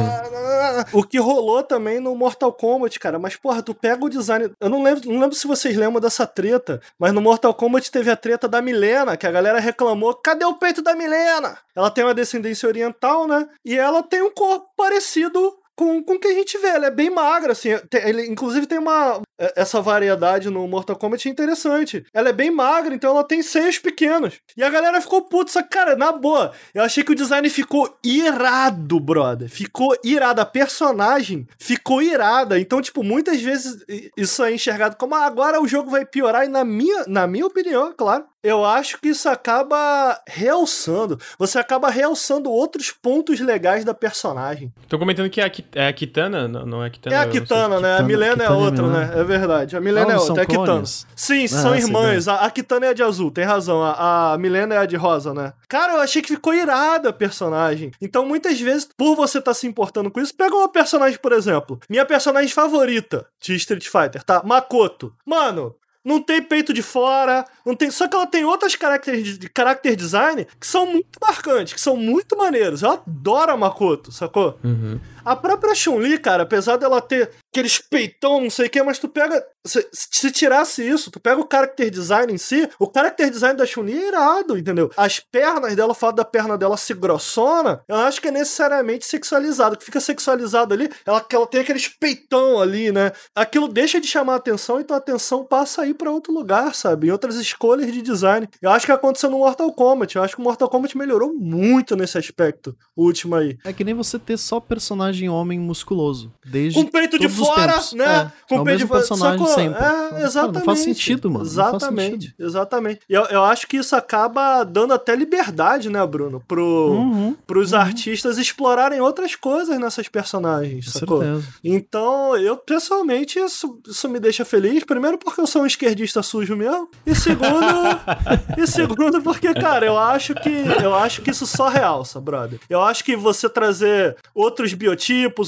O que rolou também no Mortal Kombat, cara. Mas, porra, tu pega o design. Eu não lembro, não lembro se vocês lembram dessa treta, mas no Mortal Kombat teve a treta da Milena, que a galera reclamou: cadê o peito da Milena? Ela tem uma descendência oriental, né? E ela tem um corpo parecido com, com o que a gente vê. Ela é bem magra, assim. Ele, inclusive, tem uma. É, Essa variedade no Mortal Kombat é interessante. Ela é bem magra, então ela tem seios pequenos. E a galera ficou puta, só que, cara, na boa, eu achei que o design ficou irado, brother. Ficou irado. A personagem ficou irada. Então, tipo, muitas vezes isso é enxergado como ah, agora o jogo vai piorar. E na minha, na minha opinião, é claro, eu acho que isso acaba realçando. Você acaba realçando outros pontos legais da personagem. Tô comentando que é a, é a Kitana, não, não é a Kitana. É a. Kitana, né? A Milena é Kitana e outra, né? É verdade. A Milena é não são outra, é a Kitana. Sim, Ah, são irmãs. A, a Kitana é a de azul, tem razão. A, a Milena é a de rosa, né? Cara, eu achei que ficou irada a personagem. Então, muitas vezes, por você estar se importando com isso, pega uma personagem, por exemplo. Minha personagem favorita de Street Fighter, tá? Makoto. Mano. Não tem peito de fora, não tem. Só que ela tem outras caracteres de character design que são muito marcantes, que são muito maneiros. Eu adoro a Makoto, sacou? Uhum. A própria Chun-Li, cara, apesar dela ter aqueles peitão, não sei o que, mas tu pega. Se, se tirasse isso, tu pega o character design em si, o character design da Chun-Li é irado, entendeu? As pernas dela, o fato da perna dela ser grossona, eu acho que é necessariamente sexualizado. Que fica sexualizado ali, ela, ela tem aqueles peitão ali, né? Aquilo deixa de chamar a atenção, então a atenção passa a ir pra outro lugar, sabe? Em outras escolhas de design. Eu acho que aconteceu no Mortal Kombat. Eu acho que o Mortal Kombat melhorou muito nesse aspecto, o último aí. É que nem você ter só personagem homem musculoso. Desde com peito de fora, né? É, com é o peito mesmo de fora. personagem Sacou? sempre. É, exatamente. não faz sentido, mano. Exatamente, sentido. exatamente. E eu, eu acho que isso acaba dando até liberdade, né, Bruno? Pro, Uhum, pros artistas explorarem outras coisas nessas personagens, com sacou? certeza. Então, eu pessoalmente, isso, isso me deixa feliz. Primeiro, porque eu sou um esquerdista sujo mesmo. E segundo, e segundo porque, cara, eu acho que eu acho que isso só realça, brother. Eu acho que você trazer outros biotipos,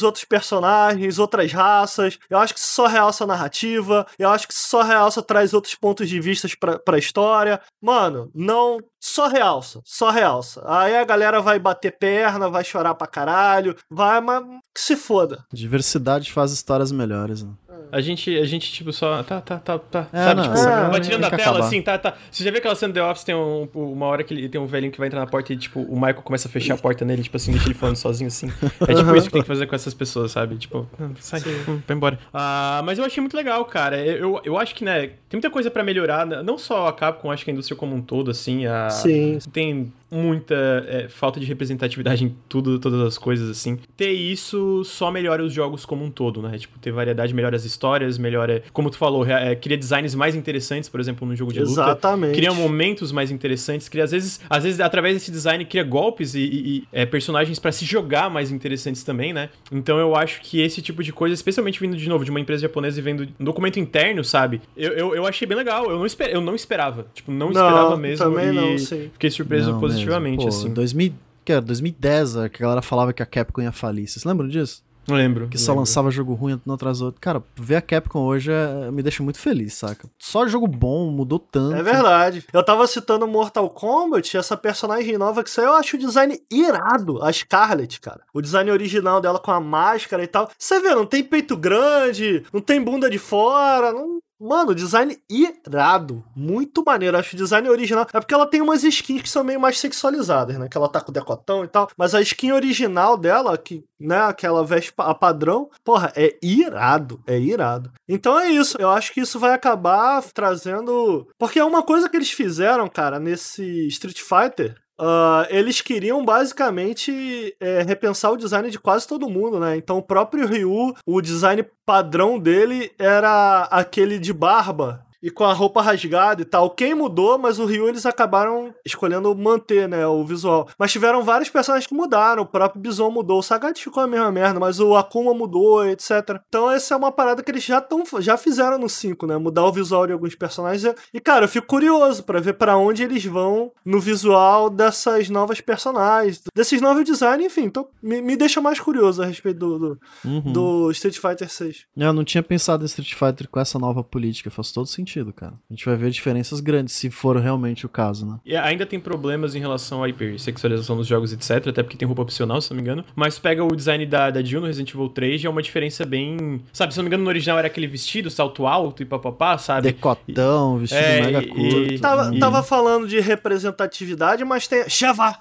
outros personagens, outras raças, eu acho que isso só realça a narrativa. Eu acho que isso só realça traz outros pontos de vista pra, pra história. Mano, não. Só realça, só realça. Aí a galera vai bater perna, vai chorar pra caralho, vai, mas que se foda. Diversidade faz histórias melhores, né? A gente, a gente tipo, só. Tá, tá, tá, tá. É, sabe, não, tipo, é, vai tirando a que tela acabar. assim, tá, tá. Você já viu aquela cena do The Office, tem um, uma hora que ele tem um velhinho que vai entrar na porta e, tipo, o Michael começa a fechar a porta nele, tipo assim, deixa ele falando sozinho assim. É tipo isso que tem que fazer com essas pessoas, sabe? Tipo, "Não, sai, vai embora. Ah, mas eu achei muito legal, cara. Eu, eu acho que, né, tem muita coisa pra melhorar, né? não só a Capcom, acho que a indústria como um todo, assim. A... Sim. Tem muita é, falta de representatividade em tudo, todas as coisas, assim. Ter isso só melhora os jogos como um todo, né? Tipo, ter variedade melhora as histórias, melhora, como tu falou, é, cria designs mais interessantes, por exemplo, no jogo de luta. Exatamente. Cria momentos mais interessantes, cria às vezes, às vezes através desse design cria golpes e, e- e, é, personagens pra se jogar mais interessantes também, né? Então eu acho que esse tipo de coisa, especialmente vindo de novo de uma empresa japonesa e vendo um documento interno, eu, eu, eu, eu achei bem legal. Eu não, esper, eu não esperava. Tipo, não, Não, esperava mesmo. também e não, sim. Fiquei surpreso Não positivamente, mesmo. Pô, assim. 2000, que era 2010, a que a galera falava que a Capcom ia falir. Vocês lembram disso? Não lembro. Que só lembro. lançava jogo ruim um atrás do outro. Cara, ver a Capcom hoje é- me deixa muito feliz, saca? Só jogo bom, mudou tanto. É verdade. Eu tava citando Mortal Kombat, essa personagem nova que saiu, eu acho o design irado. A Scarlet, cara. O design original dela com a máscara e tal. Você vê, não tem peito grande, não tem bunda de fora, não. Mano, design irado. Muito maneiro. Acho o design original. É porque ela tem umas skins que são meio mais sexualizadas, né? Que ela tá com decotão e tal. Mas a skin original dela, que, né, aquela veste a padrão, porra, é irado. É irado. Então é isso. Eu acho que isso vai acabar trazendo. Porque é uma coisa que eles fizeram, cara, nesse Street Fighter. Ah, eles queriam basicamente é, repensar o design de quase todo mundo, né? Então o próprio Ryu, o design padrão dele era aquele de barba e com a roupa rasgada e tal. Quem mudou, mas o Ryu eles acabaram escolhendo manter, né, o visual. Mas tiveram vários personagens que mudaram. O próprio Bison mudou, o Sagat ficou a mesma merda, mas o Akuma mudou, etc. Então essa é uma parada que eles já tão, já fizeram no 5, né, mudar o visual de alguns personagens. E cara, eu fico curioso pra ver pra onde eles vão no visual dessas novas personagens, desses novos designs, enfim. Então me, me deixa mais curioso a respeito do, do, Uhum. do Street Fighter 6. Eu não tinha pensado em Street Fighter com essa nova política, faz todo sentido, cara. A gente vai ver diferenças grandes, se for realmente o caso, né? E ainda tem problemas em relação à hipersexualização dos jogos, etc. Até porque tem roupa opcional, se não me engano. Mas pega o design da, da Jill no Resident Evil 3 e é uma diferença bem. Sabe, se não me engano, no original era aquele vestido, salto alto e papapá, sabe? Decotão, vestido É, mega e- curto. e- Tava, E- tava falando de representatividade, mas tem. Sheva!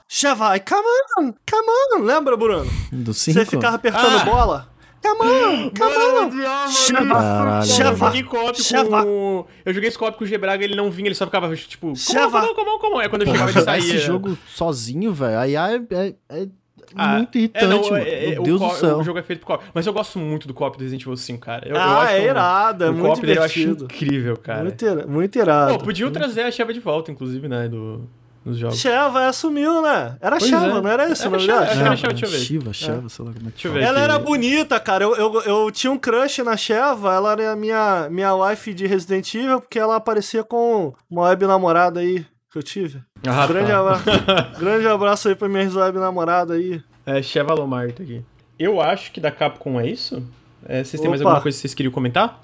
Ai, come on! Come on! Lembra, Bruno? Do Você 5? ficava apertando Ah! bola? Come on! Come on! Eu Sheva! joguei co-op Sheva! com. Eu joguei esse co-op com o Gebraga ele não vinha, ele só ficava tipo. Sheva! Como, como, como? É quando eu Pô, chegava ele saía. esse jogo sozinho, velho, aí é, é- é Ah, muito irritante, é, não, mano. é- é- Meu o Deus do co- céu. O jogo é feito pro co-op. Mas eu gosto muito do co-op do Resident Evil 5, cara. Eu, eu ah, acho é um- irado, é o muito co-op dele eu acho divertido. incrível, cara. Muito, muito irado. Pô, podiam trazer a Sheva de volta, inclusive, né? Do, nos jogos. Sheva assumiu, né? Era Pois Sheva, é. não era esse o Era Sheva, Não, era Sheva, deixa eu ver. Shiva, Shiva, sei lá como é que Deixa eu fala. ver. Ela aqui. era bonita, cara. Eu, eu, eu tinha um crush na Sheva. Ela era a minha, minha wife de Resident Evil, porque ela aparecia com uma web namorada aí que eu tive. Ah, grande, tá. abraço, grande abraço aí pra minha web namorada aí. É, Sheva Lomar tá aqui. Eu acho que da Capcom é isso. É, vocês têm mais Opa. alguma coisa que vocês queriam comentar?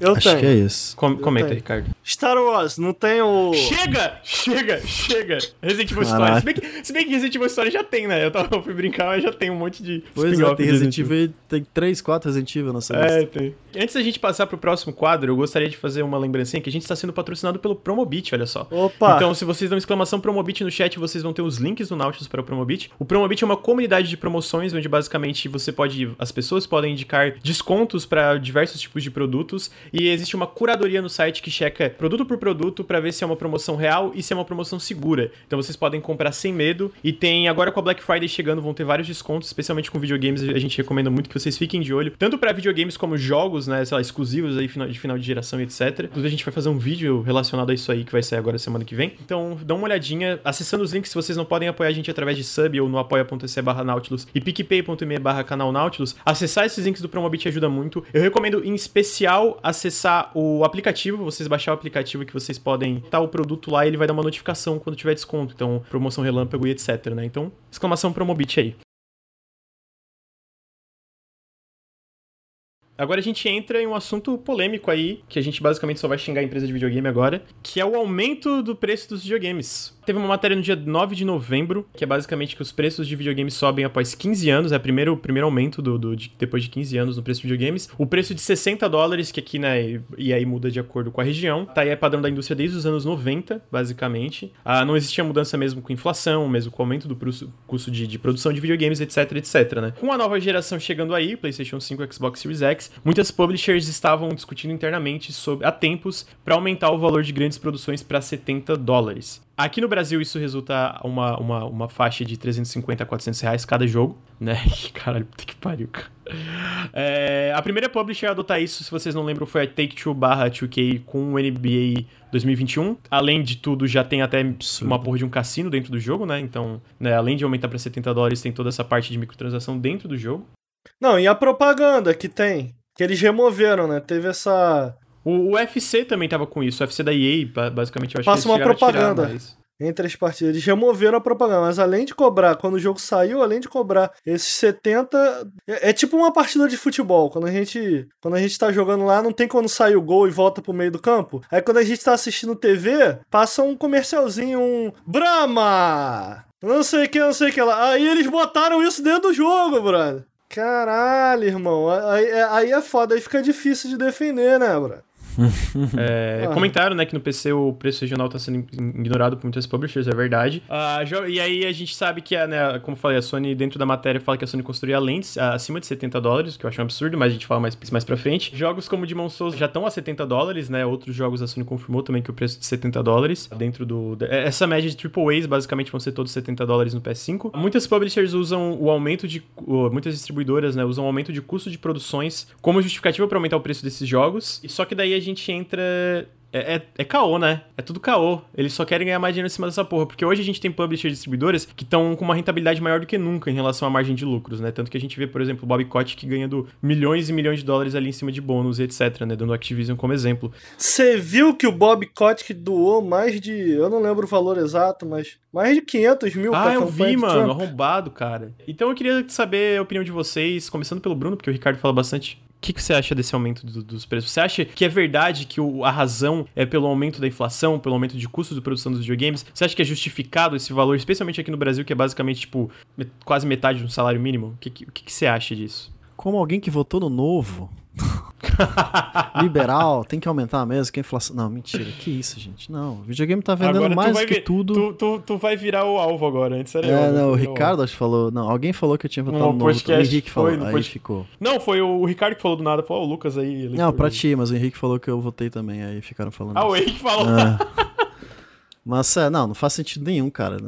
Eu Acho tenho. que é isso. Com- comenta, tenho. Ricardo. Star Wars, não tem o. Chega! Chega! Chega! Resident Evil. Story. Se bem, que, se bem que Resident Evil Story já tem, né? Eu, tava, eu fui brincar, mas já tem um monte de Pois é, tem de Resident Evil, tem 3, 4 Resident Evil nessa lista. É, tem. Antes da gente passar pro próximo quadro, eu gostaria de fazer uma lembrancinha que a gente está sendo patrocinado pelo Promobit, olha só. Opa! Então, se vocês dão exclamação Promobit no chat, vocês vão ter os links do Nautilus para o Promobit. O Promobit é uma comunidade de promoções onde basicamente você pode, as pessoas podem indicar descontos para diversos tipos de produtos e existe uma curadoria no site que checa produto por produto para ver se é uma promoção real e se é uma promoção segura. Então vocês podem comprar sem medo e tem agora com a Black Friday chegando vão ter vários descontos, especialmente com videogames. A gente recomenda muito que vocês fiquem de olho, tanto para videogames como jogos, né, sei lá, exclusivos aí de final de geração etc. Inclusive a gente vai fazer um vídeo relacionado a isso aí que vai sair agora semana que vem. Então, dá uma olhadinha, acessando os links se vocês não podem apoiar a gente através de sub ou no apoia.se barra Nautilus e picpay.me barra canal Nautilus. Acessar esses links do Promobit ajuda muito. Eu recomendo em especial acessar o aplicativo, vocês baixar o aplicativo que vocês podem estar o produto lá ele vai dar uma notificação quando tiver desconto. Então, promoção relâmpago e etc, né? Então, exclamação Promobit aí. Agora a gente entra em um assunto polêmico aí, que a gente basicamente só vai xingar a empresa de videogame agora, que é o aumento do preço dos videogames. Teve uma matéria no dia 9 de novembro, que é basicamente que os preços de videogames sobem após 15 anos, é o primeiro, primeiro aumento do, do de, depois de 15 anos no preço de videogames. O preço de 60 dólares, que aqui, né, e aí muda de acordo com a região, tá aí é padrão da indústria desde os anos 90, basicamente. Ah, não existia mudança mesmo com inflação, mesmo com o aumento do custo de, de produção de videogames, etc, etc, né? Com a nova geração chegando aí, PlayStation 5, Xbox Series X, muitas publishers estavam discutindo internamente sobre há tempos para aumentar o valor de grandes produções para 70 dólares. Aqui no Brasil isso resulta uma, uma, uma faixa de 350 a 400 reais cada jogo, né? Caralho, puta que pariu, cara. É, a primeira publisher a adotar isso, se vocês não lembram, foi a Take-Two barra 2K com o NBA 2021. Além de tudo, já tem até Absurdo. uma porra de um cassino dentro do jogo, né? Então, né, além de aumentar para 70 dólares, tem toda essa parte de microtransação dentro do jogo. Não, e a propaganda que tem? Que eles removeram, né? Teve essa o, UFC também tava com isso. O UFC da EA, basicamente, eu acho Passa que uma propaganda. Tirar, Entre as partidas. Eles removeram a propaganda, mas além de cobrar, quando o jogo saiu, além de cobrar esses 70. É, é, tipo uma partida de futebol. Quando a gente. Quando a gente tá jogando lá, não tem quando sai o gol e volta pro meio do campo. Aí quando a gente tá assistindo TV, passa um comercialzinho, um. Brahma! Não sei o que, não sei o que lá. Aí eles botaram isso dentro do jogo, brother. Caralho, irmão. Aí, aí é foda, aí fica difícil de defender, né, brother? é, ah. Comentaram, né, que no PC o preço regional tá sendo ignorado por muitas publishers, é verdade. Uh, e aí a gente sabe que, a, né, como eu falei, a Sony, dentro da matéria, fala que a Sony construía lentes acima de 70 dólares, que eu acho um absurdo, mas a gente fala mais, mais pra frente. Jogos como Demon Souls já estão a 70 dólares, né? Outros jogos a Sony confirmou também que o preço de 70 dólares dentro do... É, essa média de AAAs, basicamente, vão ser todos 70 dólares no PS5. Muitas publishers usam o aumento de... Muitas distribuidoras, né, usam o aumento de custo de produções como justificativa para aumentar o preço desses jogos. E só que daí a gente entra é, é, é, caô, né? É tudo caô. Eles só querem ganhar mais dinheiro em cima dessa porra. Porque hoje a gente tem publishers distribuidores que estão com uma rentabilidade maior do que nunca em relação à margem de lucros, né? Tanto que a gente vê, por exemplo, o Bob Kotick ganhando milhões e milhões de dólares ali em cima de bônus e etc, né? Dando Activision como exemplo. Você viu que o Bob Kotick doou mais de... Eu não lembro o valor exato, mas... Mais de 500 mil Ah, eu vi, mano. Arrombado, cara. Então eu queria saber a opinião de vocês, começando pelo Bruno, porque o Ricardo fala bastante que, que você acha desse aumento do, dos preços? Você acha que é verdade que o, a razão é pelo aumento da inflação, pelo aumento de custos de produção dos videogames? Você acha que é justificado esse valor, especialmente aqui no Brasil, que é basicamente, tipo, quase metade de um salário mínimo? O que, que, que, que você acha disso? Como alguém que votou no novo, Liberal, tem que aumentar mesmo, que a inflação. Não, mentira, que isso, gente. Não, o videogame tá vendendo agora mais que tudo. Tu, tu, tu, vai virar o alvo agora, antes era É, eu, não, o Ricardo acho que falou. Não, alguém falou que eu tinha votado no, no novo. O Henrique falou, foi, aí ficou. Não, foi o Ricardo que falou do nada, foi o Lucas aí. Não, pra ti, mas o Henrique falou que eu votei também, aí ficaram falando. Ah, o Henrique falou. Ah. Mas, é, não, não faz sentido nenhum, cara.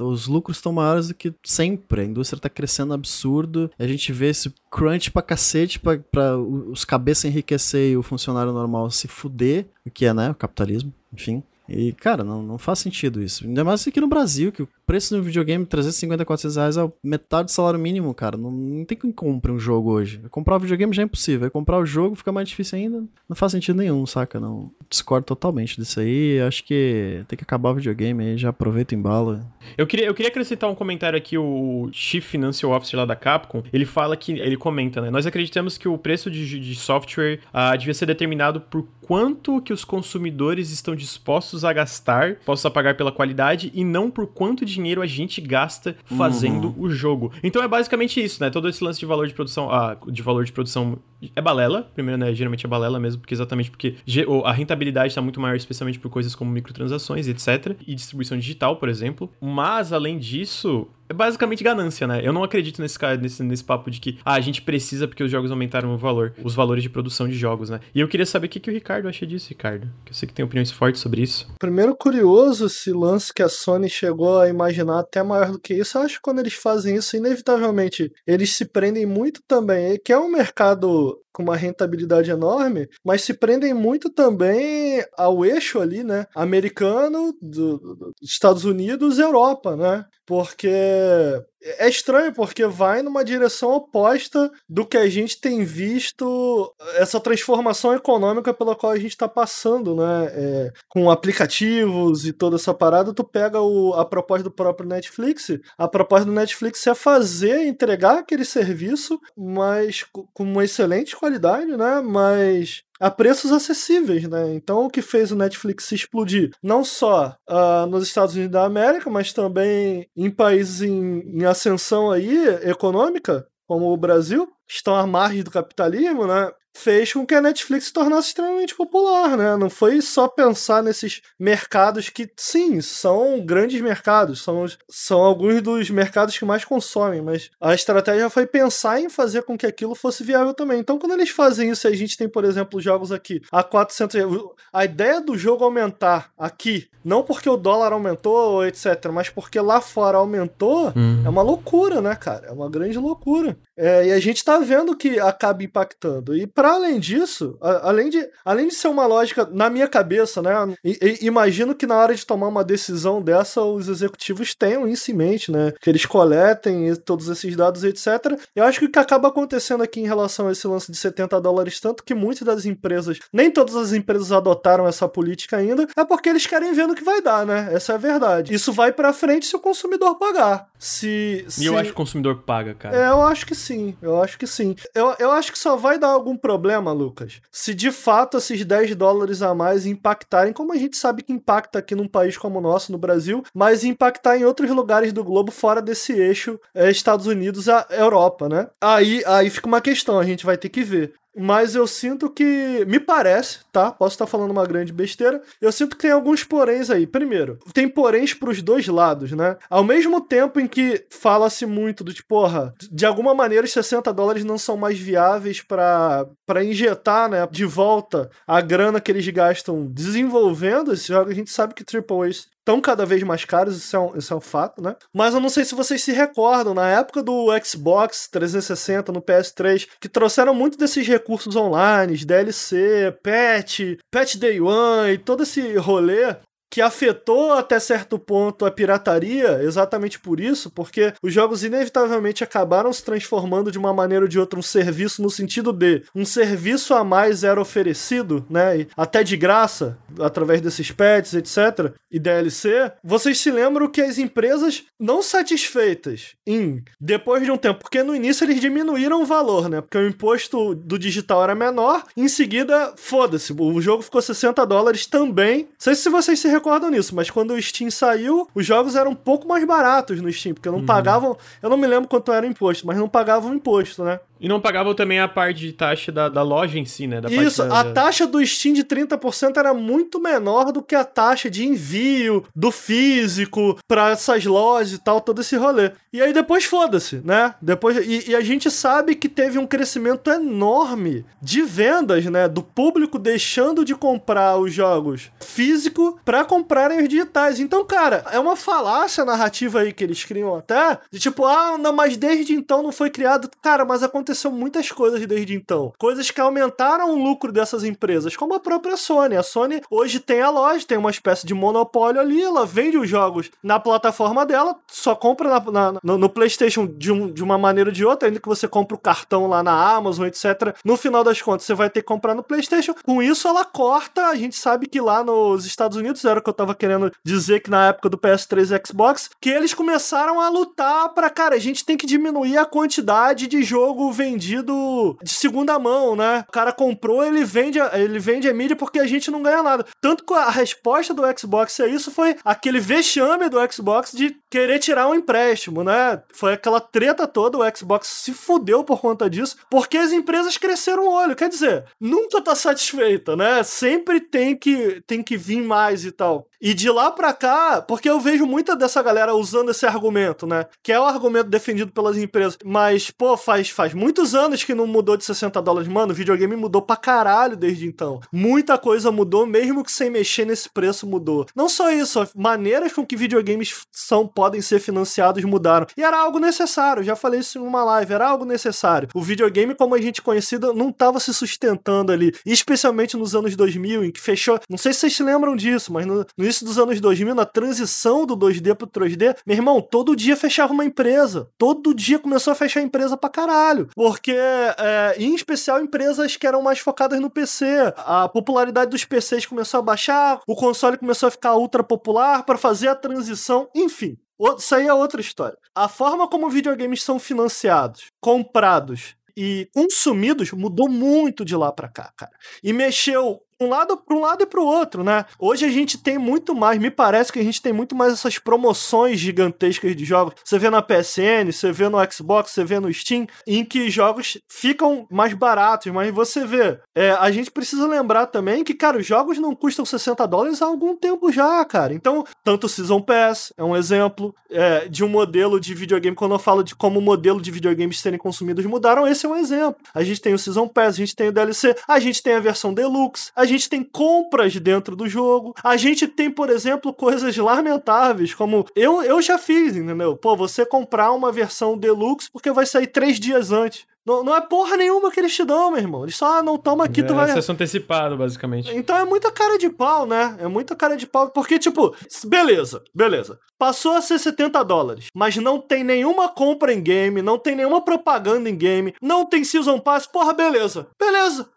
Os lucros estão maiores do que sempre. A indústria tá crescendo absurdo. A gente vê esse crunch pra cacete pra, pra os cabeças enriquecer e o funcionário normal se fuder, o que é, né, o capitalismo, enfim. E, cara, não, não faz sentido isso. Ainda mais aqui no Brasil, que o preço do videogame, 350, 400 reais, é metade do salário mínimo, cara. Não, não tem quem compre um jogo hoje. Comprar o videogame já é impossível. comprar o jogo fica mais difícil ainda. Não faz sentido nenhum, saca? Não. Discordo totalmente disso aí. Acho que tem que acabar o videogame aí, já aproveita o embalo. Eu queria, eu queria acrescentar um comentário aqui, o Chief Financial Officer lá da Capcom, ele fala que, ele comenta, né? Nós acreditamos que o preço de, de software uh, devia ser determinado por quanto que os consumidores estão dispostos a gastar, postos a pagar pela qualidade, e não por quanto dinheiro dinheiro a gente gasta fazendo uhum. o jogo. Então é basicamente isso, né? Todo esse lance de valor de produção, ah, de valor de produção é balela. Primeiro, né? Geralmente é balela mesmo, porque exatamente porque a rentabilidade está muito maior, especialmente por coisas como microtransações, etc. E distribuição digital, por exemplo. Mas, além disso, é basicamente ganância, né? Eu não acredito nesse, nesse, nesse papo de que ah, a gente precisa porque os jogos aumentaram o valor, os valores de produção de jogos, né? E eu queria saber o que, que o Ricardo acha disso, Ricardo. Que eu sei que tem opiniões fortes sobre isso. Primeiro, curioso esse lance que a Sony chegou a imaginar até maior do que isso. Eu acho que quando eles fazem isso, inevitavelmente, eles se prendem muito também, que é um mercado com uma rentabilidade enorme, mas se prendem muito também ao eixo ali, né? Americano, do, do, dos Estados Unidos, Europa, né? Porque é estranho porque vai numa direção oposta do que a gente tem visto, essa transformação econômica pela qual a gente está passando, né? É, com aplicativos e toda essa parada, tu pega o, a proposta do próprio Netflix. A proposta do Netflix é fazer, entregar aquele serviço, mas com uma excelente qualidade, né? Mas a preços acessíveis, né? Então, o que fez o Netflix explodir, não só uh, nos Estados Unidos da América, mas também em países em, em ascensão aí econômica, como o Brasil, estão à margem do capitalismo, né? Fez com que a Netflix se tornasse extremamente popular, né? Não foi só pensar nesses mercados que, sim, são grandes mercados, são, são alguns dos mercados que mais consomem, mas a estratégia foi pensar em fazer com que aquilo fosse viável também. Então, quando eles fazem isso, a gente tem, por exemplo, jogos aqui a 400... A ideia do jogo aumentar aqui, não porque o dólar aumentou, etc., mas porque lá fora aumentou, uhum. é uma loucura, né, cara? É uma grande loucura. É, e a gente tá vendo que acaba impactando. E para além disso, a, além, de, além de ser uma lógica na minha cabeça, né? E, e, imagino que na hora de tomar uma decisão dessa, os executivos tenham isso em mente, né? Que eles coletem todos esses dados, etc. Eu acho que o que acaba acontecendo aqui em relação a esse lance de 70 dólares, tanto que muitas das empresas, nem todas as empresas adotaram essa política ainda, é porque eles querem ver no que vai dar, né? Essa é a verdade. Isso vai para frente se o consumidor pagar. Se, se... E eu acho que o consumidor paga, cara. É, eu acho que sim. Eu acho que sim. Eu, eu acho que só vai dar algum problema, Lucas, se de fato esses 10 dólares a mais impactarem, como a gente sabe que impacta aqui num país como o nosso, no Brasil, mas impactar em outros lugares do globo fora desse eixo é, Estados Unidos a Europa, né? Aí, aí fica uma questão, a gente vai ter que ver. Mas eu sinto que. Me parece, tá? Posso estar falando uma grande besteira. Eu sinto que tem alguns poréns aí. Primeiro, tem poréns pros dois lados, né? Ao mesmo tempo em que fala-se muito do tipo, porra, de alguma maneira os 60 dólares não são mais viáveis para injetar, né, de volta a grana que eles gastam desenvolvendo esses jogos. A gente sabe que AAAs estão cada vez mais caros, isso é, um, isso é um fato, né? Mas eu não sei se vocês se recordam, na época do Xbox 360, no PS3, que trouxeram muito desses recursos online, DLC, patch, patch day one e todo esse rolê, que afetou até certo ponto a pirataria, exatamente por isso, porque os jogos inevitavelmente acabaram se transformando de uma maneira ou de outra um serviço no sentido de um serviço a mais era oferecido, né, até de graça, através desses pets, etc, e DLC. Vocês se lembram que as empresas não satisfeitas em depois de um tempo, porque no início eles diminuíram o valor, né, porque o imposto do digital era menor, em seguida, foda-se, o jogo ficou 60 dólares também. Não sei se vocês se recordam nisso, mas quando o Steam saiu, os jogos eram um pouco mais baratos no Steam, porque não uhum. pagavam. Eu não me lembro quanto era o imposto, mas não pagavam imposto, né? E não pagavam também a parte de taxa da, da loja em si, né? Da Isso, da, a taxa do Steam de 30% era muito menor do que a taxa de envio do físico para essas lojas e tal, todo esse rolê. E aí depois foda-se, né? Depois e, e, a gente sabe que teve um crescimento enorme de vendas, né, do público deixando de comprar os jogos físico para comprarem os digitais. Então, cara, é uma falácia narrativa aí que eles criam até de tipo, ah, não, mas desde então não foi criado, cara, mas aconteceu aconteceu muitas coisas desde então. Coisas que aumentaram o lucro dessas empresas, como a própria Sony. A Sony hoje tem a loja, tem uma espécie de monopólio ali, ela vende os jogos na plataforma dela, só compra na, na, no, no, PlayStation de, um, de uma maneira ou de outra, ainda que você compre o cartão lá na Amazon, etc. No final das contas, você vai ter que comprar no PlayStation. Com isso, ela corta. A gente sabe que lá nos Estados Unidos, era o que eu tava querendo dizer que na época do PS3 e Xbox, que eles começaram a lutar para, cara, a gente tem que diminuir a quantidade de jogo vendido de segunda mão, né? O cara comprou, ele vende, ele vende a mídia porque a gente não ganha nada. Tanto que a resposta do Xbox a isso foi aquele vexame do Xbox de querer tirar um empréstimo, né? Foi aquela treta toda, o Xbox se fudeu por conta disso, porque as empresas cresceram o olho. Quer dizer, nunca tá satisfeita, né? Sempre tem que, tem que vir mais e tal. E de lá pra cá, porque eu vejo muita dessa galera usando esse argumento, né? Que é o argumento defendido pelas empresas. Mas, pô, faz, faz muito muitos anos que não mudou de 60 dólares. Mano, o videogame mudou pra caralho desde então. Muita coisa mudou, mesmo que sem mexer nesse preço mudou. Não só isso, maneiras com que videogames são, podem ser financiados mudaram. E era algo necessário, já falei isso em uma live, era algo necessário. O videogame, como a gente conhecida, não estava se sustentando ali. Especialmente nos anos 2000, em que fechou. Não sei se vocês se lembram disso, mas no, no início dos anos 2000, na transição do 2D pro 3D, meu irmão, todo dia fechava uma empresa. Todo dia começou a fechar empresa pra caralho. Porque, é, em especial, empresas que eram mais focadas no PC. A popularidade dos PCs começou a baixar, o console começou a ficar ultra popular para fazer a transição, enfim. Isso aí é outra história. A forma como videogames são financiados, comprados e consumidos mudou muito de lá para cá, cara. E mexeu um lado para um lado e para o outro, né? Hoje a gente tem muito mais, me parece que a gente tem muito mais essas promoções gigantescas de jogos. Você vê na PSN, você vê no Xbox, você vê no Steam, em que jogos ficam mais baratos, mas você vê, é, a gente precisa lembrar também que, cara, os jogos não custam 60 dólares há algum tempo já, cara. Então, tanto o Season Pass é um exemplo é, de um modelo de videogame, quando eu falo de como o modelo de videogames serem consumidos mudaram, esse é um exemplo. A gente tem o Season Pass, a gente tem o DLC, a gente tem a versão Deluxe, a gente tem compras dentro do jogo. A gente tem, por exemplo, coisas lamentáveis, como eu, eu já fiz, entendeu? Pô, você comprar uma versão deluxe porque vai sair três dias antes. Não, não é porra nenhuma que eles te dão, meu irmão. Eles só, ah, não toma aqui, é, tu vai. Acesso antecipado, basicamente. Então é muita cara de pau, né? É muita cara de pau. Porque, tipo, beleza, beleza. Passou a ser 70 dólares, mas não tem nenhuma compra em game, não tem nenhuma propaganda em game, não tem Season Pass, porra, beleza. Beleza.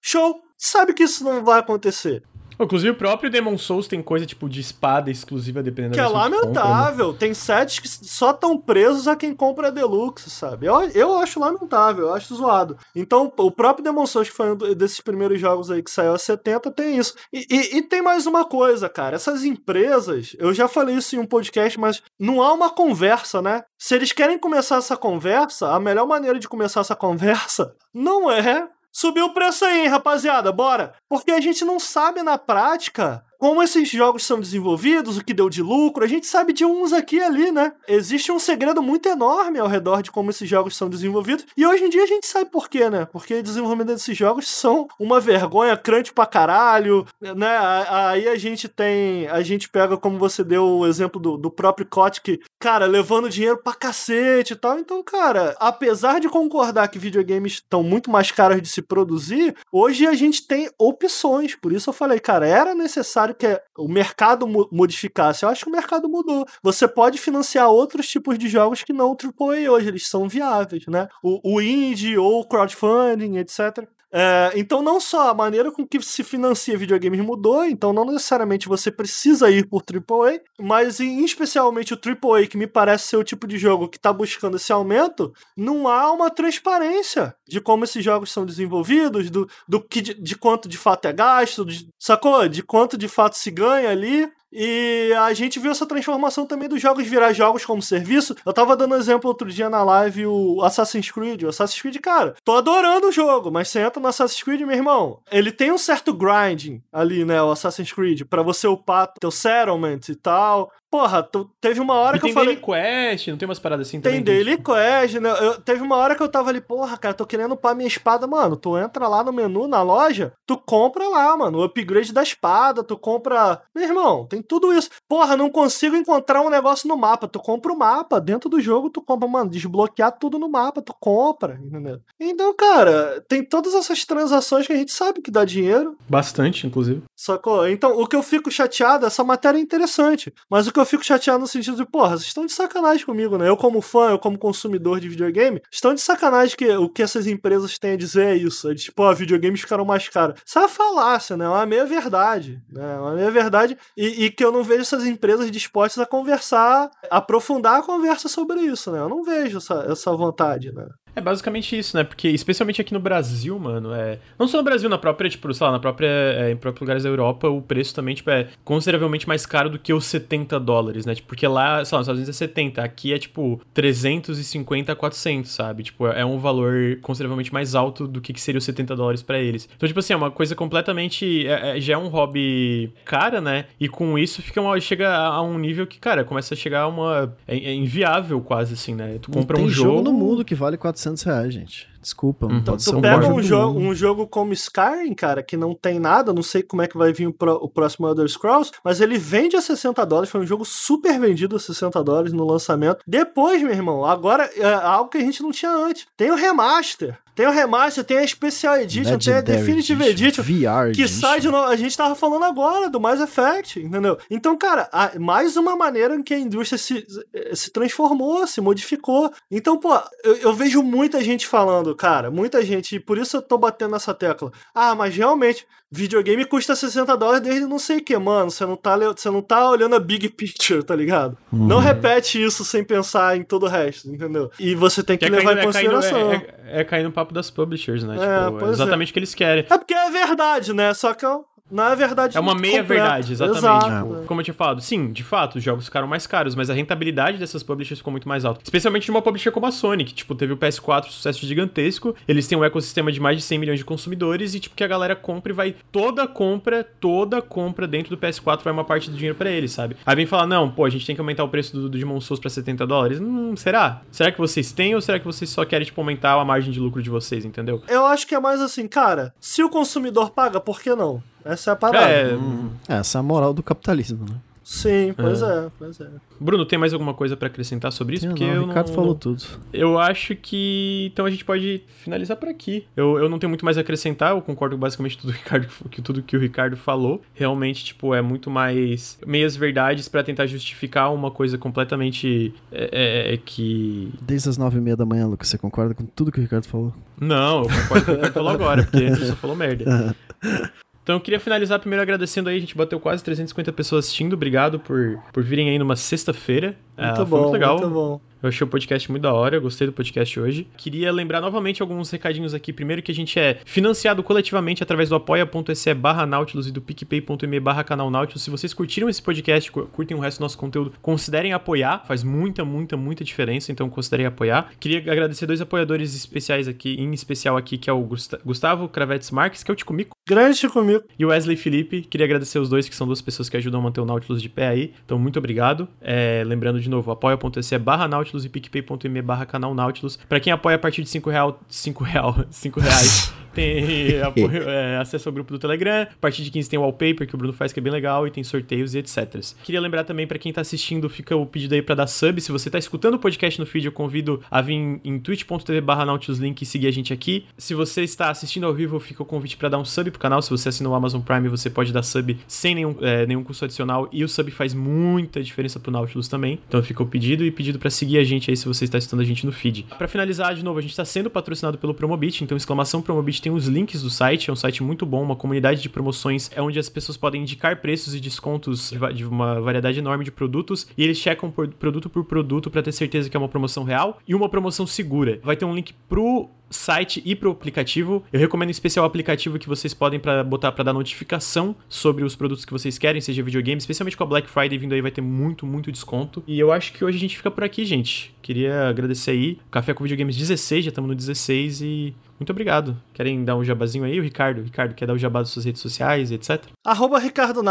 Show sabe que isso não vai acontecer. Inclusive, o próprio Demon Souls tem coisa tipo de espada exclusiva, dependendo que da Que é lamentável. Compra, né? Tem sets que só estão presos a quem compra a Deluxe, sabe? Eu, eu acho lamentável, eu acho zoado. Então, o próprio Demon Souls, que foi um desses primeiros jogos aí que saiu a 70, tem isso. E, e, e tem mais uma coisa, cara. Essas empresas, eu já falei isso em um podcast, mas não há uma conversa, né? Se eles querem começar essa conversa, a melhor maneira de começar essa conversa não é Subiu o preço aí, rapaziada, bora! Porque a gente não sabe na prática como esses jogos são desenvolvidos, o que deu de lucro, a gente sabe de uns aqui e ali, né? Existe um segredo muito enorme ao redor de como esses jogos são desenvolvidos, e hoje em dia a gente sabe por quê, né? Porque o desenvolvimento desses jogos são uma vergonha, crunch pra caralho, né? Aí a gente tem, a gente pega, como você deu o exemplo do, do próprio Kotick, cara, levando dinheiro pra cacete e tal, então, cara, apesar de concordar que videogames estão muito mais caros de se produzir, hoje a gente tem opções, por isso eu falei, cara, era necessário necessário que o mercado modificasse. Eu acho que o mercado mudou. Você pode financiar outros tipos de jogos que não o AAA hoje, eles são viáveis, né? O, o indie ou o crowdfunding, etc. É, então, não só a maneira com que se financia videogames mudou, então não necessariamente você precisa ir por AAA, mas em especialmente o AAA, que me parece ser o tipo de jogo que está buscando esse aumento, não há uma transparência de como esses jogos são desenvolvidos, do, do que de, de quanto de fato é gasto, de, sacou? De quanto de fato se ganha ali. E a gente viu essa transformação também dos jogos virar jogos como serviço. Eu tava dando exemplo outro dia na live o Assassin's Creed. O Assassin's Creed, cara, tô adorando o jogo, mas você entra no Assassin's Creed, meu irmão, ele tem um certo grinding ali, né, o Assassin's Creed, para você upar teu settlement e tal. Porra, tu, teve uma hora e que eu falei. Tem Daily Quest, não tem umas paradas assim tem também? Tem Daily tipo... Quest, né? Eu, teve uma hora que eu tava ali, porra, cara, tô querendo upar minha espada, mano. Tu entra lá no menu, na loja, tu compra lá, mano, o upgrade da espada, tu compra. Meu irmão, tem tudo isso. Porra, não consigo encontrar um negócio no mapa. Tu compra o mapa, dentro do jogo tu compra, mano, desbloquear tudo no mapa, tu compra, entendeu? Então, cara, tem todas essas transações que a gente sabe que dá dinheiro. Bastante, inclusive. Sacou? Então, o que eu fico chateado, essa matéria é interessante, mas o que eu fico chateado no sentido de, porra, vocês estão de sacanagem comigo, né? Eu, como fã, eu, como consumidor de videogame, estão de sacanagem que o que essas empresas têm a dizer é isso. É de, tipo, ó, videogames ficaram mais caros. Isso é uma falácia, né? É uma meia verdade. Né? É uma meia verdade. E, e, que eu não vejo essas empresas dispostas a conversar, aprofundar a conversa sobre isso, né? Eu não vejo essa, essa vontade, né? É basicamente isso, né? Porque, especialmente aqui no Brasil, mano, é. Não só no Brasil, na própria, tipo, sei lá, na própria. É, em próprios lugares da Europa, o preço também, tipo, é consideravelmente mais caro do que os 70 dólares, né? Tipo, porque lá, sei lá, nos Estados Unidos é 70, aqui é, tipo, 350 a 400, sabe? Tipo, é um valor consideravelmente mais alto do que, que seria os 70 dólares para eles. Então, tipo assim, é uma coisa completamente. É, é, já é um hobby cara, né? E com isso fica uma, chega a um nível que, cara, começa a chegar a uma. É, é inviável quase, assim, né? Tu compra um jogo. jogo no mundo que vale 400 400 reais, gente. Desculpa, Uhum. pode Tu ser um pega jogo um, jogo como Skyrim, cara, que não tem nada, não sei como é que vai vir o, pro- o próximo Elder Scrolls, mas ele vende a 60 dólares, foi um jogo super vendido a 60 dólares no lançamento. Depois, meu irmão, agora é algo que a gente não tinha antes. Tem o remaster. Tem o remaster, tem a Special Edition, tem a Legendary Definitive Edition. VR Que Edition. sai de novo. A gente tava falando agora do Mass Effect, entendeu? Então, cara, a- mais uma maneira em que a indústria se, se transformou, se modificou. Então, pô, eu, eu vejo muita gente falando, cara, muita gente, e por isso eu tô batendo nessa tecla. Ah, mas realmente, videogame custa 60 dólares desde não sei o que, mano. Você não, tá, você não tá olhando a big picture, tá ligado? Uhum. Não repete isso sem pensar em todo o resto, entendeu? E você tem que, Que é levar cair, em é, consideração. é, é- é cair no papo das publishers, né? É, tipo, pois é é. exatamente o que eles querem. É porque é verdade, né? Só que não é verdade É uma meia completa. verdade, exatamente. Exato. Tipo, como eu tinha falado, sim, de fato, os jogos ficaram mais caros, mas a rentabilidade dessas publishers ficou muito mais alta. Especialmente de uma publisher como a Sony, que, tipo, teve o PS4, sucesso gigantesco. Eles têm um ecossistema de mais de 100 milhões de consumidores e, tipo, que a galera compra e vai. Toda compra, toda compra dentro do PS4 vai uma parte do dinheiro pra eles, sabe? Aí vem falar, não, pô, a gente tem que aumentar o preço do, do Demon Souls pra 70 dólares. Hum, será? Será que vocês têm ou será que vocês só querem, tipo, aumentar a margem de lucro de vocês, entendeu? Eu acho que é mais assim, cara, se o consumidor paga, por que não? Essa é a parada. É, Essa é a moral do capitalismo, né? Sim, pois é. pois é. Bruno, tem mais alguma coisa pra acrescentar sobre isso? Não, Porque não, eu o Ricardo não, falou não- tudo. Eu acho que. Então a gente pode finalizar por aqui. Eu, eu não tenho muito mais a acrescentar, eu concordo com basicamente tudo, que o Ricardo, que tudo que o Ricardo falou. Realmente, tipo, é muito mais meias verdades pra tentar justificar uma coisa completamente. É, é, é, que. Desde as nove e meia da manhã, Lucas, você concorda com tudo que o Ricardo falou? Não, eu concordo com o que o Ricardo falou agora, porque antes ele só falou merda. Então eu queria finalizar primeiro agradecendo aí, a gente bateu quase 350 pessoas assistindo, obrigado por, por virem aí numa sexta-feira. Muito Ah, bom, muito legal. muito bom. Eu achei o podcast muito da hora, eu gostei do podcast hoje. Queria lembrar novamente alguns recadinhos aqui. Primeiro que a gente é financiado coletivamente através do apoia.se barra Nautilus e do picpay.me barra canal Nautilus. Se vocês curtiram esse podcast, cu- curtem o resto do nosso conteúdo, considerem apoiar. Faz muita, muita, muita diferença, então considerem apoiar. Queria agradecer dois apoiadores especiais aqui, em especial aqui, que é o Gusta- Gustavo Cravetes Marques, que é o Ticomico, Grande comigo. e o Wesley Felipe. Queria agradecer os dois, que são duas pessoas que ajudam a manter o Nautilus de pé aí. Então, muito obrigado. É, lembrando de novo, apoia.se barra Nautilus e picpay.me barra canal Nautilus. Pra quem apoia a partir de 5 real, 5 real, 5 reais, tem apoio, é, acesso ao grupo do Telegram. A partir de 15 tem o wallpaper que o Bruno faz, que é bem legal, e tem sorteios e etc. Queria lembrar também pra quem tá assistindo, fica o pedido aí pra dar sub. Se você tá escutando o podcast no feed, eu convido a vir em, em twitch.tv barra Nautilus Link e seguir a gente aqui. Se você está assistindo ao vivo, fica o convite pra dar um sub pro canal. Se você assinou o Amazon Prime, você pode dar sub sem nenhum, é, nenhum custo adicional. E o sub faz muita diferença pro Nautilus também. Então fica o pedido e pedido pra seguir a gente aí se você está escutando a gente no feed. Pra finalizar, de novo, a gente tá sendo patrocinado pelo Promobit. Então, exclamação Promobit tem os links do site. É um site muito bom, uma comunidade de promoções. É onde as pessoas podem indicar preços e descontos de, uma variedade enorme de produtos. E eles checam por- produto por produto pra ter certeza que é uma promoção real e uma promoção segura. Vai ter um link pro site e pro aplicativo. Eu recomendo em especial o aplicativo que vocês podem para botar para dar notificação sobre os produtos que vocês querem, seja videogame, especialmente com a Black Friday vindo aí vai ter muito, muito desconto. E eu acho que hoje a gente fica por aqui, gente. Queria agradecer aí. Café com Videogames 16, já estamos no 16 e muito obrigado. Querem dar um jabazinho aí, o Ricardo? Ricardo, quer dar o jabá das suas redes sociais, etc? Arroba Ricardo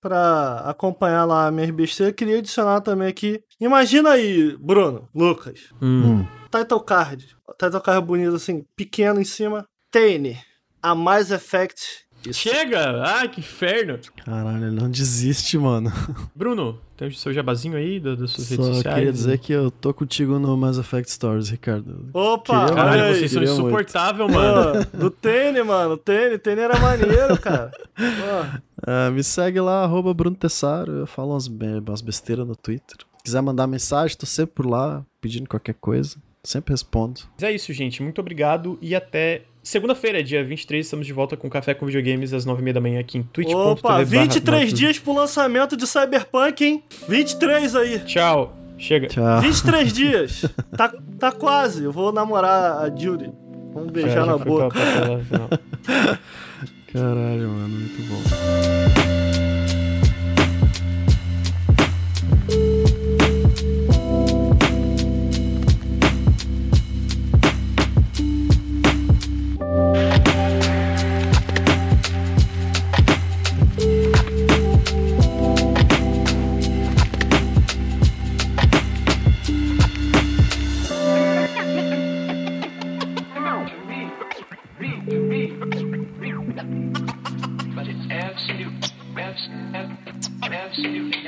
pra acompanhar lá a minha besteiras. Queria adicionar também aqui. Imagina aí, Bruno, Lucas, Hum. title card. Title card bonito assim, pequeno em cima. Tane, a Mass Effect. Isso. Chega! Ai, que inferno! Caralho, não desiste, mano. Bruno, tem o seu jabazinho aí da- das suas redes Só sociais? queria dizer que eu tô contigo no Mass Effect Stories, Ricardo. Opa, Queria Caralho, aí. vocês são insuportáveis, mano. Do Tene, mano. Tene, Tene era maneiro, cara. Ah, me segue lá, arroba Bruno Tessaro. Eu falo umas, be- umas besteiras no Twitter. Se quiser mandar mensagem, tô sempre por lá, pedindo qualquer coisa. Sempre respondo. Mas é isso, gente. Muito obrigado e até segunda-feira, dia 23. Estamos de volta com Café com Videogames às 9h30 da manhã aqui em twitch.tv. Opa, 23 Nautilus. dias pro lançamento de Cyberpunk, hein? 23 aí. Tchau. Chega. Tchau. 23 dias. Tá, tá quase. Eu vou namorar a Judy. Vamos beijar Já- já na boca. pra- pra- pra-. Caralho, mano, muito bom. absolutely no